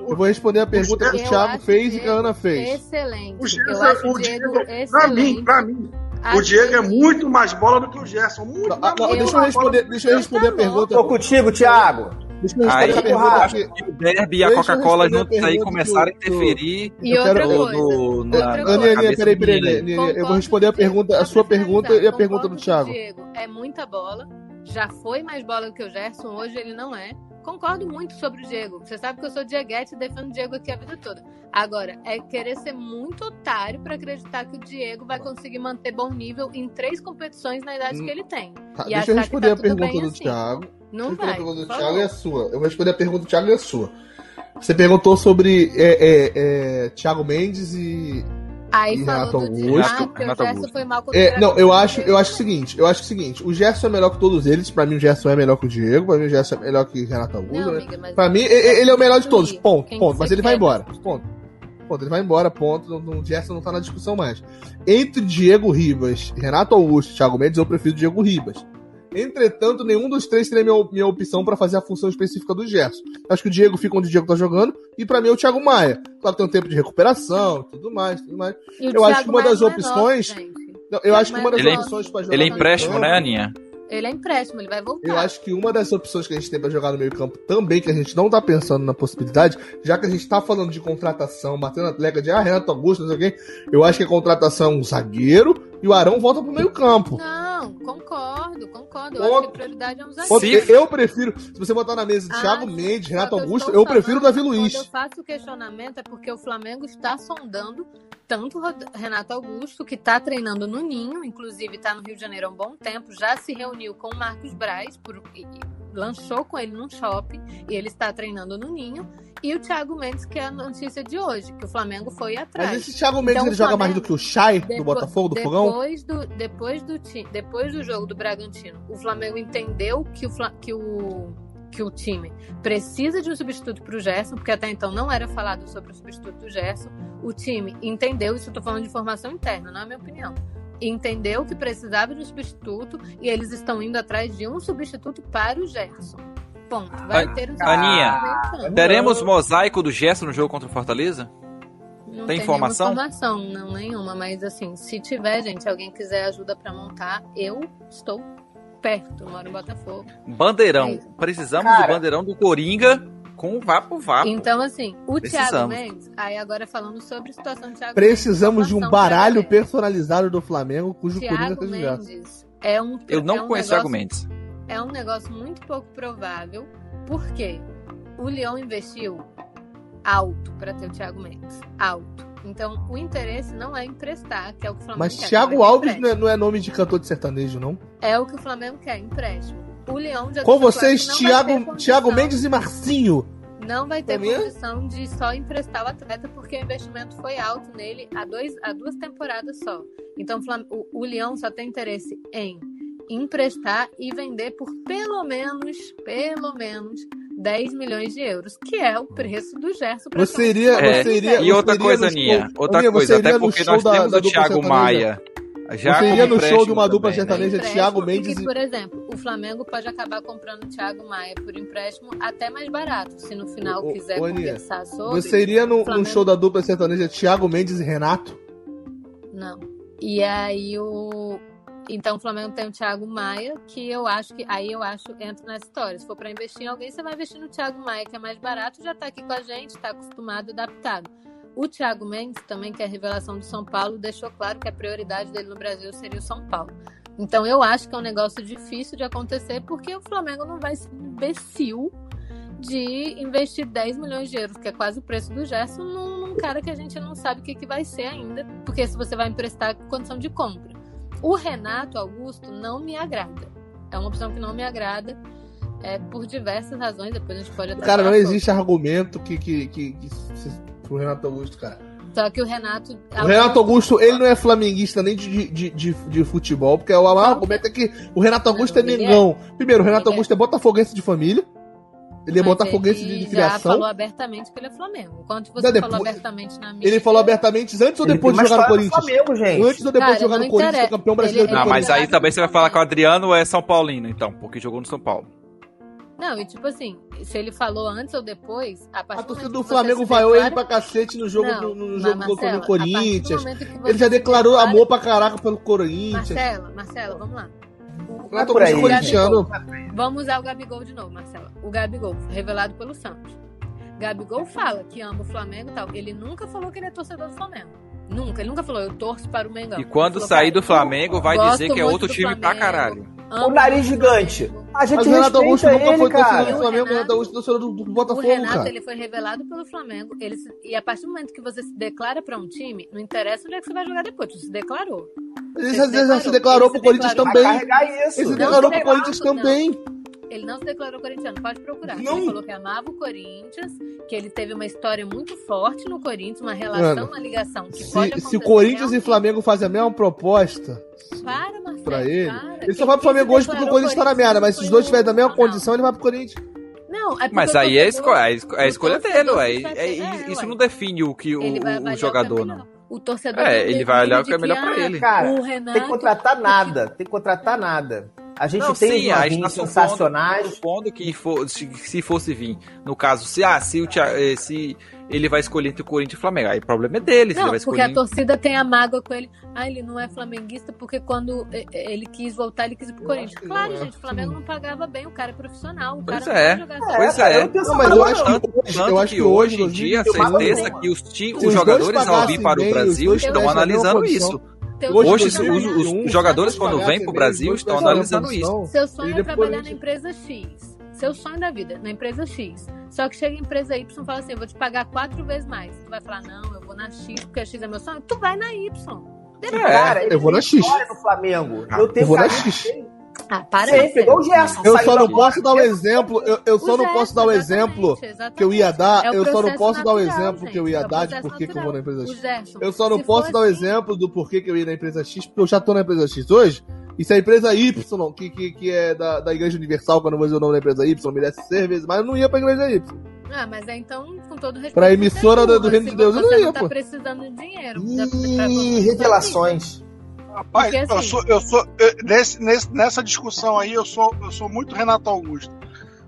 [SPEAKER 5] Eu vou responder a pergunta que o Thiago fez e que a Ana fez.
[SPEAKER 6] Excelente.
[SPEAKER 4] O Gerson,
[SPEAKER 6] acho
[SPEAKER 4] o
[SPEAKER 6] Diego
[SPEAKER 4] Diego, pra
[SPEAKER 6] excelente.
[SPEAKER 4] mim, pra mim, O Diego é muito mais bola do que o Gerson. Muito
[SPEAKER 5] Ah,
[SPEAKER 4] mais
[SPEAKER 5] não,
[SPEAKER 4] bola.
[SPEAKER 5] deixa eu responder, deixa eu responder a pergunta.
[SPEAKER 3] Tô contigo, Thiago.
[SPEAKER 5] Deixa eu
[SPEAKER 2] Aí,
[SPEAKER 5] responder a
[SPEAKER 2] eu
[SPEAKER 5] pergunta.
[SPEAKER 2] acho
[SPEAKER 5] que-
[SPEAKER 2] que o Derby e a Coca-Cola juntos aí começaram a interferir
[SPEAKER 6] E
[SPEAKER 5] Eu
[SPEAKER 6] outra
[SPEAKER 5] quero-
[SPEAKER 2] no,
[SPEAKER 6] coisa.
[SPEAKER 2] no, na,
[SPEAKER 6] outra
[SPEAKER 2] na
[SPEAKER 5] Aninha,
[SPEAKER 6] coisa.
[SPEAKER 5] Aninha, peraí, peraí,
[SPEAKER 2] menino aí.
[SPEAKER 5] Aninha, eu vou responder a pergunta, a sua pergunta e a pergunta do Thiago.
[SPEAKER 6] Diego. É muita bola. Já foi mais bola do que o Gerson. Hoje ele não é. Concordo muito sobre o Diego. Você sabe que eu sou Dieguete e defendo o Diego aqui a vida toda. Agora, é querer ser muito otário pra acreditar que o Diego vai conseguir manter bom nível em três competições na idade
[SPEAKER 5] Hum.
[SPEAKER 6] que ele tem.
[SPEAKER 5] Tá,
[SPEAKER 6] E
[SPEAKER 5] deixa eu
[SPEAKER 6] que
[SPEAKER 5] responder
[SPEAKER 6] tá
[SPEAKER 5] a pergunta do
[SPEAKER 6] assim.
[SPEAKER 5] Thiago.
[SPEAKER 6] Não
[SPEAKER 5] Deixa
[SPEAKER 6] vai.
[SPEAKER 5] a pergunta do Thiago e a sua. Eu vou responder a pergunta do Thiago e a sua. Você perguntou sobre é, é, é, Thiago Mendes e.
[SPEAKER 6] Aí
[SPEAKER 5] E Renato Augusto,
[SPEAKER 6] ah,
[SPEAKER 2] Renato
[SPEAKER 6] o Gerson
[SPEAKER 2] Augusto.
[SPEAKER 6] foi mal
[SPEAKER 5] É, não, eu acho, eu acho o seguinte, eu acho o seguinte, o Gerson é melhor que todos eles, pra mim o Gerson é melhor que o Diego, pra mim o Gerson é melhor que o Renato Augusto,
[SPEAKER 6] Não,
[SPEAKER 5] né?
[SPEAKER 6] amiga,
[SPEAKER 5] Pra mim, ele é o melhor de todos, ponto,
[SPEAKER 6] Quem
[SPEAKER 5] ponto, mas ele vai
[SPEAKER 6] quer,
[SPEAKER 5] embora,
[SPEAKER 6] mas-
[SPEAKER 5] ponto. Ponto, ele vai embora, ponto, o Gerson não tá na discussão mais. Entre Diego Ribas, Renato Augusto e Thiago Mendes, eu prefiro Diego Ribas. Entretanto, nenhum dos três teria minha, minha opção pra fazer a função específica do Gerson. Acho que o Diego fica onde o Diego tá jogando, e pra mim é o Thiago Maia. Claro que tem um tempo de recuperação, tudo mais, tudo mais.
[SPEAKER 6] E o
[SPEAKER 5] Eu acho que uma
[SPEAKER 6] Maia
[SPEAKER 5] das
[SPEAKER 6] não é
[SPEAKER 5] opções-. Não, eu acho que uma das
[SPEAKER 2] Ele é-
[SPEAKER 5] opções pra jogar
[SPEAKER 2] Ele é empréstimo, né, Aninha?
[SPEAKER 6] Ele é empréstimo, ele vai voltar.
[SPEAKER 5] Eu acho que uma das opções que a gente tem pra jogar no meio campo também, que a gente não tá pensando na possibilidade, já que a gente tá falando de contratação, batendo a tecla de ah, Renato Augusto, não sei o quê, eu acho que a contratação é um zagueiro e o Arão volta pro meio campo.
[SPEAKER 6] Não, concordo, concordo. Eu prioridade é um zagueiro.
[SPEAKER 5] Eu prefiro, se você botar na mesa
[SPEAKER 6] Ah,
[SPEAKER 5] Thiago Mendes, Renato
[SPEAKER 6] eu
[SPEAKER 5] Augusto, eu prefiro o Davi Luiz.
[SPEAKER 6] Quando eu faço o questionamento é porque o Flamengo está sondando tanto Renato Augusto, que está treinando no Ninho, inclusive está no Rio de Janeiro há um bom tempo, já se reuniu com o Marcos Braz, por, lanchou com ele num shopping, e ele está treinando no Ninho, e o Thiago Mendes, que é a notícia de hoje, que o Flamengo foi atrás.
[SPEAKER 5] Mas esse Thiago Mendes
[SPEAKER 6] Então,
[SPEAKER 5] ele joga mais do que o Chay do Botafogo, do Fogão?
[SPEAKER 6] depois do depois do depois do jogo do Bragantino, o Flamengo entendeu que o que o que o time precisa de um substituto para o Gerson, porque até então não era falado sobre o substituto do Gerson. O time entendeu, isso eu tô falando de informação interna, não é minha opinião. Entendeu que precisava de um substituto e eles estão indo atrás de um substituto para o Gerson. Ponto. Vai
[SPEAKER 2] An-
[SPEAKER 6] ter um
[SPEAKER 2] Aninha. Teremos mosaico do Gerson no jogo contra o Fortaleza?
[SPEAKER 6] Não
[SPEAKER 2] Tem
[SPEAKER 6] tem
[SPEAKER 2] informação?
[SPEAKER 6] informação, não nenhuma, mas assim, se tiver, gente, alguém quiser ajuda pra montar, eu estou perto, moro em Botafogo.
[SPEAKER 2] Bandeirão. Precisamos
[SPEAKER 3] Cara.
[SPEAKER 2] do bandeirão do Coringa com o Vapo Vapo.
[SPEAKER 6] Então, assim, o Thiago
[SPEAKER 2] Precisamos.
[SPEAKER 6] Mendes, aí agora falando sobre a situação do Thiago
[SPEAKER 5] Precisamos de um baralho personalizado do Flamengo, cujo Coringa
[SPEAKER 6] Thiago
[SPEAKER 5] o Gerson.
[SPEAKER 6] Mendes é um
[SPEAKER 2] Eu não
[SPEAKER 6] é um
[SPEAKER 2] conheço o
[SPEAKER 6] negócio,
[SPEAKER 2] Thiago Mendes.
[SPEAKER 6] É um negócio muito pouco provável, porque o Leão investiu alto pra ter o Thiago Mendes, alto. Então, o interesse não é emprestar, que é o que o Flamengo
[SPEAKER 5] Mas
[SPEAKER 6] quer.
[SPEAKER 5] Thiago
[SPEAKER 6] Flamengo
[SPEAKER 5] Alves não é, não é nome de cantor de sertanejo, não?
[SPEAKER 6] É o que o Flamengo quer, empréstimo. O Leão já
[SPEAKER 5] Com vocês, Thiago, Thiago Mendes e Marcinho.
[SPEAKER 6] Não vai ter
[SPEAKER 5] mim é-
[SPEAKER 6] condição de só emprestar o atleta, porque o investimento foi alto nele há, dois, há duas temporadas só. Então o o, Leão só tem interesse em emprestar e vender por pelo menos, pelo menos, 10 milhões de euros, que é o preço do Gerson.
[SPEAKER 5] Você iria,
[SPEAKER 2] É,
[SPEAKER 5] você iria,
[SPEAKER 2] E outra coisa, Aninha, outra
[SPEAKER 5] Aninha,
[SPEAKER 2] coisa, até porque nós
[SPEAKER 5] da-
[SPEAKER 2] temos
[SPEAKER 5] da
[SPEAKER 2] o Thiago? Maia. Já
[SPEAKER 5] Você iria no show de uma dupla
[SPEAKER 2] também, né?
[SPEAKER 5] sertaneja
[SPEAKER 6] empréstimo,
[SPEAKER 5] Thiago
[SPEAKER 6] e
[SPEAKER 5] Mendes
[SPEAKER 6] que,
[SPEAKER 5] e...
[SPEAKER 6] por exemplo, o Flamengo pode acabar comprando o Thiago Maia por empréstimo até mais barato, se no final
[SPEAKER 5] ô,
[SPEAKER 6] quiser
[SPEAKER 5] ô, Aninha,
[SPEAKER 6] conversar sobre.
[SPEAKER 5] Você iria no, no
[SPEAKER 6] Flamengo-
[SPEAKER 5] show da dupla sertaneja Thiago Mendes e Renato?
[SPEAKER 6] Não. E aí o. Então o Flamengo tem o Thiago Maia, que eu acho que. Aí eu acho, entra nessa história. Se for pra investir em alguém, você vai investir no Thiago Maia, que é mais barato, já tá aqui com a gente, tá acostumado, adaptado. O Thiago Mendes, também, que é a revelação do São Paulo, deixou claro que a prioridade dele no Brasil seria o São Paulo. Então eu acho que é um negócio difícil de acontecer, porque o Flamengo não vai ser imbecil de investir 10 milhões de euros, que é quase o preço do Gerson, num, num cara que a gente não sabe o que, que vai ser ainda, porque se você vai emprestar condição de compra. O Renato Augusto não me agrada. É uma opção que não me agrada, é, por diversas razões, depois a gente pode até
[SPEAKER 5] Cara, não existe argumento que, que, que, que pro Renato Augusto, cara.
[SPEAKER 6] Só que o Renato.
[SPEAKER 5] O Renato Augusto, ele não é flamenguista nem de, de, de, de futebol, porque o maior argumento é que o Renato Augusto
[SPEAKER 6] Não,
[SPEAKER 5] é
[SPEAKER 6] ele
[SPEAKER 5] negão. Primeiro, o Renato
[SPEAKER 6] Ele é.
[SPEAKER 5] Augusto é botafoguense de família. Ele é
[SPEAKER 6] Mas
[SPEAKER 5] botafoguense de,
[SPEAKER 6] ele
[SPEAKER 5] de
[SPEAKER 6] já
[SPEAKER 5] criação.
[SPEAKER 6] falou abertamente que ele é Flamengo. Enquanto você
[SPEAKER 5] Não,
[SPEAKER 6] falou
[SPEAKER 5] depois-
[SPEAKER 6] abertamente na mídia.
[SPEAKER 5] Ele falou abertamente antes ou
[SPEAKER 3] Ele
[SPEAKER 5] depois de jogar no Corinthians?
[SPEAKER 3] Flamengo, gente.
[SPEAKER 5] Antes ou depois de
[SPEAKER 6] Cara,
[SPEAKER 5] jogar
[SPEAKER 6] não
[SPEAKER 5] no Corinthians, é campeão brasileiro
[SPEAKER 6] Ele-
[SPEAKER 2] Não,
[SPEAKER 5] do
[SPEAKER 2] mas aí também você vai falar que o Adriano é São Paulino, então, porque jogou no São Paulo.
[SPEAKER 6] Não, e tipo assim, se ele falou antes ou depois, a partir
[SPEAKER 5] A torcida do Flamengo vaiou ele
[SPEAKER 6] declara-
[SPEAKER 5] pra cacete no jogo,
[SPEAKER 6] Não,
[SPEAKER 5] do, no jogo contra
[SPEAKER 6] Marcelo,
[SPEAKER 5] o Corinthians. Ele já declarou
[SPEAKER 6] declara-
[SPEAKER 5] amor pra caraca pelo Corinthians.
[SPEAKER 6] Marcelo, Marcelo, vamos lá. O-
[SPEAKER 3] por aí.
[SPEAKER 5] Augusto corintiano.
[SPEAKER 6] Vamos usar o Gabigol de novo, Marcelo. O Gabigol, revelado pelo Santos. Gabigol fala que ama o Flamengo e tal. Ele nunca falou que ele é torcedor do Flamengo. Nunca. Ele nunca falou, eu torço para o Mengão.
[SPEAKER 2] E quando
[SPEAKER 6] Ele falou,
[SPEAKER 2] sair do Flamengo, vai dizer que é outro time pra
[SPEAKER 6] Flamengo,
[SPEAKER 2] caralho.
[SPEAKER 6] Amo
[SPEAKER 3] O nariz gigante. A gente
[SPEAKER 5] Mas o Renato Augusto nunca foi
[SPEAKER 3] ele, cara.
[SPEAKER 5] torcedor do Flamengo, o
[SPEAKER 6] Renato-
[SPEAKER 5] Renato Augusto torcedor do, do
[SPEAKER 6] O
[SPEAKER 5] Botafogo,
[SPEAKER 6] Renato,
[SPEAKER 5] cara.
[SPEAKER 6] ele foi revelado pelo Flamengo. Ele se- E a partir do momento que você se declara para um time, não interessa onde é que você vai jogar depois. Tu se declarou.
[SPEAKER 5] Ele
[SPEAKER 6] se
[SPEAKER 5] já, já
[SPEAKER 6] declarou.
[SPEAKER 5] se declarou pro
[SPEAKER 6] se
[SPEAKER 5] Corinthians também. Ele se declarou
[SPEAKER 6] se
[SPEAKER 5] pro Corinthians também.
[SPEAKER 6] Ele não se declarou corintiano, pode procurar.
[SPEAKER 5] Não.
[SPEAKER 6] Ele falou que amava o Corinthians, que ele teve uma história muito forte no Corinthians, uma relação,
[SPEAKER 5] Mano,
[SPEAKER 6] uma ligação que pode
[SPEAKER 5] Se,
[SPEAKER 6] acontecer.
[SPEAKER 5] se o Corinthians e
[SPEAKER 6] realmente.
[SPEAKER 5] Flamengo fazem a mesma proposta
[SPEAKER 6] Para, Marcelo,
[SPEAKER 5] pra ele,
[SPEAKER 6] para.
[SPEAKER 5] ele só vai pro Flamengo hoje porque o Corinthians tá na merda. Mas se os dois
[SPEAKER 6] o
[SPEAKER 5] tiverem da mesma
[SPEAKER 6] Ronaldo.
[SPEAKER 5] condição, ele vai pro Corinthians.
[SPEAKER 6] Não, é
[SPEAKER 2] Mas
[SPEAKER 6] o
[SPEAKER 2] aí é, esco é, a esco- é a
[SPEAKER 6] o
[SPEAKER 2] escolha dele, ué. É-
[SPEAKER 6] é,
[SPEAKER 2] isso não define o que o, o
[SPEAKER 6] o
[SPEAKER 2] jogador,
[SPEAKER 6] que é
[SPEAKER 2] não.
[SPEAKER 6] O torcedor
[SPEAKER 2] É,
[SPEAKER 6] não
[SPEAKER 2] ele vai olhar o que é melhor pra
[SPEAKER 6] ah,
[SPEAKER 2] ele.
[SPEAKER 3] Cara,
[SPEAKER 6] o Renato,
[SPEAKER 3] tem que contratar nada. Tem que contratar nada. A gente
[SPEAKER 2] Não,
[SPEAKER 3] tem
[SPEAKER 2] sim, a gente
[SPEAKER 3] novinhos
[SPEAKER 2] tá
[SPEAKER 3] sensacionais.
[SPEAKER 2] supondo que for, se, se fosse vir, no caso, se, ah, se, o eh, se ele vai escolher entre o Corinthians e o Flamengo, aí o problema é dele, se ele
[SPEAKER 6] Não,
[SPEAKER 2] vai
[SPEAKER 6] porque
[SPEAKER 2] escolher...
[SPEAKER 6] a torcida tem a mágoa com ele. Ah, ele não é flamenguista porque quando eh, eh, ele quis voltar, ele quis ir pro Corinthians.
[SPEAKER 5] que
[SPEAKER 6] Claro,
[SPEAKER 5] é.
[SPEAKER 6] gente, o Flamengo não pagava bem, o cara é profissional. O
[SPEAKER 2] Pois
[SPEAKER 6] cara
[SPEAKER 2] é.
[SPEAKER 6] não vai jogar
[SPEAKER 2] Pois é.
[SPEAKER 3] eu não essa
[SPEAKER 5] mas eu acho que hoje-
[SPEAKER 2] tanto
[SPEAKER 5] eu acho
[SPEAKER 2] que
[SPEAKER 5] que
[SPEAKER 2] hoje em dia, a
[SPEAKER 5] 2021,
[SPEAKER 2] certeza que os, ti- os jogadores ao vir para o Brasil estão analisando isso.
[SPEAKER 6] Teu
[SPEAKER 5] Hoje,
[SPEAKER 2] os,
[SPEAKER 6] é
[SPEAKER 2] os-
[SPEAKER 6] trabalhar-
[SPEAKER 2] os jogadores, quando vêm pro
[SPEAKER 5] bem,
[SPEAKER 2] Brasil,
[SPEAKER 5] os
[SPEAKER 2] estão analisando isso.
[SPEAKER 6] Seu sonho é trabalhar na empresa X. Seu sonho da vida, na empresa X. Só que chega a empresa Y e fala assim: eu vou te pagar quatro vezes mais. Tu vai falar: não, eu vou na X porque a X é meu sonho. Tu vai na Y.
[SPEAKER 2] É,
[SPEAKER 3] Cara,
[SPEAKER 5] eu vou na X.
[SPEAKER 3] no Flamengo.
[SPEAKER 2] Ah,
[SPEAKER 3] eu tenho
[SPEAKER 5] eu vou na X.
[SPEAKER 6] Ah, para
[SPEAKER 3] Sempre, igual o Gerson.
[SPEAKER 5] Eu só não posso dar o exemplo, eu, eu só
[SPEAKER 6] O
[SPEAKER 5] não posso dar o
[SPEAKER 6] exatamente,
[SPEAKER 5] exemplo
[SPEAKER 6] exatamente.
[SPEAKER 5] que eu ia dar,
[SPEAKER 6] É
[SPEAKER 5] eu só não posso dar o
[SPEAKER 6] natural,
[SPEAKER 5] exemplo
[SPEAKER 6] gente,
[SPEAKER 5] que eu ia
[SPEAKER 6] é
[SPEAKER 5] dar de por que eu vou na empresa X.
[SPEAKER 6] Gerson,
[SPEAKER 5] Eu só não posso dar o
[SPEAKER 6] assim,
[SPEAKER 5] exemplo do porquê que eu ia na empresa X, porque eu já tô na empresa X hoje. E se a empresa Y, que, que, que é da, da Igreja Universal, que eu vou dizer o nome da empresa Y, me desse seis vezes, mas eu não ia pra Igreja Y.
[SPEAKER 6] Ah, mas é então, com todo respeito.
[SPEAKER 5] Pra emissora
[SPEAKER 6] você é
[SPEAKER 5] do- do Reino de Deus, eu não
[SPEAKER 6] você
[SPEAKER 5] ia,
[SPEAKER 6] não tá
[SPEAKER 5] pô.
[SPEAKER 6] precisando de dinheiro.
[SPEAKER 3] Ih,
[SPEAKER 6] pra- você
[SPEAKER 3] revelações.
[SPEAKER 4] Rapaz,
[SPEAKER 6] Porque,
[SPEAKER 4] eu
[SPEAKER 6] assim-
[SPEAKER 4] sou, eu sou, eu- nesse, nesse- nessa discussão aí, eu sou, eu sou muito Renato Augusto.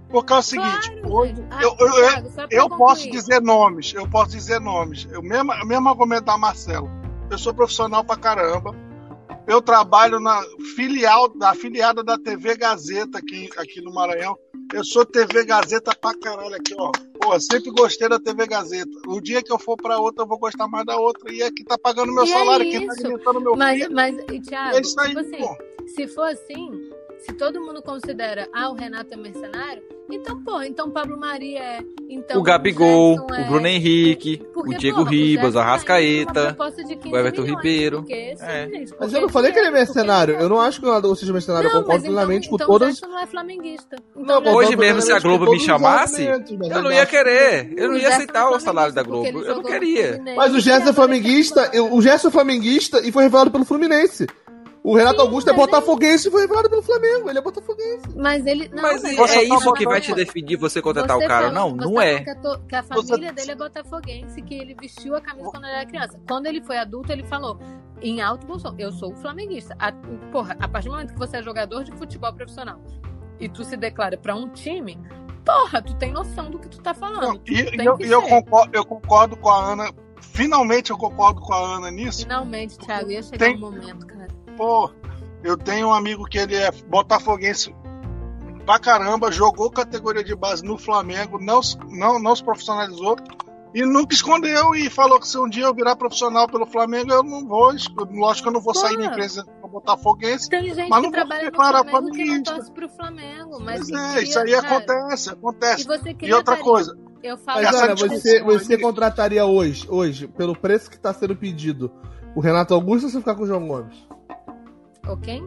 [SPEAKER 4] Porque é o seguinte,
[SPEAKER 6] Claro,
[SPEAKER 4] hoje.
[SPEAKER 6] Ah,
[SPEAKER 4] eu, eu, eu, eu posso dizer nomes, eu posso dizer nomes. O mesmo, mesmo argumento da Marcelo. Eu sou profissional pra caramba. Eu trabalho na filial, da afiliada da TV Gazeta aqui, aqui no Maranhão. Eu sou TV Gazeta pra caralho aqui, ó. Pô, sempre gostei da TV Gazeta. O dia que eu for pra outra, eu vou gostar mais da outra. E aqui tá pagando meu
[SPEAKER 6] E é
[SPEAKER 4] salário, quem tá alimentando meu
[SPEAKER 6] Mas,
[SPEAKER 4] filho.
[SPEAKER 6] mas e, Thiago,
[SPEAKER 4] É aí,
[SPEAKER 6] tipo assim, se for assim, se todo mundo considera, ah, o Renato é mercenário, então, pô, então Pablo Maria é. Então,
[SPEAKER 2] o Gabigol,
[SPEAKER 6] Gerson é.
[SPEAKER 2] o Bruno Henrique,
[SPEAKER 6] Porque,
[SPEAKER 2] o Diego
[SPEAKER 6] porra,
[SPEAKER 2] Ribas, o
[SPEAKER 6] tá de 15
[SPEAKER 2] o Everton
[SPEAKER 6] milhões,
[SPEAKER 2] Ribeiro.
[SPEAKER 6] porque, sim,
[SPEAKER 2] É.
[SPEAKER 6] gente,
[SPEAKER 5] Mas eu não falei que ele é mercenário. Eu não acho que o Ronaldo seja mercenário. eu
[SPEAKER 6] Não,
[SPEAKER 5] concordo
[SPEAKER 6] mas então,
[SPEAKER 5] plenamente com
[SPEAKER 6] então
[SPEAKER 5] todas.
[SPEAKER 6] o Gerson não é flamenguista. Então,
[SPEAKER 5] Não,
[SPEAKER 2] Hoje
[SPEAKER 5] concordo
[SPEAKER 2] mesmo, se a
[SPEAKER 5] com
[SPEAKER 2] Globo me chamasse, Eu não ia querer, eu não
[SPEAKER 6] O
[SPEAKER 2] ia aceitar
[SPEAKER 6] é
[SPEAKER 2] o salário da Globo. Eu não queria.
[SPEAKER 5] Mas o Gerson é flamenguista, eu- o Gerson é flamenguista e foi revelado pelo Fluminense. O Renato
[SPEAKER 6] Sim,
[SPEAKER 5] Augusto é botafoguense e foi revelado pelo Flamengo. Ele é botafoguense.
[SPEAKER 6] Mas ele. Não,
[SPEAKER 2] Mas
[SPEAKER 6] mas
[SPEAKER 2] é
[SPEAKER 4] você
[SPEAKER 2] é
[SPEAKER 4] tá
[SPEAKER 2] isso que vai te definir você contratar
[SPEAKER 6] Você
[SPEAKER 2] o cara.
[SPEAKER 6] falou-
[SPEAKER 2] Não,
[SPEAKER 6] você
[SPEAKER 2] não é.
[SPEAKER 6] Que a, to- que a
[SPEAKER 4] Você-
[SPEAKER 6] família dele é botafoguense, que ele vestiu a camisa quando ele era criança. Quando ele foi adulto, ele falou em alto bom som, eu sou flamenguista. A, porra, a partir do momento que você é jogador de futebol profissional e tu se declara pra um time, porra, tu tem noção do que tu tá falando. Tu
[SPEAKER 4] E, eu, eu concordo, eu concordo com a Ana. Finalmente eu concordo com a Ana nisso.
[SPEAKER 6] Finalmente, Thiago, ia chegar
[SPEAKER 4] Tem-
[SPEAKER 6] um momento, cara.
[SPEAKER 4] Pô, eu tenho um amigo que ele é botafoguense pra caramba, jogou categoria de base no Flamengo, não, se- não, não se profissionalizou e nunca escondeu e falou que se um dia eu virar profissional pelo Flamengo, eu não vou, lógico que eu não vou sair da
[SPEAKER 6] Porra.
[SPEAKER 4] empresa botafoguense.
[SPEAKER 6] Tem gente
[SPEAKER 4] Mas
[SPEAKER 6] que
[SPEAKER 4] não vou
[SPEAKER 6] trabalha no
[SPEAKER 4] declarar
[SPEAKER 6] Flamengo que não torce pro Flamengo. Mas que
[SPEAKER 4] é, isso aí
[SPEAKER 6] cara,
[SPEAKER 4] acontece,
[SPEAKER 6] E
[SPEAKER 4] acontece.
[SPEAKER 6] você
[SPEAKER 4] E
[SPEAKER 6] cria
[SPEAKER 4] outra coisa,
[SPEAKER 6] Eu falo
[SPEAKER 5] Mas, você, você contrataria hoje, hoje, pelo preço que está sendo pedido, o Renato Augusto ou você ficar com o João Gomes?
[SPEAKER 6] Ok?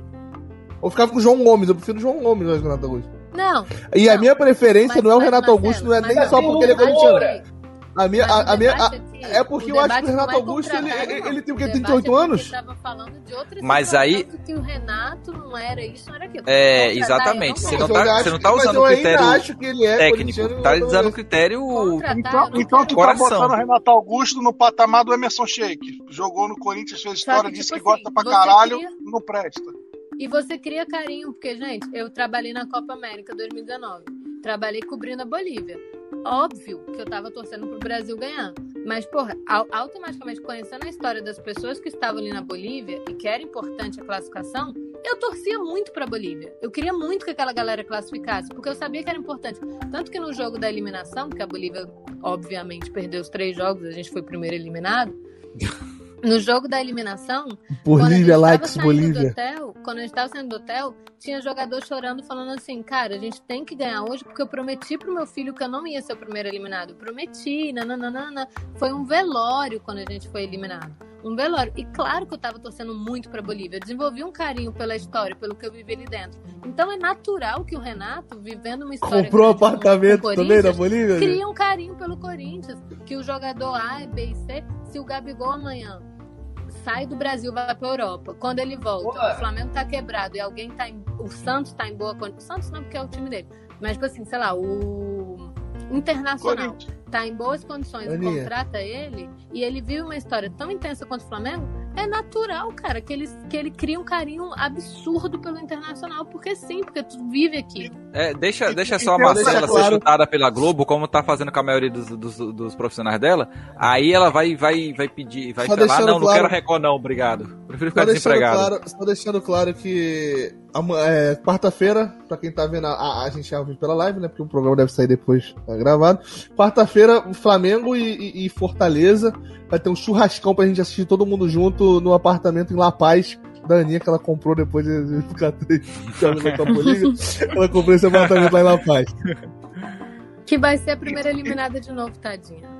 [SPEAKER 5] Ou ficar com o João Gomes? Eu prefiro o João Gomes do Renato Augusto.
[SPEAKER 6] Não.
[SPEAKER 5] E a
[SPEAKER 6] Não.
[SPEAKER 5] minha preferência não é o Renato
[SPEAKER 6] Marcelo,
[SPEAKER 5] Augusto, não é nem
[SPEAKER 6] a
[SPEAKER 5] só porque ele é corintiano.
[SPEAKER 6] É-
[SPEAKER 5] A minha, a, a minha, a-
[SPEAKER 6] aqui-
[SPEAKER 5] é porque eu acho que o Renato
[SPEAKER 6] é
[SPEAKER 5] Augusto, ele, ele,
[SPEAKER 6] não.
[SPEAKER 5] ele tem o? Tem
[SPEAKER 6] debate
[SPEAKER 5] 38
[SPEAKER 6] é porque
[SPEAKER 5] anos?
[SPEAKER 6] tava falando de outra
[SPEAKER 2] Mas aí-
[SPEAKER 6] que o Renato não era isso, não era aquilo.
[SPEAKER 2] É,
[SPEAKER 6] Contratar,
[SPEAKER 2] exatamente.
[SPEAKER 6] eu
[SPEAKER 2] Você
[SPEAKER 6] não
[SPEAKER 2] tá- você não
[SPEAKER 5] que-
[SPEAKER 2] tá usando o critério
[SPEAKER 5] acho que ele é
[SPEAKER 2] técnico, tá usando o
[SPEAKER 5] é.
[SPEAKER 2] critério
[SPEAKER 6] Contratar,
[SPEAKER 4] Então, então tu
[SPEAKER 6] quero.
[SPEAKER 4] tá
[SPEAKER 2] Coração.
[SPEAKER 4] botando o Renato Augusto no patamar do Emerson Sheik. Jogou no Corinthians, fez história,
[SPEAKER 6] que,
[SPEAKER 4] disse
[SPEAKER 6] tipo
[SPEAKER 4] que gosta
[SPEAKER 6] assim,
[SPEAKER 4] pra
[SPEAKER 6] você
[SPEAKER 4] caralho,
[SPEAKER 6] cria-
[SPEAKER 4] não presta.
[SPEAKER 6] E você cria carinho, porque, gente, eu trabalhei na Copa América 2019. trabalhei cobrindo a Bolívia. Óbvio que eu tava torcendo pro Brasil ganhar. Mas, porra, au- automaticamente conhecendo a história das pessoas que estavam ali na Bolívia e que era importante a classificação, eu torcia muito pra Bolívia. Eu queria muito que aquela galera classificasse, porque eu sabia que era importante. Tanto que no jogo da eliminação, que a Bolívia, obviamente, perdeu os três jogos, a gente foi primeiro eliminado. No jogo da eliminação, quando a gente
[SPEAKER 5] Bolívia, likes
[SPEAKER 6] saindo do
[SPEAKER 5] Bolívia.
[SPEAKER 6] hotel, quando a gente tava saindo do hotel, tinha jogador chorando, falando assim, cara, a gente tem que ganhar hoje, porque eu prometi pro meu filho que eu não ia ser o primeiro eliminado. Eu prometi, nananana. Foi um velório quando a gente foi eliminado. Um velório. E claro que eu tava torcendo muito pra Bolívia. Eu desenvolvi um carinho pela história, pelo que eu vivi ali dentro. Então é natural que o Renato, vivendo uma história...
[SPEAKER 5] Comprou um apartamento também na Bolívia?
[SPEAKER 6] cria um carinho pelo Corinthians. Que o jogador A, B e C, se o Gabigol amanhã sai do Brasil, vai pra Europa. Quando ele volta,
[SPEAKER 3] Ué.
[SPEAKER 6] o Flamengo tá quebrado e alguém tá em. O Santos tá em boa condição. O Santos não, porque é o time dele. Mas, tipo assim, sei lá, o Internacional tá em boas condições e
[SPEAKER 5] Aninha.
[SPEAKER 6] contrata ele, e ele vive uma história tão intensa quanto o Flamengo, é natural, cara, que ele, que ele cria um carinho absurdo pelo Internacional. Porque sim, porque tu vive aqui.
[SPEAKER 2] É, deixa, deixa
[SPEAKER 4] E-
[SPEAKER 2] só a Marcela ser
[SPEAKER 5] claro-
[SPEAKER 2] chutada pela Globo, como tá fazendo com a maioria dos, dos, dos profissionais dela. Aí ela vai, vai, vai pedir, vai falar,
[SPEAKER 5] deixando
[SPEAKER 2] não, não
[SPEAKER 5] claro-
[SPEAKER 2] quero Record não, obrigado. Prefiro
[SPEAKER 5] Só
[SPEAKER 2] ficar
[SPEAKER 5] deixando,
[SPEAKER 2] desempregado.
[SPEAKER 5] claro, só deixando claro que é, quarta-feira, pra quem tá vendo, a, a, gente já ouviu pela live, né? Porque o programa deve sair depois é, gravado. Quarta-feira, Flamengo e, e- e Fortaleza. Vai ter um churrascão pra gente assistir todo mundo junto no apartamento em La Paz. Da Aninha, que ela comprou depois de ficar Bolívia. Ela comprou esse apartamento lá em La Paz.
[SPEAKER 6] Que vai ser a primeira eliminada de novo, tadinha.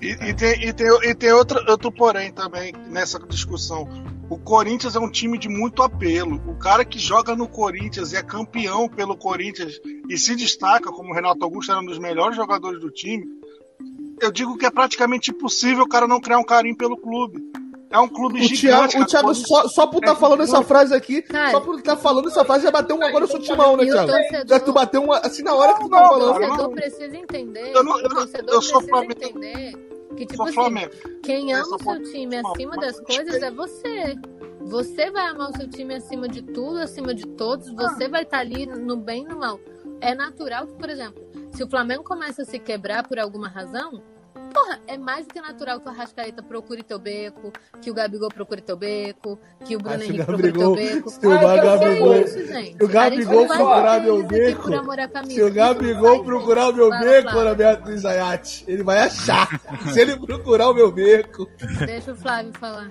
[SPEAKER 4] E, e tem, e tem, e tem outro, outro porém também nessa discussão. O Corinthians é um time de muito apelo. O cara que joga no Corinthians e é campeão pelo Corinthians e se destaca, como o Renato Augusto era um dos melhores jogadores do time, eu digo que é praticamente impossível o cara não criar um carinho pelo clube. É um clube
[SPEAKER 5] O
[SPEAKER 4] gigante.
[SPEAKER 5] Thiago, o. Thiago só, só por estar tá falando essa frase aqui,
[SPEAKER 6] Cara.
[SPEAKER 5] só por estar falando essa frase, já bateu um agora no seu timão, né,
[SPEAKER 6] o
[SPEAKER 5] Thiago?
[SPEAKER 6] torcedor-
[SPEAKER 5] Já tu bateu uma assim na hora que tu
[SPEAKER 6] O
[SPEAKER 5] falando.
[SPEAKER 4] cara,
[SPEAKER 6] torcedor
[SPEAKER 4] não.
[SPEAKER 6] precisa entender.
[SPEAKER 4] Eu não-
[SPEAKER 6] o
[SPEAKER 4] eu não-
[SPEAKER 6] torcedor
[SPEAKER 4] eu sou
[SPEAKER 6] precisa
[SPEAKER 4] Flamengo.
[SPEAKER 6] entender que, tipo
[SPEAKER 4] Sou
[SPEAKER 6] assim, quem
[SPEAKER 4] Eu
[SPEAKER 6] ama
[SPEAKER 4] sou
[SPEAKER 6] o seu
[SPEAKER 4] Flamengo.
[SPEAKER 6] time acima das coisas é você. Você vai amar o seu time acima de tudo, acima de todos. Você vai estar ali no bem e no mal. É natural que, por exemplo, se o Flamengo começa a se quebrar por alguma razão, porra, é mais do que natural que o Arrascaeta procure teu beco, que o Gabigol procure teu beco, que o Bruno
[SPEAKER 5] Ah, se o
[SPEAKER 6] Henrique procure teu beco.
[SPEAKER 5] se o Gabigol-
[SPEAKER 3] sei
[SPEAKER 6] isso, gente.
[SPEAKER 5] se o Gabigol procurar meu beco. Se o Gabigol procurar o meu beco
[SPEAKER 6] Flávio.
[SPEAKER 5] na Beatriz Ayat, ele vai achar. Se ele procurar o meu beco.
[SPEAKER 6] Deixa o Flávio falar.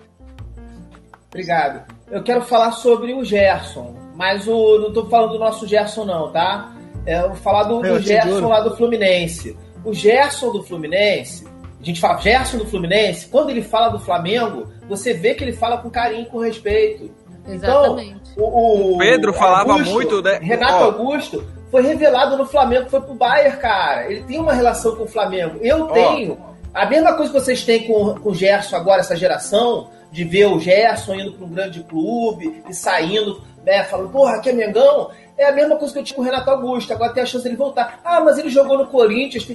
[SPEAKER 3] Obrigado. Eu quero falar sobre o Gerson, mas o, não tô falando do nosso Gerson, não, tá? É, eu vou falar do, do
[SPEAKER 5] É,
[SPEAKER 3] Gerson lá do Fluminense. O Gerson do Fluminense, a gente fala Gerson do Fluminense, quando ele fala do Flamengo, você vê que ele fala com carinho e com respeito.
[SPEAKER 6] Exatamente.
[SPEAKER 3] O,
[SPEAKER 2] O Pedro falava muito, né?
[SPEAKER 3] Renato
[SPEAKER 2] Ó.
[SPEAKER 3] Augusto foi revelado no Flamengo, foi pro Bayern, cara. Ele tem uma relação com o Flamengo. Eu
[SPEAKER 2] Ó.
[SPEAKER 3] tenho. A mesma coisa que vocês têm com, com o Gerson agora, essa geração, de ver o Gerson indo para um grande clube e saindo, né, falando, porra, aqui é Mengão. É a mesma coisa que eu tinha com o Renato Augusto. Agora tem a chance dele voltar. Ah, mas ele jogou no Corinthians.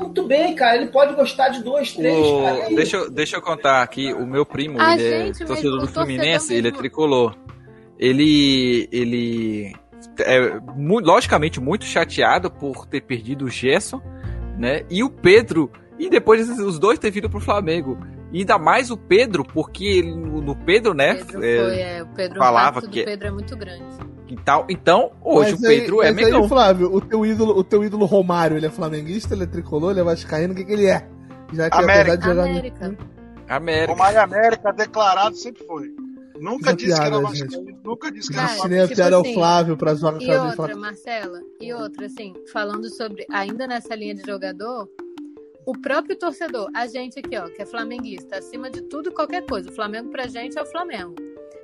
[SPEAKER 3] Muito bem, cara. Ele pode gostar de dois, três,
[SPEAKER 2] O-
[SPEAKER 3] cara. Aí?
[SPEAKER 2] deixa, eu- deixa eu contar aqui, o meu primo,
[SPEAKER 6] A
[SPEAKER 2] ele é
[SPEAKER 6] gente
[SPEAKER 2] torcedor
[SPEAKER 6] mesmo,
[SPEAKER 2] do
[SPEAKER 6] torcedor
[SPEAKER 2] Fluminense, ele é tricolor. Ele. ele é mu- logicamente muito chateado por ter perdido o Gerson, né? E o Pedro, e depois os dois ter vindo pro Flamengo. E ainda mais o Pedro, porque ele, no Pedro, né?
[SPEAKER 6] Pedro
[SPEAKER 2] é,
[SPEAKER 6] foi, é, o Pedro,
[SPEAKER 2] falava que-
[SPEAKER 6] do Pedro é muito grande.
[SPEAKER 2] E tal. Então, hoje
[SPEAKER 5] Mas
[SPEAKER 2] o Pedro
[SPEAKER 5] aí,
[SPEAKER 2] é
[SPEAKER 5] mas aí,
[SPEAKER 2] Mengão.
[SPEAKER 5] Flávio, o teu, ídolo, o teu ídolo Romário, ele é flamenguista, ele é tricolor, ele é vascaíno, o que, que ele é? Já que
[SPEAKER 4] América.
[SPEAKER 5] de jogar.
[SPEAKER 6] América.
[SPEAKER 2] América.
[SPEAKER 4] Romário América, declarado, sempre foi. Nunca
[SPEAKER 5] Essa
[SPEAKER 4] disse que era
[SPEAKER 5] piada,
[SPEAKER 4] vascaíno, nunca disse que era
[SPEAKER 6] tipo
[SPEAKER 5] piada ao
[SPEAKER 6] assim,
[SPEAKER 5] Flávio pra zoar com
[SPEAKER 6] E
[SPEAKER 5] e
[SPEAKER 6] outra,
[SPEAKER 5] falar.
[SPEAKER 6] Marcela, e outra, assim, falando sobre, ainda nessa linha de jogador, o próprio torcedor, a gente aqui, ó, que é flamenguista, acima de tudo e qualquer coisa, o Flamengo pra gente é o Flamengo.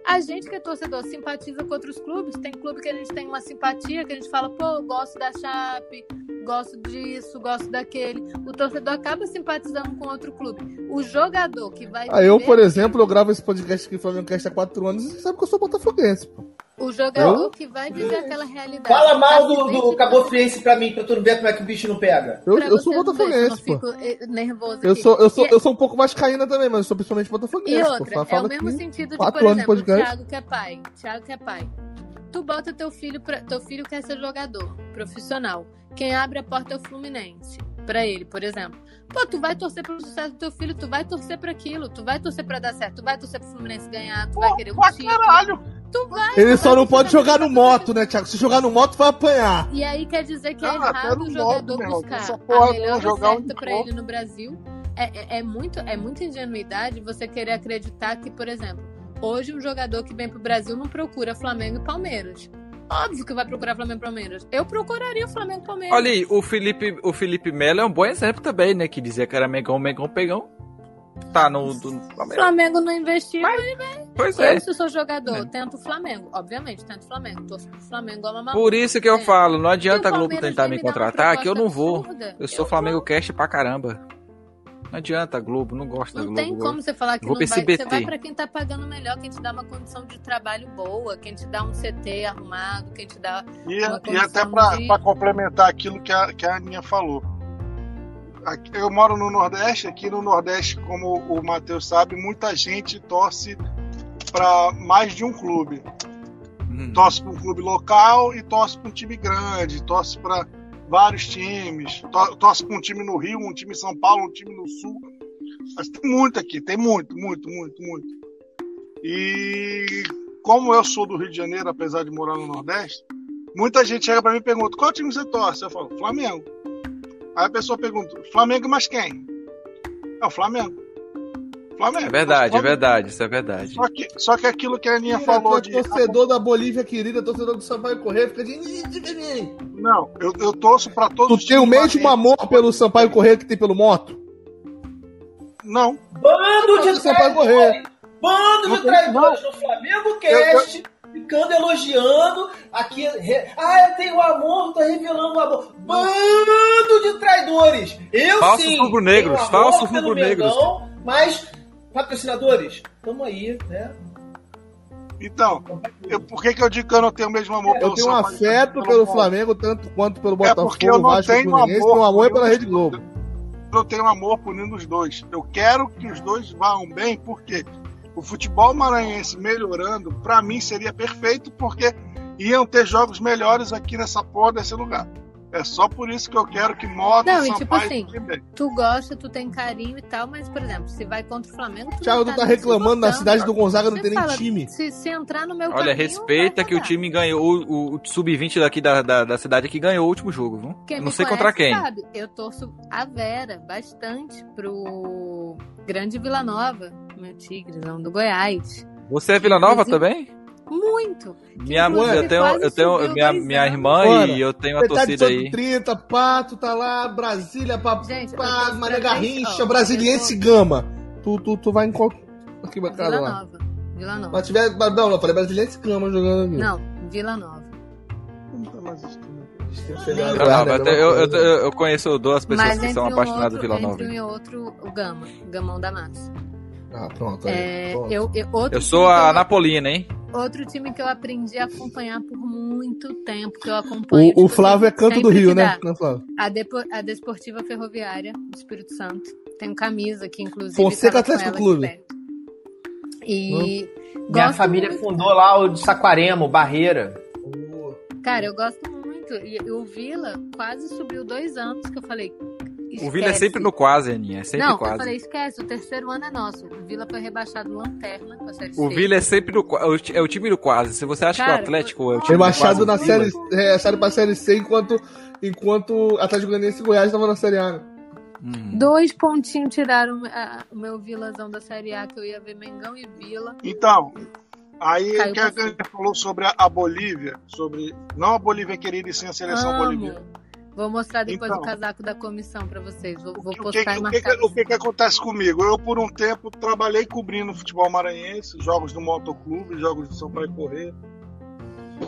[SPEAKER 6] A gente que é torcedor simpatiza com outros clubes, tem clube que a gente tem uma simpatia, que a gente fala, pô, eu gosto da Chape, gosto disso, gosto daquele. O torcedor acaba simpatizando com outro clube. O jogador que vai.
[SPEAKER 5] Ah, eu, por exemplo, eu gravo esse podcast aqui, Flamengo Cast há quatro anos, e você sabe que eu sou botafoguense, pô.
[SPEAKER 6] O jogador
[SPEAKER 5] Eu?
[SPEAKER 6] que vai viver aquela realidade.
[SPEAKER 3] Fala mal do, do
[SPEAKER 6] vivendo-
[SPEAKER 3] Cabo Friense pra mim, pra tu ver como é que o bicho não pega.
[SPEAKER 5] Eu, eu sou botafoguense, pô.
[SPEAKER 6] fico eh, nervoso
[SPEAKER 5] Eu
[SPEAKER 6] aqui.
[SPEAKER 5] sou, eu, sou,
[SPEAKER 6] E-
[SPEAKER 5] eu sou um pouco vascaína também, mas eu sou principalmente botafoguense.
[SPEAKER 6] E
[SPEAKER 5] pô.
[SPEAKER 6] outra,
[SPEAKER 5] Fala-
[SPEAKER 6] é o mesmo
[SPEAKER 5] aqui.
[SPEAKER 6] sentido de, por exemplo, o. Thiago que é pai. Thiago que é pai. Tu bota teu filho pra, teu filho quer ser jogador profissional. Quem abre a porta é o Fluminense. Pra ele, por exemplo. Pô, tu vai torcer pelo sucesso do teu filho, tu vai torcer pra aquilo, tu vai torcer pra dar certo, tu vai torcer pro Fluminense ganhar, tu vai querer um título.
[SPEAKER 4] caralho!
[SPEAKER 6] Tu vai.
[SPEAKER 5] Ele
[SPEAKER 6] tu
[SPEAKER 5] só
[SPEAKER 6] vai
[SPEAKER 5] não pode jogar no moto, né, Thiago? Se jogar no moto, vai apanhar.
[SPEAKER 6] E aí quer dizer que é errado o jogador buscar
[SPEAKER 4] essa porra
[SPEAKER 6] a melhor
[SPEAKER 4] não jogar onde
[SPEAKER 6] pra ele no Brasil. É, é, é muito, é muita ingenuidade você querer acreditar que, por exemplo, hoje um jogador que vem pro Brasil não procura Flamengo e Palmeiras. Óbvio que vai procurar Flamengo e Palmeiras. Eu procuraria o Flamengo e Palmeiras.
[SPEAKER 2] Olha aí, o Felipe, o Felipe Melo é um bom exemplo também, né? Que dizia que era Megão, Megão, Pegão. Tá no. Do,
[SPEAKER 6] O
[SPEAKER 2] Palmeiras.
[SPEAKER 6] Flamengo não investiu.
[SPEAKER 2] Pois é.
[SPEAKER 6] Eu, se sou jogador,
[SPEAKER 2] É.
[SPEAKER 6] tento o Flamengo. Obviamente, tento o Flamengo. Torço pro Flamengo igual uma
[SPEAKER 2] Por isso que eu
[SPEAKER 6] É.
[SPEAKER 2] falo, não adianta
[SPEAKER 6] E
[SPEAKER 2] a Globo tentar
[SPEAKER 6] vem
[SPEAKER 2] me contratar, que eu não vou. Eu sou
[SPEAKER 6] Eu
[SPEAKER 2] Flamengo
[SPEAKER 6] vou.
[SPEAKER 2] Cast pra caramba. Não adianta a Globo, não gosto da
[SPEAKER 6] Não
[SPEAKER 2] Globo.
[SPEAKER 6] tem como você falar que
[SPEAKER 2] Vou
[SPEAKER 6] não vai. Você vai pra quem tá pagando melhor, quem te dá uma condição de trabalho boa, quem te dá um CT arrumado, quem te dá.
[SPEAKER 4] E,
[SPEAKER 6] Uma
[SPEAKER 4] e até pra
[SPEAKER 6] de-
[SPEAKER 4] complementar aquilo que a, que a Aninha falou. Aqui- Eu moro no Nordeste, aqui no Nordeste, como o Matheus sabe, muita gente torce para mais de um clube.
[SPEAKER 2] Hum.
[SPEAKER 4] Torce para um clube local e torce para um time grande, torce para vários times, to- torce para um time no Rio, um time em São Paulo, um time no Sul. Mas tem muito aqui, tem muito, muito, muito, muito. E como eu sou do Rio de Janeiro, apesar de morar no Nordeste, muita gente chega para mim e pergunta: qual time você torce? Eu falo: Flamengo. Aí a pessoa pergunta: Flamengo, mas quem? É o Flamengo. Flamengo.
[SPEAKER 2] É verdade, é verdade, isso é verdade.
[SPEAKER 4] Só que, só que aquilo que a Aninha falou
[SPEAKER 5] é
[SPEAKER 4] de.
[SPEAKER 5] torcedor da Bolívia querida, torcedor do Sampaio Correia, fica de.
[SPEAKER 4] Não, eu, eu torço para todos
[SPEAKER 5] Tu tem o mesmo amor pelo Sampaio Correia que tem pelo Moto?
[SPEAKER 4] Não.
[SPEAKER 7] Bando de
[SPEAKER 5] pode correr.
[SPEAKER 7] traidores! Bando de traidores no Flamengo Cast, ficando elogiando aqui. re- Ah, eu tenho amor, tô revelando o amor. Bando de traidores! Eu
[SPEAKER 2] Falsos
[SPEAKER 7] sim!
[SPEAKER 2] rubro-negros,
[SPEAKER 7] tenho amor
[SPEAKER 2] falsos
[SPEAKER 7] pelo
[SPEAKER 2] rubro-negros.
[SPEAKER 7] Mas, patrocinadores, tamo aí, né?
[SPEAKER 4] Então, eu- por que, que eu digo que eu não tenho o mesmo amor
[SPEAKER 5] Eu
[SPEAKER 4] pelo
[SPEAKER 5] tenho um afeto
[SPEAKER 4] Pelo?
[SPEAKER 5] Flamengo, tanto quanto pelo
[SPEAKER 4] É porque eu
[SPEAKER 5] Botafogo,
[SPEAKER 4] não
[SPEAKER 5] Vasco
[SPEAKER 4] tenho amor
[SPEAKER 5] Meu amor é pela Rede Globo.
[SPEAKER 4] Eu tenho amor por nenhum dos dois. Eu quero que os dois vão bem, porque o futebol maranhense melhorando, pra mim seria perfeito, porque iam ter jogos melhores aqui nessa porra desse lugar. É só por isso que eu quero que Mota
[SPEAKER 6] Não,
[SPEAKER 4] e
[SPEAKER 6] tipo assim. Tu gosta, tu tem carinho e tal, mas, por exemplo, se vai contra o Flamengo, tu
[SPEAKER 5] Thiago,
[SPEAKER 6] não
[SPEAKER 5] tu tá
[SPEAKER 6] nem
[SPEAKER 5] reclamando na cidade do Gonzaga, não tem nem
[SPEAKER 6] fala,
[SPEAKER 5] time.
[SPEAKER 6] Se, se entrar no meu
[SPEAKER 2] Olha,
[SPEAKER 6] caminho,
[SPEAKER 2] respeita que o time ganhou, o, o sub-20 daqui da, da, da cidade aqui ganhou o último jogo, viu?
[SPEAKER 6] Quem
[SPEAKER 2] não sei
[SPEAKER 6] conhece
[SPEAKER 2] contra quem.
[SPEAKER 6] Sabe, eu torço a Vera bastante pro Grande Vila Nova, meu Tigrezão do Goiás.
[SPEAKER 2] Você é Vila Nova
[SPEAKER 6] Inclusive-
[SPEAKER 2] também?
[SPEAKER 6] Muito.
[SPEAKER 2] Minha,
[SPEAKER 6] inclusive
[SPEAKER 2] eu tenho, eu tenho minha, minha irmã
[SPEAKER 5] Bora.
[SPEAKER 2] e eu tenho a
[SPEAKER 5] Metade
[SPEAKER 2] torcida aí.
[SPEAKER 5] 30, Pato tá lá, Brasília, pra,
[SPEAKER 6] Gente, eu
[SPEAKER 5] pra
[SPEAKER 6] torço
[SPEAKER 5] Maria Garrincha,
[SPEAKER 6] ó,
[SPEAKER 5] Brasiliense
[SPEAKER 6] eu
[SPEAKER 5] Gama. Tu, tu, tu vai em qual arquibancada
[SPEAKER 6] Vila
[SPEAKER 5] lá?
[SPEAKER 6] Nova. Vila Nova.
[SPEAKER 5] Mas tiver. Não, não, falei Brasiliense Gama jogando aqui.
[SPEAKER 6] Não, Vila Nova.
[SPEAKER 2] Nova, eu, tenho- eu, eu, eu- eu conheço duas pessoas
[SPEAKER 6] Mas
[SPEAKER 2] que são
[SPEAKER 6] um
[SPEAKER 2] apaixonadas por Vila Nova.
[SPEAKER 6] Entre um e outro, o Gama. Gamão da Massa.
[SPEAKER 5] Ah, pronto. aí,
[SPEAKER 6] É,
[SPEAKER 5] pronto.
[SPEAKER 6] eu, eu, outro
[SPEAKER 2] Eu sou a
[SPEAKER 6] eu-
[SPEAKER 2] Napolina, hein?
[SPEAKER 6] Outro time que eu aprendi a acompanhar por muito tempo, que eu acompanho.
[SPEAKER 5] O, o
[SPEAKER 6] tipo,
[SPEAKER 5] Flávio é canto do Rio, né? Flávio?
[SPEAKER 6] A, Depo a Desportiva Ferroviária do Espírito Santo. Tenho camisa aqui, inclusive.
[SPEAKER 5] Fonseca
[SPEAKER 6] com
[SPEAKER 5] Atlético Clube.
[SPEAKER 6] E.
[SPEAKER 3] Minha
[SPEAKER 6] gosto
[SPEAKER 3] família
[SPEAKER 6] muito-
[SPEAKER 3] fundou lá o de Saquarema, o Barreira.
[SPEAKER 6] Cara, eu gosto muito. E o Vila quase subiu dois anos que eu falei.
[SPEAKER 2] O Vila é sempre no quase, Aninha. É sempre
[SPEAKER 6] Não, eu
[SPEAKER 2] quase.
[SPEAKER 6] falei, esquece, o terceiro ano é nosso. O Vila foi rebaixado lanterna com a série
[SPEAKER 2] O
[SPEAKER 6] C.
[SPEAKER 2] Vila é sempre no quase. É o time do quase. Se você acha que
[SPEAKER 6] Cara,
[SPEAKER 2] o Atlético é o time
[SPEAKER 5] Rebaixado
[SPEAKER 2] do
[SPEAKER 5] na
[SPEAKER 2] quase,
[SPEAKER 5] série.
[SPEAKER 2] Vila-
[SPEAKER 5] Rebaixado pra série C enquanto. Enquanto Atlético Goianiense e Goiás estavam na série A.
[SPEAKER 2] Hum.
[SPEAKER 6] Dois pontinhos tiraram ah, o meu Vilazão da Série A, que eu ia ver Mengão e Vila.
[SPEAKER 4] Então, aí
[SPEAKER 6] Caiu
[SPEAKER 4] que a gente falou sobre a, Bolívia, sobre não a Bolívia querida e sim a seleção
[SPEAKER 6] Amo.
[SPEAKER 4] boliviana.
[SPEAKER 6] Vou mostrar depois
[SPEAKER 4] Então.
[SPEAKER 6] o casaco da comissão pra vocês. Vou, vou
[SPEAKER 4] O que,
[SPEAKER 6] postar e
[SPEAKER 4] o, que,
[SPEAKER 6] marcar.
[SPEAKER 4] que- o que que acontece comigo? Eu, por um tempo, trabalhei cobrindo futebol maranhense, jogos do Motoclube, jogos do São Paulo Correr.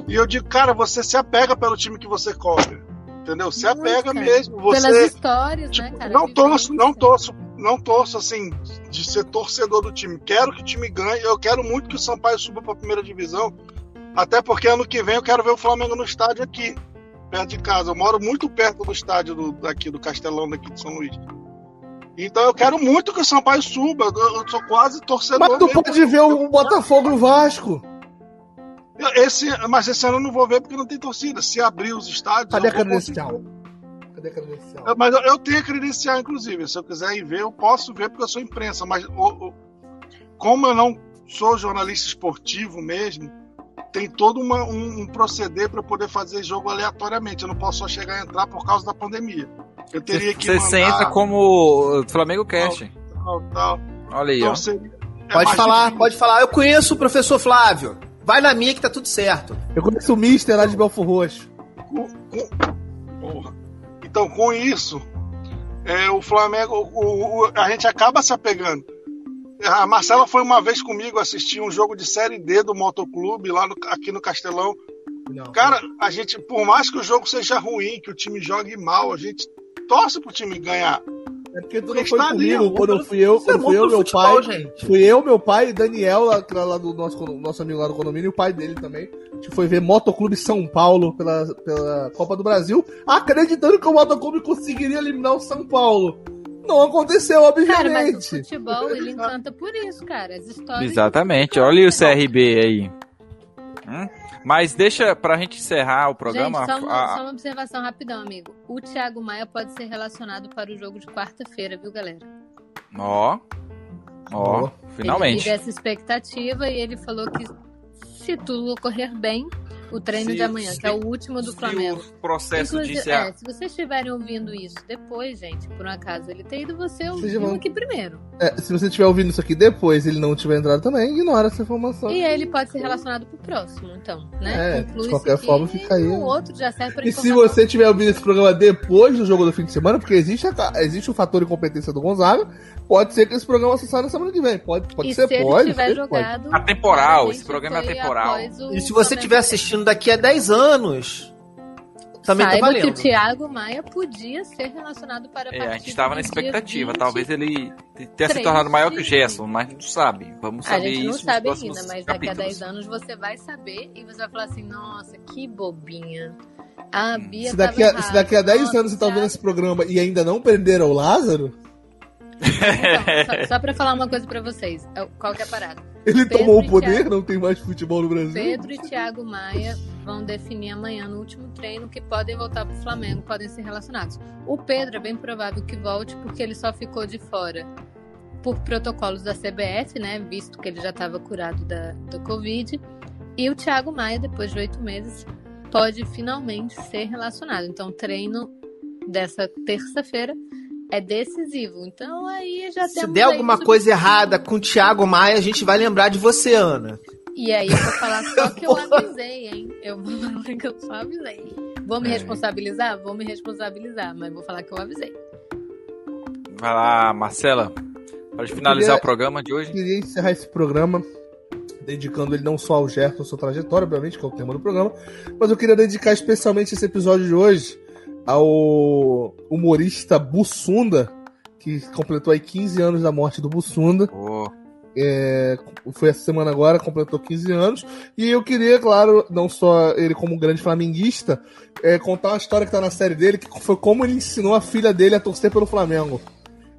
[SPEAKER 4] E eu digo, cara, você se apega pelo time que você cobre. Entendeu? Se
[SPEAKER 6] Muito,
[SPEAKER 4] apega
[SPEAKER 6] cara.
[SPEAKER 4] mesmo.
[SPEAKER 6] Pelas
[SPEAKER 4] Você,
[SPEAKER 6] histórias,
[SPEAKER 4] tipo,
[SPEAKER 6] né, cara?
[SPEAKER 4] não torço, não torço, não torço assim de ser torcedor do time. Quero que o time ganhe. Eu quero muito que o Sampaio suba para a primeira divisão. Até porque ano que vem eu quero ver o Flamengo no estádio aqui, perto de casa. Eu moro muito perto do estádio do, daqui do Castelão daqui de São Luís. Então eu quero muito que o Sampaio suba. Eu, eu sou quase torcedor.
[SPEAKER 5] Mas tu
[SPEAKER 4] mesmo.
[SPEAKER 5] pode ver o Botafogo e o Vasco.
[SPEAKER 4] Esse, mas esse ano eu não vou ver porque não tem torcida. Se abrir os estádios.
[SPEAKER 5] Cadê a credencial? Cadê a credencial?
[SPEAKER 4] Eu- Mas eu, eu tenho a credencial, inclusive. Se eu quiser ir ver, eu posso ver porque eu sou imprensa. Mas como eu não sou jornalista esportivo mesmo, tem todo uma- um, um proceder para poder fazer jogo aleatoriamente. Eu não posso só chegar e entrar por causa da pandemia. Eu teria que
[SPEAKER 2] Você
[SPEAKER 4] mandar
[SPEAKER 2] entra como Flamengo Cast.
[SPEAKER 4] tal, tal.
[SPEAKER 2] Olha aí,
[SPEAKER 4] Então
[SPEAKER 2] ó.
[SPEAKER 4] seria- é
[SPEAKER 7] Pode falar,
[SPEAKER 4] difícil.
[SPEAKER 7] pode falar. Eu conheço o professor Flávio. Vai na minha que tá tudo certo.
[SPEAKER 5] Eu conheço o Mister lá de Belfor Roxo.
[SPEAKER 4] Com- com- Porra. Então, com isso, é, o Flamengo, o- o- a gente acaba se apegando. A Marcela foi uma vez comigo assistir um jogo de Série D do Motoclube lá no- aqui no Castelão.
[SPEAKER 5] Não.
[SPEAKER 4] Cara, a gente, por mais que o jogo seja ruim, que o time jogue mal, a gente torce pro time ganhar.
[SPEAKER 5] É porque tu não foi
[SPEAKER 4] ali,
[SPEAKER 5] comigo,
[SPEAKER 4] ó,
[SPEAKER 5] quando eu fui eu,
[SPEAKER 7] é
[SPEAKER 5] quando fui eu, meu
[SPEAKER 7] futebol,
[SPEAKER 5] pai.
[SPEAKER 7] gente.
[SPEAKER 5] Fui eu, meu pai, Daniel, lá, lá do nosso, nosso amigo lá do condomínio, e o pai dele também. A gente foi ver Motoclube São Paulo pela, pela Copa do Brasil, acreditando que o Motoclube conseguiria eliminar o São Paulo. Não aconteceu,
[SPEAKER 6] Cara, mas o
[SPEAKER 5] obviamente.
[SPEAKER 6] futebol, ele encanta por isso, cara. As histórias.
[SPEAKER 2] Exatamente. Olha o CRB aí. Hum? Mas deixa pra gente encerrar o programa.
[SPEAKER 6] Gente, só uma,
[SPEAKER 2] a-
[SPEAKER 6] só uma observação rapidão, amigo. O Thiago Maia pode ser relacionado para o jogo de quarta-feira, viu, galera?
[SPEAKER 2] Ó. Ó.
[SPEAKER 6] Ele
[SPEAKER 2] finalmente.
[SPEAKER 6] vive essa expectativa e ele falou que se tudo ocorrer bem, o treino
[SPEAKER 2] Se-
[SPEAKER 6] de amanhã,
[SPEAKER 2] se-
[SPEAKER 6] que é o último do
[SPEAKER 2] Se
[SPEAKER 6] Flamengo.
[SPEAKER 2] o processo
[SPEAKER 6] Inclusive,
[SPEAKER 2] disse
[SPEAKER 6] é,
[SPEAKER 2] a...
[SPEAKER 6] se vocês estiverem ouvindo isso depois, gente, por um acaso ele ter ido, você ouviu
[SPEAKER 5] vão-
[SPEAKER 6] aqui primeiro.
[SPEAKER 5] É, se você estiver ouvindo isso aqui depois e ele não tiver entrado também, ignora essa informação.
[SPEAKER 6] E aí ele pode ser relacionado pro próximo, então, né?
[SPEAKER 5] É, de qualquer forma, fica aí.
[SPEAKER 6] E o outro já serve pra
[SPEAKER 5] E se você tiver ouvindo esse programa depois do jogo do fim de semana, porque existe, a- existe o fator incompetência do Gonzaga, pode ser que esse programa só saia na semana que vem. Pode, pode
[SPEAKER 6] e
[SPEAKER 5] ser,
[SPEAKER 6] se ele
[SPEAKER 5] pode.
[SPEAKER 6] tiver
[SPEAKER 5] sempre pode.
[SPEAKER 6] jogado.
[SPEAKER 2] Atemporal, esse programa é atemporal.
[SPEAKER 7] E se você estiver assistindo daqui a 10 anos, também tá
[SPEAKER 6] Saiba que
[SPEAKER 7] valendo.
[SPEAKER 6] o Thiago Maia podia ser relacionado para a
[SPEAKER 2] É, a gente tava na expectativa.
[SPEAKER 6] 20.
[SPEAKER 2] Talvez ele tenha se tornado maior que o Gerson, mas não sabe. Vamos
[SPEAKER 6] A
[SPEAKER 2] saber
[SPEAKER 6] gente não
[SPEAKER 2] isso
[SPEAKER 6] sabe ainda, mas daqui a
[SPEAKER 2] capítulos.
[SPEAKER 6] 10 anos você vai saber e você vai falar assim: nossa, que bobinha. A Bia
[SPEAKER 5] Se daqui, a, se daqui a
[SPEAKER 6] errada.
[SPEAKER 5] 10
[SPEAKER 6] Nossa,
[SPEAKER 5] anos você tá ouvindo
[SPEAKER 6] Thiago-
[SPEAKER 5] esse programa e ainda não prenderam o Lázaro,
[SPEAKER 6] Então, só, só pra falar uma coisa pra vocês: é qual que é a parada?
[SPEAKER 5] ele
[SPEAKER 6] Pedro
[SPEAKER 5] tomou o poder,
[SPEAKER 6] Thiago.
[SPEAKER 5] não tem mais futebol no Brasil.
[SPEAKER 6] Pedro e Thiago Maia vão definir amanhã no último treino que podem voltar pro Flamengo, podem ser relacionados. O Pedro é bem provável que volte porque ele só ficou de fora por protocolos da CBF, né? Visto que ele já estava curado da, do Covid. E o Thiago Maia, depois de oito meses, pode finalmente ser relacionado. Então, o treino dessa terça-feira é decisivo. Então, aí já
[SPEAKER 7] Se der alguma
[SPEAKER 6] um
[SPEAKER 7] coisa errada com o Thiago Maia, a gente vai lembrar de você, Ana.
[SPEAKER 6] E aí eu vou falar só que eu avisei, hein? Eu vou falar que eu só avisei. Vou me
[SPEAKER 2] É.
[SPEAKER 6] responsabilizar? Vou me responsabilizar, mas vou falar que eu avisei.
[SPEAKER 2] Vai lá, Marcela. Pode finalizar
[SPEAKER 5] queria-
[SPEAKER 2] o programa de hoje.
[SPEAKER 5] queria encerrar esse programa dedicando ele não só ao Gerson, sua trajetória, obviamente, que é o tema do programa, mas eu queria dedicar especialmente esse episódio de hoje ao humorista Bussunda, que completou aí 15 anos da morte do Bussunda.
[SPEAKER 2] Pô,
[SPEAKER 5] É, foi essa semana agora, completou 15 anos. E eu queria, claro, não só ele como um grande flamenguista, é, contar uma história que tá na série dele, que foi como ele ensinou a filha dele a torcer pelo Flamengo.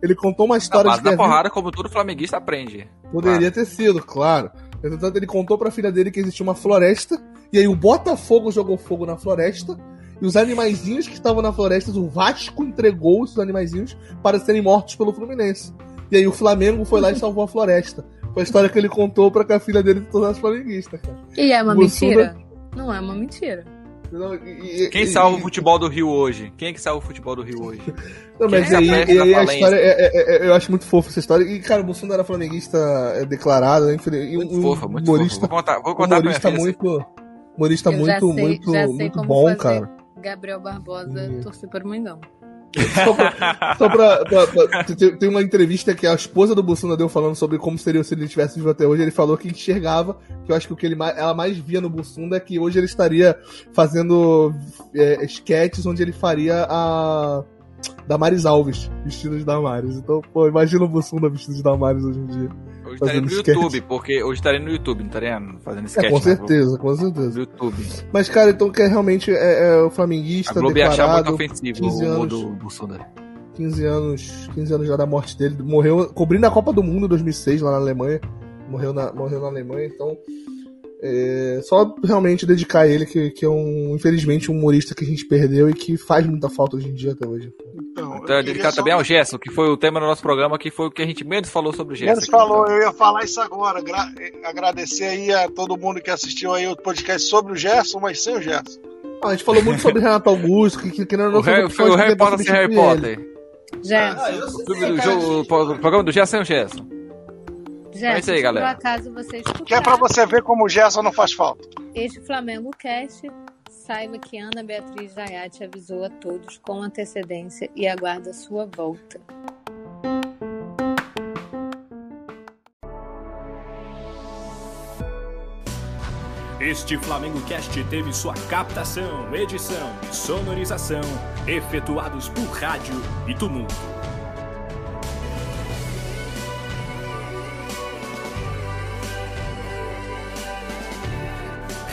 [SPEAKER 5] Ele contou uma
[SPEAKER 2] a
[SPEAKER 5] história
[SPEAKER 2] base
[SPEAKER 5] de
[SPEAKER 2] da
[SPEAKER 5] a
[SPEAKER 2] porrada, como todo flamenguista aprende.
[SPEAKER 5] Poderia ter sido, claro. Entretanto, ele contou pra filha dele que existia uma floresta, e aí o Botafogo jogou fogo na floresta, e os animaizinhos que estavam na floresta, o Vasco entregou esses animaizinhos para serem mortos pelo Fluminense. E aí o Flamengo foi lá e salvou a floresta. Foi a história que ele contou pra que a filha dele se tornasse flamenguista, cara.
[SPEAKER 6] E é uma mentira? Não é uma mentira.
[SPEAKER 5] Não, e- e-
[SPEAKER 2] Quem
[SPEAKER 5] e-
[SPEAKER 2] salva o futebol do Rio hoje? Quem é que salva o futebol do Rio hoje?
[SPEAKER 5] Não, mas aí,
[SPEAKER 2] é a
[SPEAKER 5] e aí a história, é- é- é- eu acho muito fofa essa história. E, cara, o Bolsonaro era flamenguista é, declarado, e um,
[SPEAKER 2] Muito
[SPEAKER 5] um
[SPEAKER 2] fofa, muito
[SPEAKER 5] humorista,
[SPEAKER 2] fofa. Vou contar, vou contar
[SPEAKER 5] humorista
[SPEAKER 2] filha.
[SPEAKER 5] muito, humorista muito,
[SPEAKER 6] sei-
[SPEAKER 5] muito, muito
[SPEAKER 6] como
[SPEAKER 5] bom,
[SPEAKER 6] fazer.
[SPEAKER 5] cara.
[SPEAKER 6] Gabriel Barbosa
[SPEAKER 5] Hum.
[SPEAKER 6] torcer para o Mengão.
[SPEAKER 5] Só pra, só pra- pra- pra- tem- tem uma entrevista que a esposa do Bolsonaro deu falando sobre como seria se ele tivesse vivo até hoje. Ele falou que enxergava, que eu acho que o que ele mais, ela mais via no Bolsonaro é que hoje ele estaria fazendo é, sketches onde ele faria a Damares Alves, vestido de Damares. Então, pô, imagina o Bolsonaro vestido de Damares hoje em dia.
[SPEAKER 2] Hoje estaria no
[SPEAKER 5] Fazendo
[SPEAKER 2] YouTube,
[SPEAKER 5] sketch.
[SPEAKER 2] porque hoje estaria no YouTube, não estaria fazendo sketch.
[SPEAKER 5] É, com
[SPEAKER 2] na
[SPEAKER 5] certeza, com certeza.
[SPEAKER 2] No YouTube.
[SPEAKER 5] Mas, cara, então que é realmente é, é o
[SPEAKER 2] A
[SPEAKER 5] flamenguista
[SPEAKER 2] Globo ia achar muito
[SPEAKER 5] declarado,
[SPEAKER 2] ofensivo
[SPEAKER 5] 15
[SPEAKER 2] o
[SPEAKER 5] anos.
[SPEAKER 2] do Bolsonaro.
[SPEAKER 5] 15 anos, 15 anos já da morte dele. Morreu cobrindo a Copa do Mundo em 2006 lá na Alemanha. Morreu na, morreu na Alemanha, então É, só realmente dedicar a ele, que, que é um, infelizmente, um humorista que a gente perdeu e que faz muita falta hoje em dia até hoje.
[SPEAKER 2] Então,
[SPEAKER 4] Então,
[SPEAKER 2] dedicar
[SPEAKER 4] só-
[SPEAKER 2] também ao Gerson, que foi o tema do nosso programa, que foi o que a gente menos falou sobre o Gerson.
[SPEAKER 4] Menos
[SPEAKER 2] aqui,
[SPEAKER 4] falou,
[SPEAKER 2] então.
[SPEAKER 4] eu ia falar isso agora. Gra- agradecer aí a todo mundo que assistiu aí o podcast sobre o Gerson, mas sem o Gerson.
[SPEAKER 5] Ah, a gente falou muito sobre Renato Augusto, que, que, que não
[SPEAKER 2] O Harry, foi o Harry Potter sem Harry Potter.
[SPEAKER 6] Gerson,
[SPEAKER 7] Ah,
[SPEAKER 2] O do jogo, o programa do Gerson sem o Gerson.
[SPEAKER 6] Gerson,
[SPEAKER 2] É isso aí, galera.
[SPEAKER 6] por acaso você escutar
[SPEAKER 4] Que é pra você ver como o Gerson não faz falta.
[SPEAKER 6] este Flamengo Cast, saiba que Ana Beatriz Jaiate avisou a todos com antecedência e aguarda sua volta.
[SPEAKER 8] Este Flamengo Cast teve sua captação, edição e sonorização efetuados por rádio e tumulto.